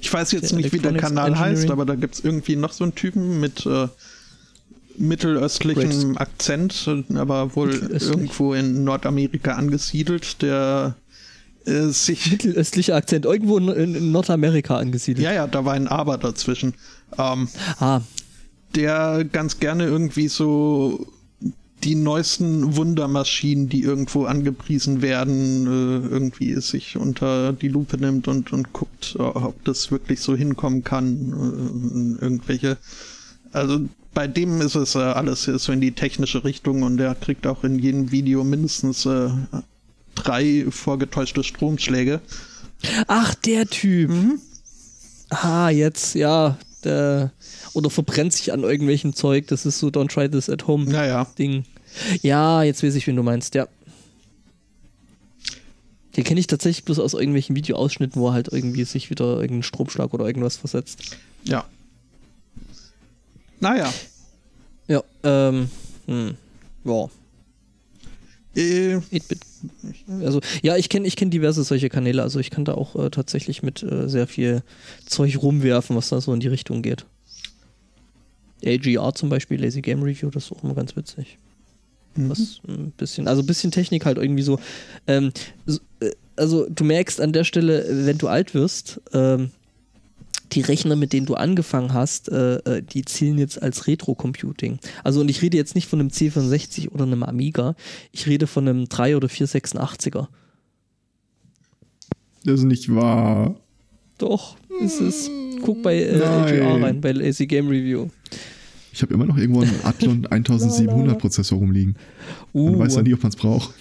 Ich weiß jetzt nicht, wie der Kanal heißt, aber da gibt es irgendwie noch so einen Typen mit äh, mittelöstlichem Akzent, aber wohl irgendwo in Nordamerika angesiedelt, der äh, sich. mittelöstlicher Akzent, irgendwo in, in Nordamerika angesiedelt. Ja, ja, da war ein Aber dazwischen. Ähm, Ah, der ganz gerne irgendwie so die neuesten Wundermaschinen, die irgendwo angepriesen werden, äh, irgendwie sich unter die Lupe nimmt und, und guckt, äh, ob das wirklich so hinkommen kann. Äh, irgendwelche. Also bei dem ist es alles so in die technische Richtung und der kriegt auch in jedem Video mindestens drei vorgetäuschte Stromschläge. Ach, der Typ. Ah, jetzt, ja. Der, oder verbrennt sich an irgendwelchem Zeug. Das ist so Don't try this at home Naja. Ding. Ja, jetzt weiß ich, wen du meinst, ja. Den kenne ich tatsächlich bloß aus irgendwelchen Videoausschnitten, wo er halt irgendwie sich wieder irgendeinen Stromschlag oder irgendwas versetzt. Ja. Naja. Ja, ähm, hm. Ja, Äh, 8-Bit. Also, ja, ich kenne ich kenn diverse solche Kanäle. Also, ich kann da auch äh, tatsächlich mit äh, sehr viel Zeug rumwerfen, was da so in die Richtung geht. AGR zum Beispiel, Lazy Game Review, das ist auch immer ganz witzig. Was ein bisschen, also ein bisschen Technik halt irgendwie so. Ähm, so äh, also, du merkst an der Stelle, wenn du alt wirst, ähm, die Rechner, mit denen du angefangen hast, äh, äh, die zielen jetzt als Retro-Computing. Also, und ich rede jetzt nicht von einem C64 oder einem Amiga, ich rede von einem 3 oder 486er. Das ist nicht wahr. Doch, ist es. Guck bei äh. LGR rein, bei Lazy Game Review. Ich habe immer noch irgendwo einen Athlon 1700 Prozessor rumliegen. Man Uh, weiß ja nie, ob man es braucht.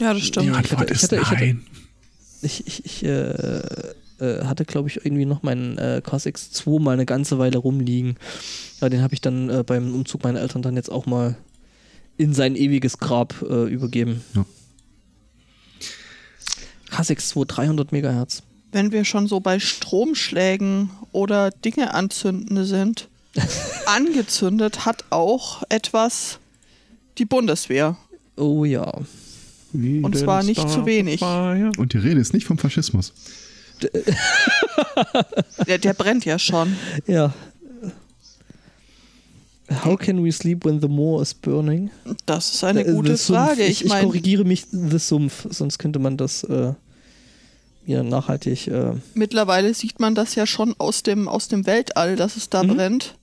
Ja, das stimmt. Ja, ich hatte- ich hatte- ich hatte- nein. ich, ich, ich, äh, äh, hatte, glaube ich, irgendwie noch meinen äh, Cos 2 mal eine ganze Weile rumliegen. Ja, den habe ich dann äh, beim Umzug meiner Eltern dann jetzt auch mal in sein ewiges Grab äh, übergeben. Ja. K6 2, 300 Megahertz. Wenn wir schon so bei Stromschlägen oder Dinge anzünden sind, angezündet hat auch etwas die Bundeswehr. Oh ja. Und zwar nicht zu wenig. Und die Rede ist nicht vom Faschismus. der, der brennt ja schon. Ja. How can we sleep when the moor is burning? Das ist eine äh, gute Frage. Ich, ich, ich korrigiere mich, The Sumpf, sonst könnte man das äh, ja nachhaltig. Äh Mittlerweile sieht man das ja schon aus dem, aus dem Weltall, dass es da mhm. brennt.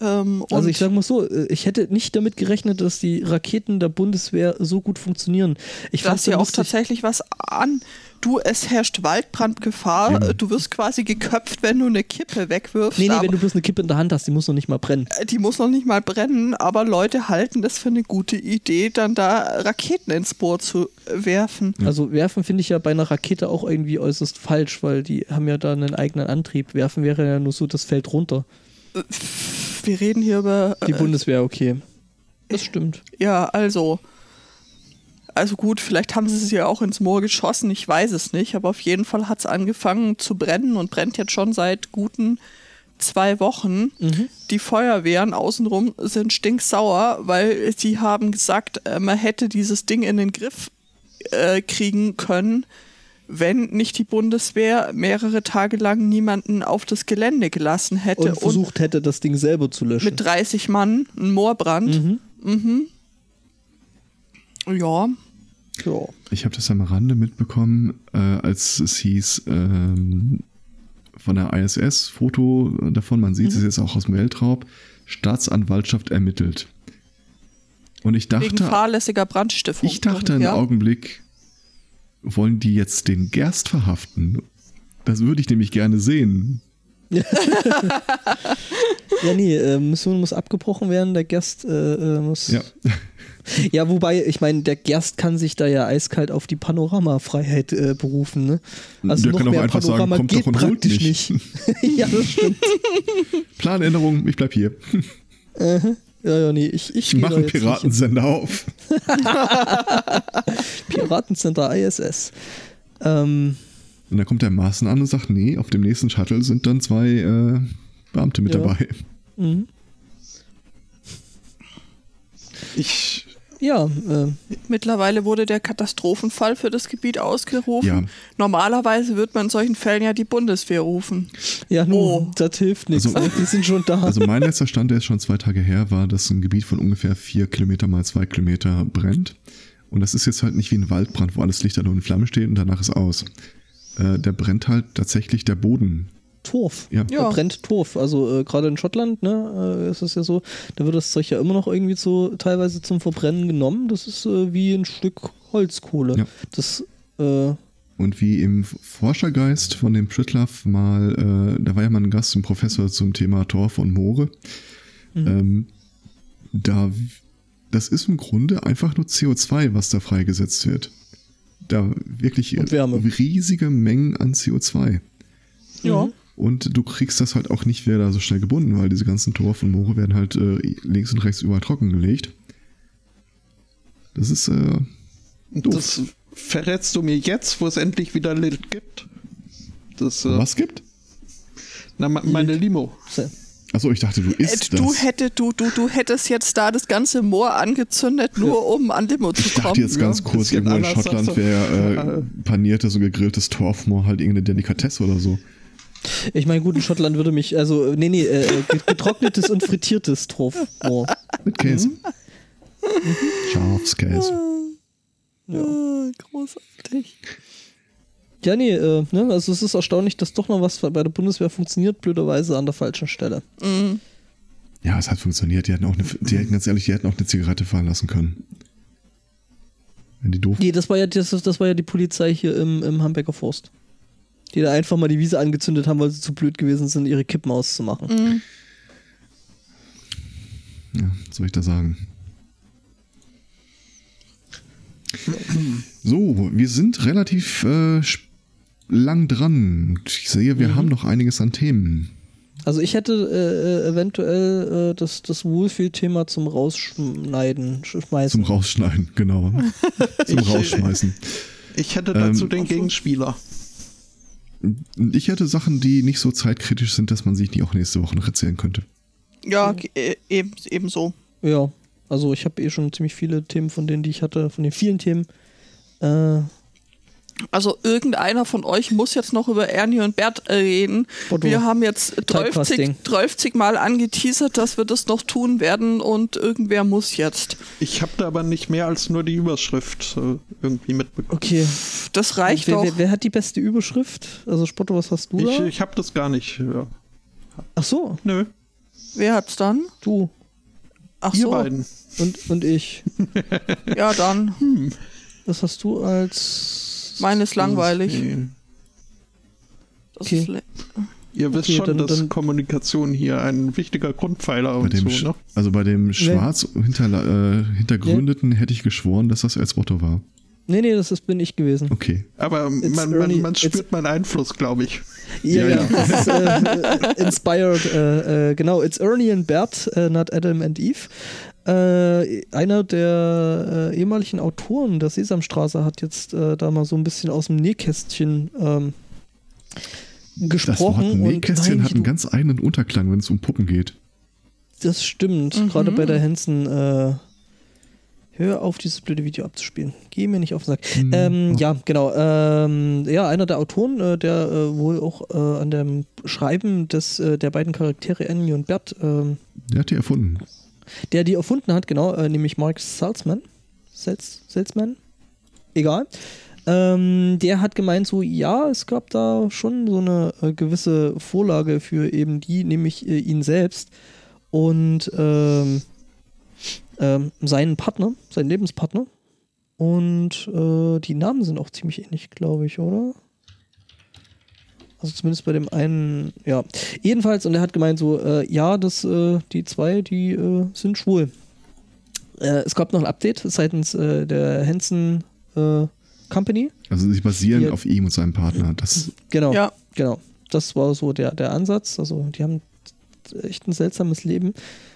Ähm, also ich sage mal so, äh, ich hätte nicht damit gerechnet, dass die Raketen der Bundeswehr so gut funktionieren. Ich fand ja auch tatsächlich was an. Du, es herrscht Waldbrandgefahr. Ja. Du wirst quasi geköpft, wenn du eine Kippe wegwirfst. Nee, nee, wenn du bloß eine Kippe in der Hand hast, die muss noch nicht mal brennen. Äh, die muss noch nicht mal brennen, aber Leute halten das für eine gute Idee, dann da Raketen ins Boot zu werfen. Also werfen finde ich ja bei einer Rakete auch irgendwie äußerst falsch, weil die haben ja da einen eigenen Antrieb. Werfen wäre ja nur so, das fällt runter. Wir reden hier über. Die äh, Bundeswehr, okay. Das stimmt. Ja, also. Also gut, vielleicht haben sie sie ja auch ins Moor geschossen, ich weiß es nicht, aber auf jeden Fall hat es angefangen zu brennen und brennt jetzt schon seit guten zwei Wochen. Mhm. Die Feuerwehren außenrum sind stinksauer, weil sie haben gesagt, äh, man hätte dieses Ding in den Griff äh, kriegen können, wenn nicht die Bundeswehr mehrere Tage lang niemanden auf das Gelände gelassen hätte und versucht und hätte, das Ding selber zu löschen. Mit 30 Mann, ein Moorbrand. Mhm. Mhm. Ja. ja. Ich habe das am Rande mitbekommen, äh, als es hieß, ähm, von der ISS, Foto davon, man sieht mhm. es jetzt auch aus dem Weltraum, Staatsanwaltschaft ermittelt. Und ich dachte. Wegen fahrlässiger Brandstiftung. Ich dachte einen ja. Augenblick, wollen die jetzt den Gerst verhaften? Das würde ich nämlich gerne sehen. ja, nee, äh, Mission muss abgebrochen werden, der Gerst äh, äh, muss. Ja. ja, wobei, ich meine, der Gerst kann sich da ja eiskalt auf die Panoramafreiheit äh, berufen, ne? Also der noch kann mehr auch einfach Panorama sagen, kommt doch und holt mich. nicht. ja, das stimmt. Planänderung, ich bleib hier. Uh -huh. Ja, ja, nee, ich, ich, ich mache einen Piratensender auf. Piratensender ISS. Ähm, und dann kommt der Maßen an und sagt, nee, auf dem nächsten Shuttle sind dann zwei äh, Beamte mit ja. dabei. Mhm. Ich ja. Äh. Mittlerweile wurde der Katastrophenfall für das Gebiet ausgerufen. Ja. Normalerweise wird man in solchen Fällen ja die Bundeswehr rufen. Ja, nur, oh. das hilft nichts. Also, die sind schon da. Also mein letzter Stand, der ist schon zwei Tage her, war, dass ein Gebiet von ungefähr vier Kilometer mal zwei Kilometer brennt. Und das ist jetzt halt nicht wie ein Waldbrand, wo alles Licht nur in Flammen steht und danach ist aus. Äh, der brennt halt tatsächlich der Boden Torf. Ja. ja. brennt Torf. Also äh, gerade in Schottland, ne, äh, ist es ja so, da wird das Zeug ja immer noch irgendwie so teilweise zum Verbrennen genommen. Das ist äh, wie ein Stück Holzkohle. Ja. Das äh, und wie im Forschergeist von dem Pritlaff mal, äh, da war ja mal ein Gast, ein Professor zum Thema Torf und Moore. Mhm. Ähm, da, das ist im Grunde einfach nur CO2, was da freigesetzt wird. Da wirklich riesige Mengen an CO2. Ja. Und du kriegst das halt auch nicht wieder so schnell gebunden, weil diese ganzen Torf und Moore werden halt äh, links und rechts überall trocken gelegt. Das ist äh, doof. Das verrätst du mir jetzt, wo es endlich wieder Lit gibt. Das, äh, Was gibt? Na, meine Limo. Achso, ich dachte, du isst äh, du das. Hätte, du, du, du hättest jetzt da das ganze Moor angezündet, nur ja. um an Limo zu kommen. Ich dachte jetzt ganz ja, kurz, irgendwo in Schottland wäre äh, paniertes und gegrilltes Torfmoor halt irgendeine Delikatesse oder so. Ich meine, gut, in Schottland würde mich, also, nee, nee, äh, äh getrocknetes und frittiertes. Oh. Mit Käse. Mhm. Schafskäse. Ja. Oh, großartig. Ja, nee, äh, ne, also es ist erstaunlich, dass doch noch was bei der Bundeswehr funktioniert, blöderweise an der falschen Stelle. Mhm. Ja, es hat funktioniert. Die hätten auch eine, die hätten ganz ehrlich, die hätten auch eine Zigarette fahren lassen können. Wenn die doof. Nee, das war ja, das, das war ja die Polizei hier im, im Hamburger Forst die da einfach mal die Wiese angezündet haben, weil sie zu blöd gewesen sind, ihre Kippen auszumachen. Mhm. Ja, was soll ich da sagen? So, wir sind relativ äh, lang dran. Ich sehe, wir Mhm. haben noch einiges an Themen. Also ich hätte äh, äh, eventuell äh, das, das Woolfield-Thema zum Rausschneiden, schmeißen. Zum Rausschneiden, genau. Zum Ich- Rausschmeißen. Ich hätte dazu Ähm, den Gegenspieler. Ich hätte Sachen, die nicht so zeitkritisch sind, dass man sich die auch nächste Woche noch erzählen könnte. Ja, äh, eben, ebenso. Ja, also ich habe eh schon ziemlich viele Themen von denen, die ich hatte, von den vielen Themen. Äh, Also irgendeiner von euch muss jetzt noch über Ernie und Bert äh, reden. Otto. Wir haben jetzt 30, Typecasting. 30 Mal angeteasert, dass wir das noch tun werden und irgendwer muss jetzt. Ich habe da aber nicht mehr als nur die Überschrift äh, irgendwie mitbekommen. okay. Das reicht wer, doch. wer, wer hat die beste Überschrift? Also Spotto, was hast du Ich, da? ich habe das gar nicht. Ja. Ach so, Nö, Wer hat's dann? du Ach ihr so. beiden. und, und ich. Ja, dann. Was hast du als... Meine ist langweilig. Nee. Das Okay. ist le- Ihr wisst Okay, schon, dann- dass dann- Kommunikation hier ein wichtiger Grundpfeiler Bei dem, so, ne? Also bei dem schwarz hinterla- äh, hintergründeten hätte ich geschworen, dass das als Motto war. Nee, nee, das ist, bin ich gewesen. Okay. Aber man, man, Ernie- man it's- spürt meinen Einfluss, glaube ich. Ja, Ja, ja. ist, äh, inspired, äh, äh, genau. It's Ernie and Bert, äh, not Adam and Eve. Äh, einer der äh, ehemaligen Autoren der Sesamstraße hat jetzt äh, da mal so ein bisschen aus dem Nähkästchen ähm, Das gesprochen. Wort Nähkästchen nein, hat einen du- ganz eigenen Unterklang, wenn es um Puppen geht. Das stimmt. Mhm. Gerade bei der Hansen. Äh, hör auf, dieses blöde Video abzuspielen. Geh mir nicht auf den Sack. Hm, Ähm, oh. ja, genau. Ähm, ja, einer der Autoren, äh, der äh, wohl auch äh, an dem Schreiben des, äh, der beiden Charaktere Annie und Bert, ähm, Der hat die erfunden. Der die erfunden hat, genau, äh, nämlich Mark Salzman. Salz, Salzman? Egal. Ähm, der hat gemeint, so, ja, es gab da schon so eine äh, gewisse Vorlage für eben die, nämlich äh, ihn selbst und ähm, ähm, seinen Partner, seinen Lebenspartner. Und äh, die Namen sind auch ziemlich ähnlich, glaube ich, oder? Also zumindest bei dem einen, ja. Jedenfalls, und er hat gemeint so, äh, ja, das, äh, die zwei, die äh, sind schwul. Äh, es gab noch ein Update seitens äh, der Hansen äh, Company. Also sie basieren Hier- auf ihm und seinem Partner. Das, Genau, Ja, genau. Das war so der, der Ansatz. Also die haben echt ein seltsames Leben.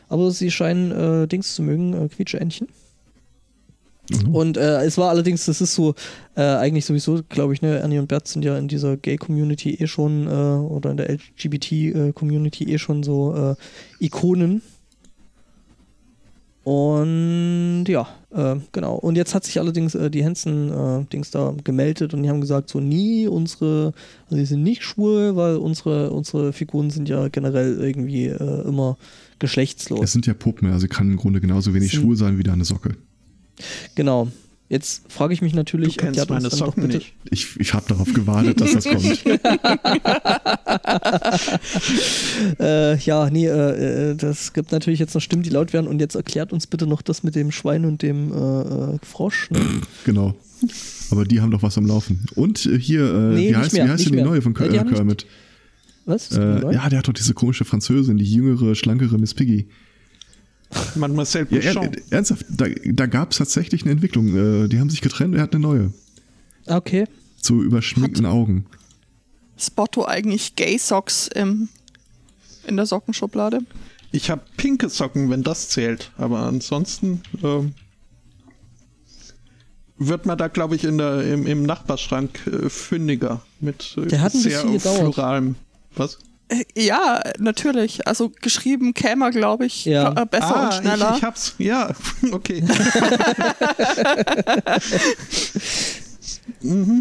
Aber sie scheinen äh, Dings zu mögen, äh, Quietscheentchen. Mhm. Und äh, es war allerdings, das ist so, äh, eigentlich sowieso, glaube ich, ne, Ernie und Bert sind ja in dieser Gay-Community eh schon, äh, oder in der LGBT-Community eh schon so äh, Ikonen. Und ja, äh, genau. Und jetzt hat sich allerdings äh, die Hansen-Dings da gemeldet und die haben gesagt, so nie unsere, also die sind nicht schwul, weil unsere, unsere Figuren sind ja generell irgendwie äh, immer geschlechtslos. es sind ja Puppen, also sie kann im Grunde genauso wenig Sind- schwul sein wie deine Socke. Genau. Jetzt frage ich mich Du natürlich, kennst erklärt uns meine Socken bitte- nicht. Ich, ich habe darauf gewartet, dass das kommt. Äh, ja, nee, äh, äh, das gibt natürlich jetzt noch Stimmen, die laut werden. Und jetzt erklärt uns bitte noch das mit dem Schwein und dem äh, äh, Frosch. Ne? Genau. Aber die haben doch was am Laufen. Und äh, hier, äh, Nee, wie heißt, mehr, wie heißt denn die neue von Ja, Ker äh, haben nicht- Kermit? Was? Äh, ja, der hat doch diese komische Französin, die jüngere, schlankere Miss Piggy. Mademoiselle Ja, er, ernsthaft, da, da gab es tatsächlich eine Entwicklung. Äh, die haben sich getrennt, er hat eine neue. Okay. Zu überschminkten Augen. Spotto eigentlich Gay Socks im, in der Sockenschublade. Ich habe pinke Socken, wenn das zählt. Aber ansonsten ähm, wird man da, glaube ich, in der, im, im Nachbarschrank äh, fündiger. Mit äh, Der hat ein sehr floralem. Was? Äh, Ja, natürlich. Also geschrieben käme er, glaube ich, Ja. äh, besser ah, und schneller. Ich, ich hab's. Ja, okay.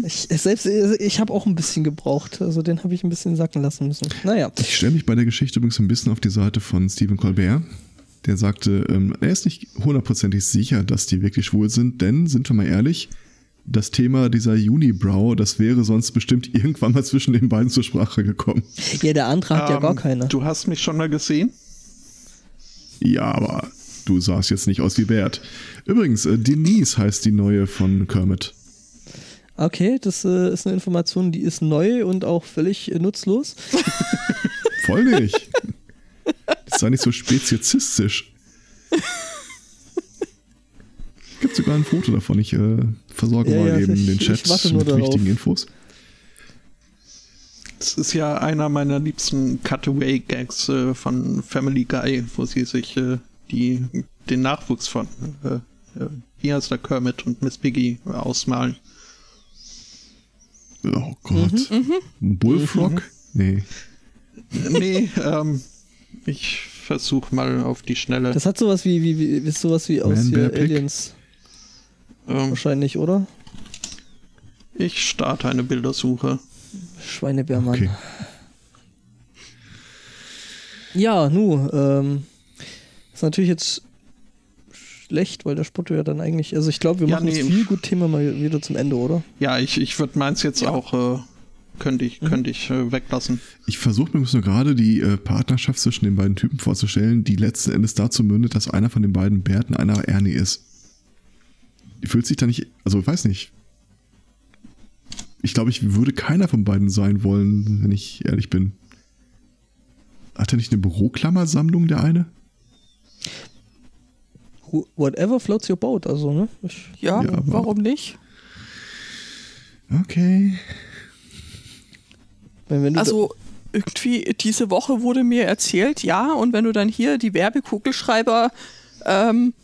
Ich, ich selbst, ich habe auch ein bisschen gebraucht. Also den habe ich ein bisschen sacken lassen müssen. Naja. Ich stelle mich bei der Geschichte übrigens ein bisschen auf die Seite von Stephen Colbert. Der sagte, ähm, er ist nicht hundertprozentig sicher, dass die wirklich schwul sind, denn, sind wir mal ehrlich, das Thema dieser Unibrow, das wäre sonst bestimmt irgendwann mal zwischen den beiden zur Sprache gekommen. Ja, der andere hat ja Ähm, gar keine. Du hast mich schon mal gesehen? Ja, aber du sahst jetzt nicht aus wie Bert. Übrigens, äh, Denise heißt die neue von Kermit. Okay, das äh, ist eine Information, die ist neu und auch völlig äh, nutzlos. Voll nicht. Das sei nicht so speziesistisch. Gibt sogar ein Foto davon. Ich äh, versorge Ja, mal ja, eben ich- den Chat mit darauf. wichtigen Infos. Das ist ja einer meiner liebsten Cutaway-Gags äh, von Family Guy, wo sie sich äh, die, den Nachwuchs von, äh, äh wie heißt der Kermit und Miss Piggy ausmalen. Oh Gott. Mhm, mhm. Bullfrog? Mhm. Nee. Nee, ähm, ich versuche mal auf die Schnelle. Das hat sowas wie, wie, wie ist sowas wie aus hier Aliens. Ähm, Wahrscheinlich, oder? Ich starte eine Bildersuche. Schweinebärmann. Okay. Ja, nu, ähm, ist natürlich jetzt schlecht, weil der Spotto ja dann eigentlich, also ich glaube, wir ja, machen nee, das viel gut Thema mal wieder zum Ende, oder? Ja, ich, ich würde meins jetzt ja. auch, äh, könnte ich, mhm. könnte ich äh, weglassen. Ich versuche mir nur gerade die äh, Partnerschaft zwischen den beiden Typen vorzustellen, die letzten Endes dazu mündet, dass einer von den beiden Bert und einer Ernie ist. Fühlt sich da nicht, also ich weiß nicht. Ich glaube, ich würde keiner von beiden sein wollen, wenn ich ehrlich bin. Hat er nicht eine Büroklammersammlung, der eine? Whatever floats your boat, also, ne? Ich, ja, ja warum nicht? Okay. Wenn, wenn also, irgendwie diese Woche wurde mir erzählt, ja, und wenn du dann hier die Werbekugelschreiber ähm,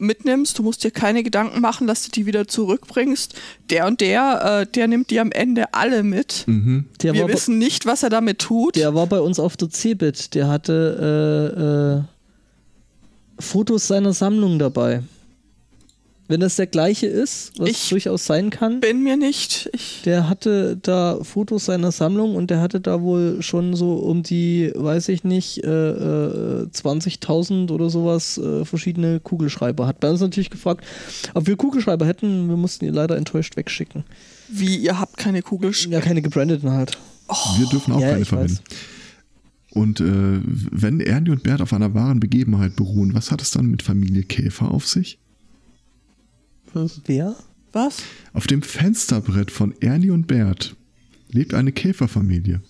mitnimmst, du musst dir keine Gedanken machen, dass du die wieder zurückbringst. Der und der, äh, der nimmt die am Ende alle mit. Mhm. Wir wissen nicht, was er damit tut. Der war bei uns auf der Cebit. Der hatte äh, äh, Fotos seiner Sammlung dabei. Wenn das der gleiche ist, was ich durchaus sein kann. Bin mir nicht. Ich der hatte da Fotos seiner Sammlung und der hatte da wohl schon so um die, weiß ich nicht, äh, 20.000 äh, oder sowas äh, verschiedene Kugelschreiber. Hat bei uns natürlich gefragt, ob wir Kugelschreiber hätten. Wir mussten ihn leider enttäuscht wegschicken. Wie, ihr habt keine Kugelschreiber? Ja, keine gebrandeten halt. Oh. Wir dürfen auch ja, keine verwenden. Weiß. Und äh, wenn Ernie und Bert auf einer wahren Begebenheit beruhen, was hat es dann mit Familie Käfer auf sich? Was? Wer? Was? Auf dem Fensterbrett von Ernie und Bert lebt eine Käferfamilie.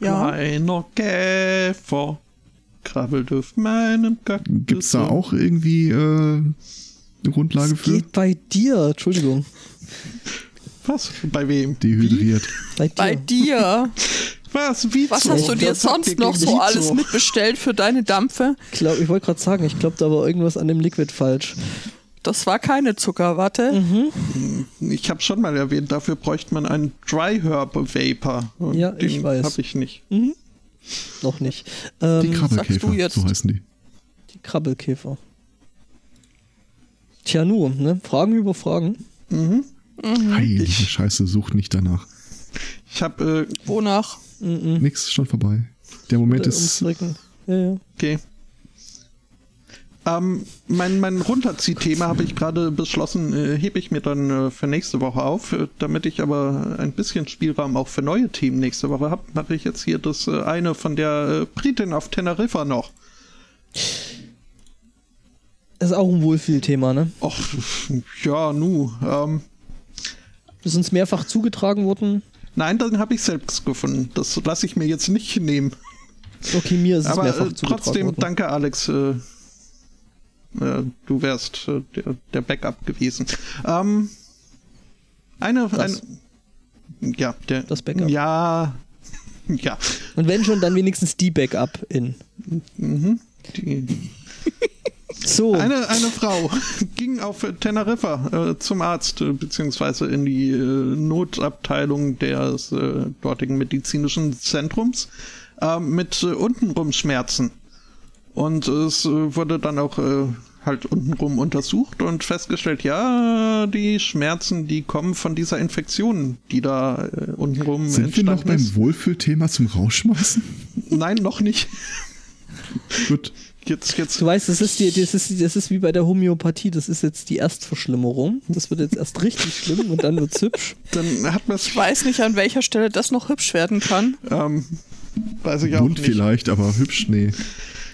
Ja. Kleiner Käfer krabbelt auf meinem Kaktus. Gibt's da auch irgendwie äh, eine Grundlage das für? geht bei dir, Entschuldigung. Was? Bei wem? Dehydriert. Bei dir. Bei dir. Was? Wie Was hast du dir das sonst noch so alles mitbestellt für deine Dampfe? Ich, ich wollte gerade sagen, ich glaube, da war irgendwas an dem Liquid falsch. Das war keine Zuckerwatte. Mhm. Ich habe schon mal erwähnt, dafür bräuchte man einen Dry Herb Vapor. Und ja, den ich weiß. Habe ich nicht. Mhm. Noch nicht. Ähm, die Krabbelkäfer, so heißen die. Die Krabbelkäfer. Tja, nur, ne? Fragen über Fragen. Mhm. mhm. Heilige ich, Scheiße, sucht nicht danach. Ich habe. Äh, Wonach? Mhm. Nix, schon vorbei. Der Moment ist. Ja, ja. Okay. Ähm, mein mein Runterziehthema habe ich gerade beschlossen, äh, hebe ich mir dann äh, für nächste Woche auf. Äh, damit ich aber ein bisschen Spielraum auch für neue Themen nächste Woche habe, mache ich jetzt hier das äh, eine von der äh, Britin auf Teneriffa noch. Das ist auch ein Wohlfühlthema, ne? Ach, ja, nu. Ähm, ist uns mehrfach zugetragen worden? Nein, dann habe ich selbst gefunden. Das lasse ich mir jetzt nicht nehmen. Okay, mir ist es Aber, mehrfach äh, zugetragen trotzdem, worden. danke Alex äh, du wärst äh, der, der, Backup gewesen. Ähm, eine, ein, ja, der, das Backup. Ja, ja. Und wenn schon, dann wenigstens die Backup in. Mhm. Die. So. Eine, eine Frau ging auf Teneriffa äh, zum Arzt, äh, beziehungsweise in die äh, Notabteilung des äh, dortigen medizinischen Zentrums mit untenrum Schmerzen. Und es wurde dann auch halt untenrum untersucht und festgestellt, ja, die Schmerzen, die kommen von dieser Infektion, die da äh, untenrum Sind entstanden wir noch beim Wohlfühlthema zum Rausschmeißen? Nein, noch nicht. Gut. Jetzt, jetzt. Du weißt, das ist, die, das, ist, das ist wie bei der Homöopathie, das ist jetzt die Erstverschlimmerung. Das wird jetzt erst richtig schlimm und dann wird's hübsch. Dann hat man Ich weiß nicht, an welcher Stelle das noch hübsch werden kann. Ähm, weiß ich auch Mund nicht. vielleicht, aber hübsch, nee.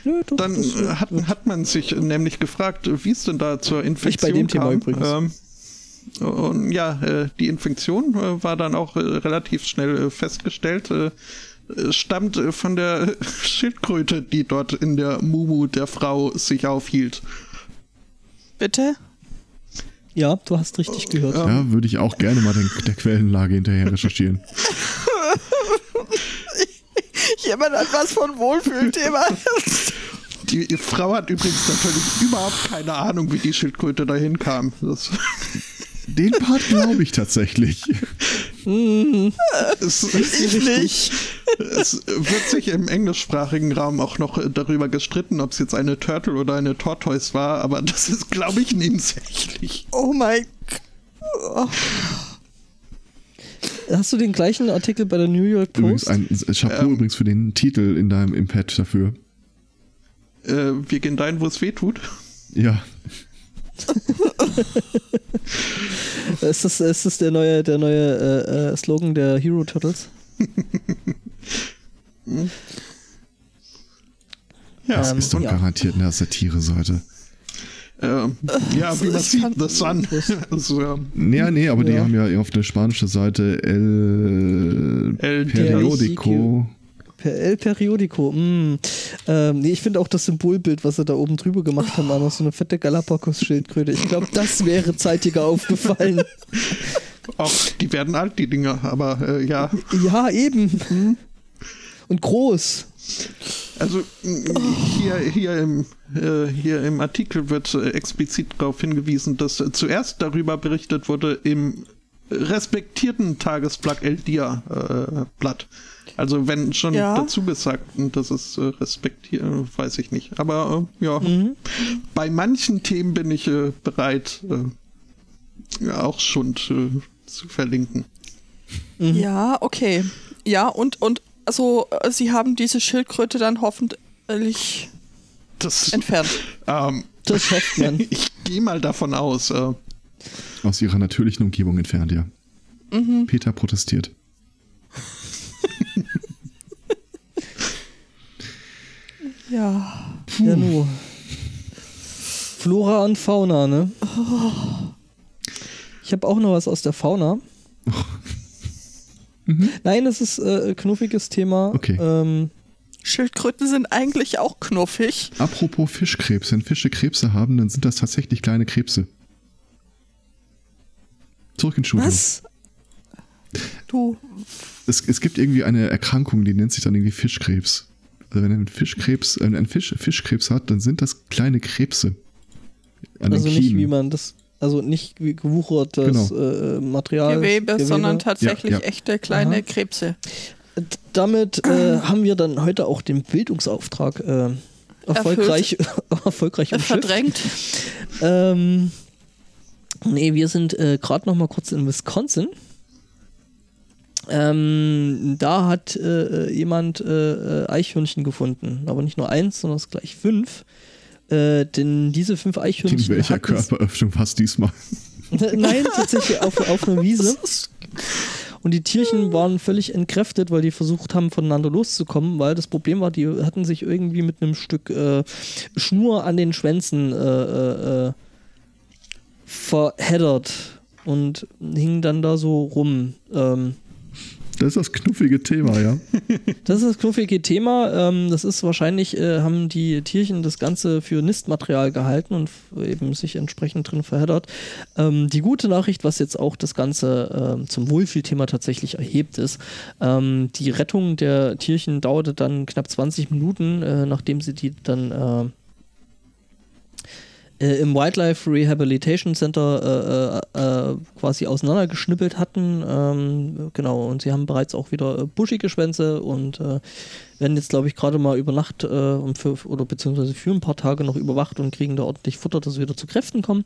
Nö, doch, Dann hat, hat man sich nämlich gefragt, wie es denn da zur Infektion ich bei dem kam. Thema übrigens. Ähm, und ja, äh, die Infektion äh, war dann auch äh, relativ schnell festgestellt. Stammt von der Schildkröte, die dort in der Mumu der Frau sich aufhielt. Bitte? Ja, du hast richtig gehört. Ja, würde ich auch gerne mal den, der Quellenlage hinterher recherchieren. Jemand hat was von Wohlfühlthema. Die, die Frau hat übrigens natürlich überhaupt keine Ahnung, wie die Schildkröte dahin kam. Das, Den Part glaube ich tatsächlich. es, Ich nicht. es wird sich im englischsprachigen Raum auch noch darüber gestritten, ob es jetzt eine Turtle oder eine Tortoise war, aber das ist, glaube ich, nebensächlich. Oh mein Gott. Hast du den gleichen Artikel bei der New York Übrigens Post? ein Chapeau Ähm. übrigens für den Titel in deinem im Pad dafür. Äh, wir gehen dahin, wo es weh tut. Ja. Ist das, ist das der neue, der neue äh, äh, Slogan der Hero Turtles? Ja, Das Ähm, ist doch ja. garantiert eine Satire-Seite. ähm, ja wie man sieht, The Sun. also, ja, Nee, nee, aber die Ja. haben ja auf der spanischen Seite El, El Periodico. Per El Periodico. Mm. Ähm, nee, ich finde auch das Symbolbild, was sie da oben drüber gemacht haben, war noch so eine fette Galapagos-Schildkröte. Ich glaube, das wäre zeitiger aufgefallen. auch, die werden alt, die Dinger, aber äh, ja. ja, eben. Und groß. Also hier, hier, im, hier im Artikel wird äh, explizit darauf hingewiesen, dass äh, zuerst darüber berichtet wurde im respektierten Tagesblatt El Dia äh, Blatt. Also wenn schon Ja. dazu gesagt, dass es äh, respektiert, weiß ich nicht. Aber äh, ja, Mhm. bei manchen Themen bin ich äh, bereit, äh, ja, auch Schund äh, zu verlinken. Mhm. Ja, okay. Ja, und, und also äh, sie haben diese Schildkröte dann hoffentlich Das, entfernt. ähm, Das hofft man. ich gehe mal davon aus. Äh, Aus ihrer natürlichen Umgebung entfernt, ja. Peter protestiert. Ja. Ja, nu. Flora und Fauna, ne? Ich habe auch noch was aus der Fauna. Nein, das ist äh, ein knuffiges Thema. Okay. Ähm, Schildkröten sind eigentlich auch knuffig. Apropos Fischkrebs, wenn Fische Krebse haben, dann sind das tatsächlich kleine Krebse. Zurück ins Studio. was? Du, Es, es gibt irgendwie eine Erkrankung, die nennt sich dann irgendwie Fischkrebs. Also wenn ein Fischkrebs, äh, ein Fisch Fischkrebs hat, dann sind das kleine Krebse. An Also nicht wie man das, also nicht wie gewuchertes Genau. äh, Material. Gewebe, sondern tatsächlich Ja, ja. echte kleine Aha. Krebse. Damit äh, haben wir dann heute auch den Bildungsauftrag äh, erfolgreich, erfolgreich umschifft. Verdrängt. Ähm, nee, wir sind äh, gerade noch mal kurz in Wisconsin. Ähm, da hat äh, jemand äh, äh, Eichhörnchen gefunden, aber nicht nur eins, sondern es gleich fünf. Äh, denn diese fünf Eichhörnchen. In welcher Körperöffnung war es diesmal? Nein, tatsächlich auf, auf einer Wiese. Und die Tierchen waren völlig entkräftet, weil die versucht haben, voneinander loszukommen, weil das Problem war, die hatten sich irgendwie mit einem Stück äh, Schnur an den Schwänzen äh, äh, äh, verheddert und hingen dann da so rum. Ähm, Das ist das knuffige Thema, ja. das ist das knuffige Thema. Ähm, das ist wahrscheinlich, äh, haben die Tierchen das Ganze für Nistmaterial gehalten und eben sich entsprechend drin verheddert. Ähm, die gute Nachricht, was jetzt auch das Ganze ähm, zum Wohlfühlthema tatsächlich erhebt, ist, die Rettung der Tierchen dauerte dann knapp 20 Minuten, äh, nachdem sie die dann äh, im Wildlife Rehabilitation Center äh, äh, äh, quasi auseinandergeschnippelt hatten. Ähm, genau, und sie haben bereits auch wieder äh, buschige Schwänze und äh, werden jetzt, glaube ich, gerade mal über Nacht äh, um für, oder beziehungsweise für ein paar Tage noch überwacht und kriegen da ordentlich Futter, dass sie wieder zu Kräften kommen.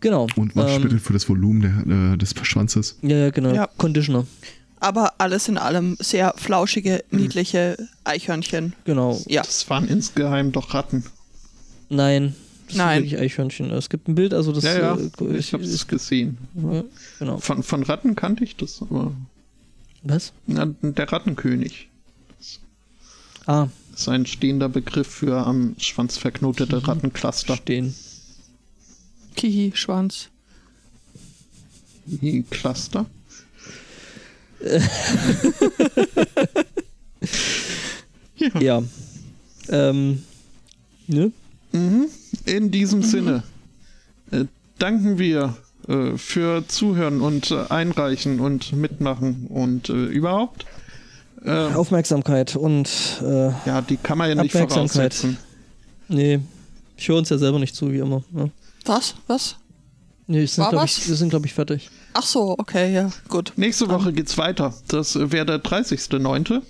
Genau. Und Waschmittel für das Volumen der, äh, des Schwanzes. Ja, ja, genau. Ja. Conditioner. Aber alles in allem sehr flauschige, niedliche Eichhörnchen. Genau. Ja. Das waren insgeheim doch Ratten. Nein. Das Nein. sind wirklich Eichhörnchen. Es gibt ein Bild, also das ja, ja, äh, ich habe es gesehen. ja, genau. Von, von Ratten kannte ich das, aber Was? na, der Rattenkönig Ah, ist ein stehender Begriff für am Schwanz verknotete Rattencluster. stehen. Kihi, Schwanz. Die Cluster. Ja. Ähm, ne? Mhm. In diesem Sinne äh, danken wir äh, für Zuhören und äh, Einreichen und Mitmachen und überhaupt. Ähm, Aufmerksamkeit und äh, ja, die kann man ja nicht voraussetzen. nee, ich höre uns ja selber nicht zu, wie immer. Ne? Was? Was? Nee, wir sind, glaube was? ich, wir sind, glaube ich, fertig. Ach so, okay, ja, gut. Nächste Woche geht's weiter. Das wäre der 30.09.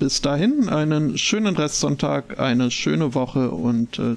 Bis dahin einen schönen Restsonntag, eine schöne Woche und äh,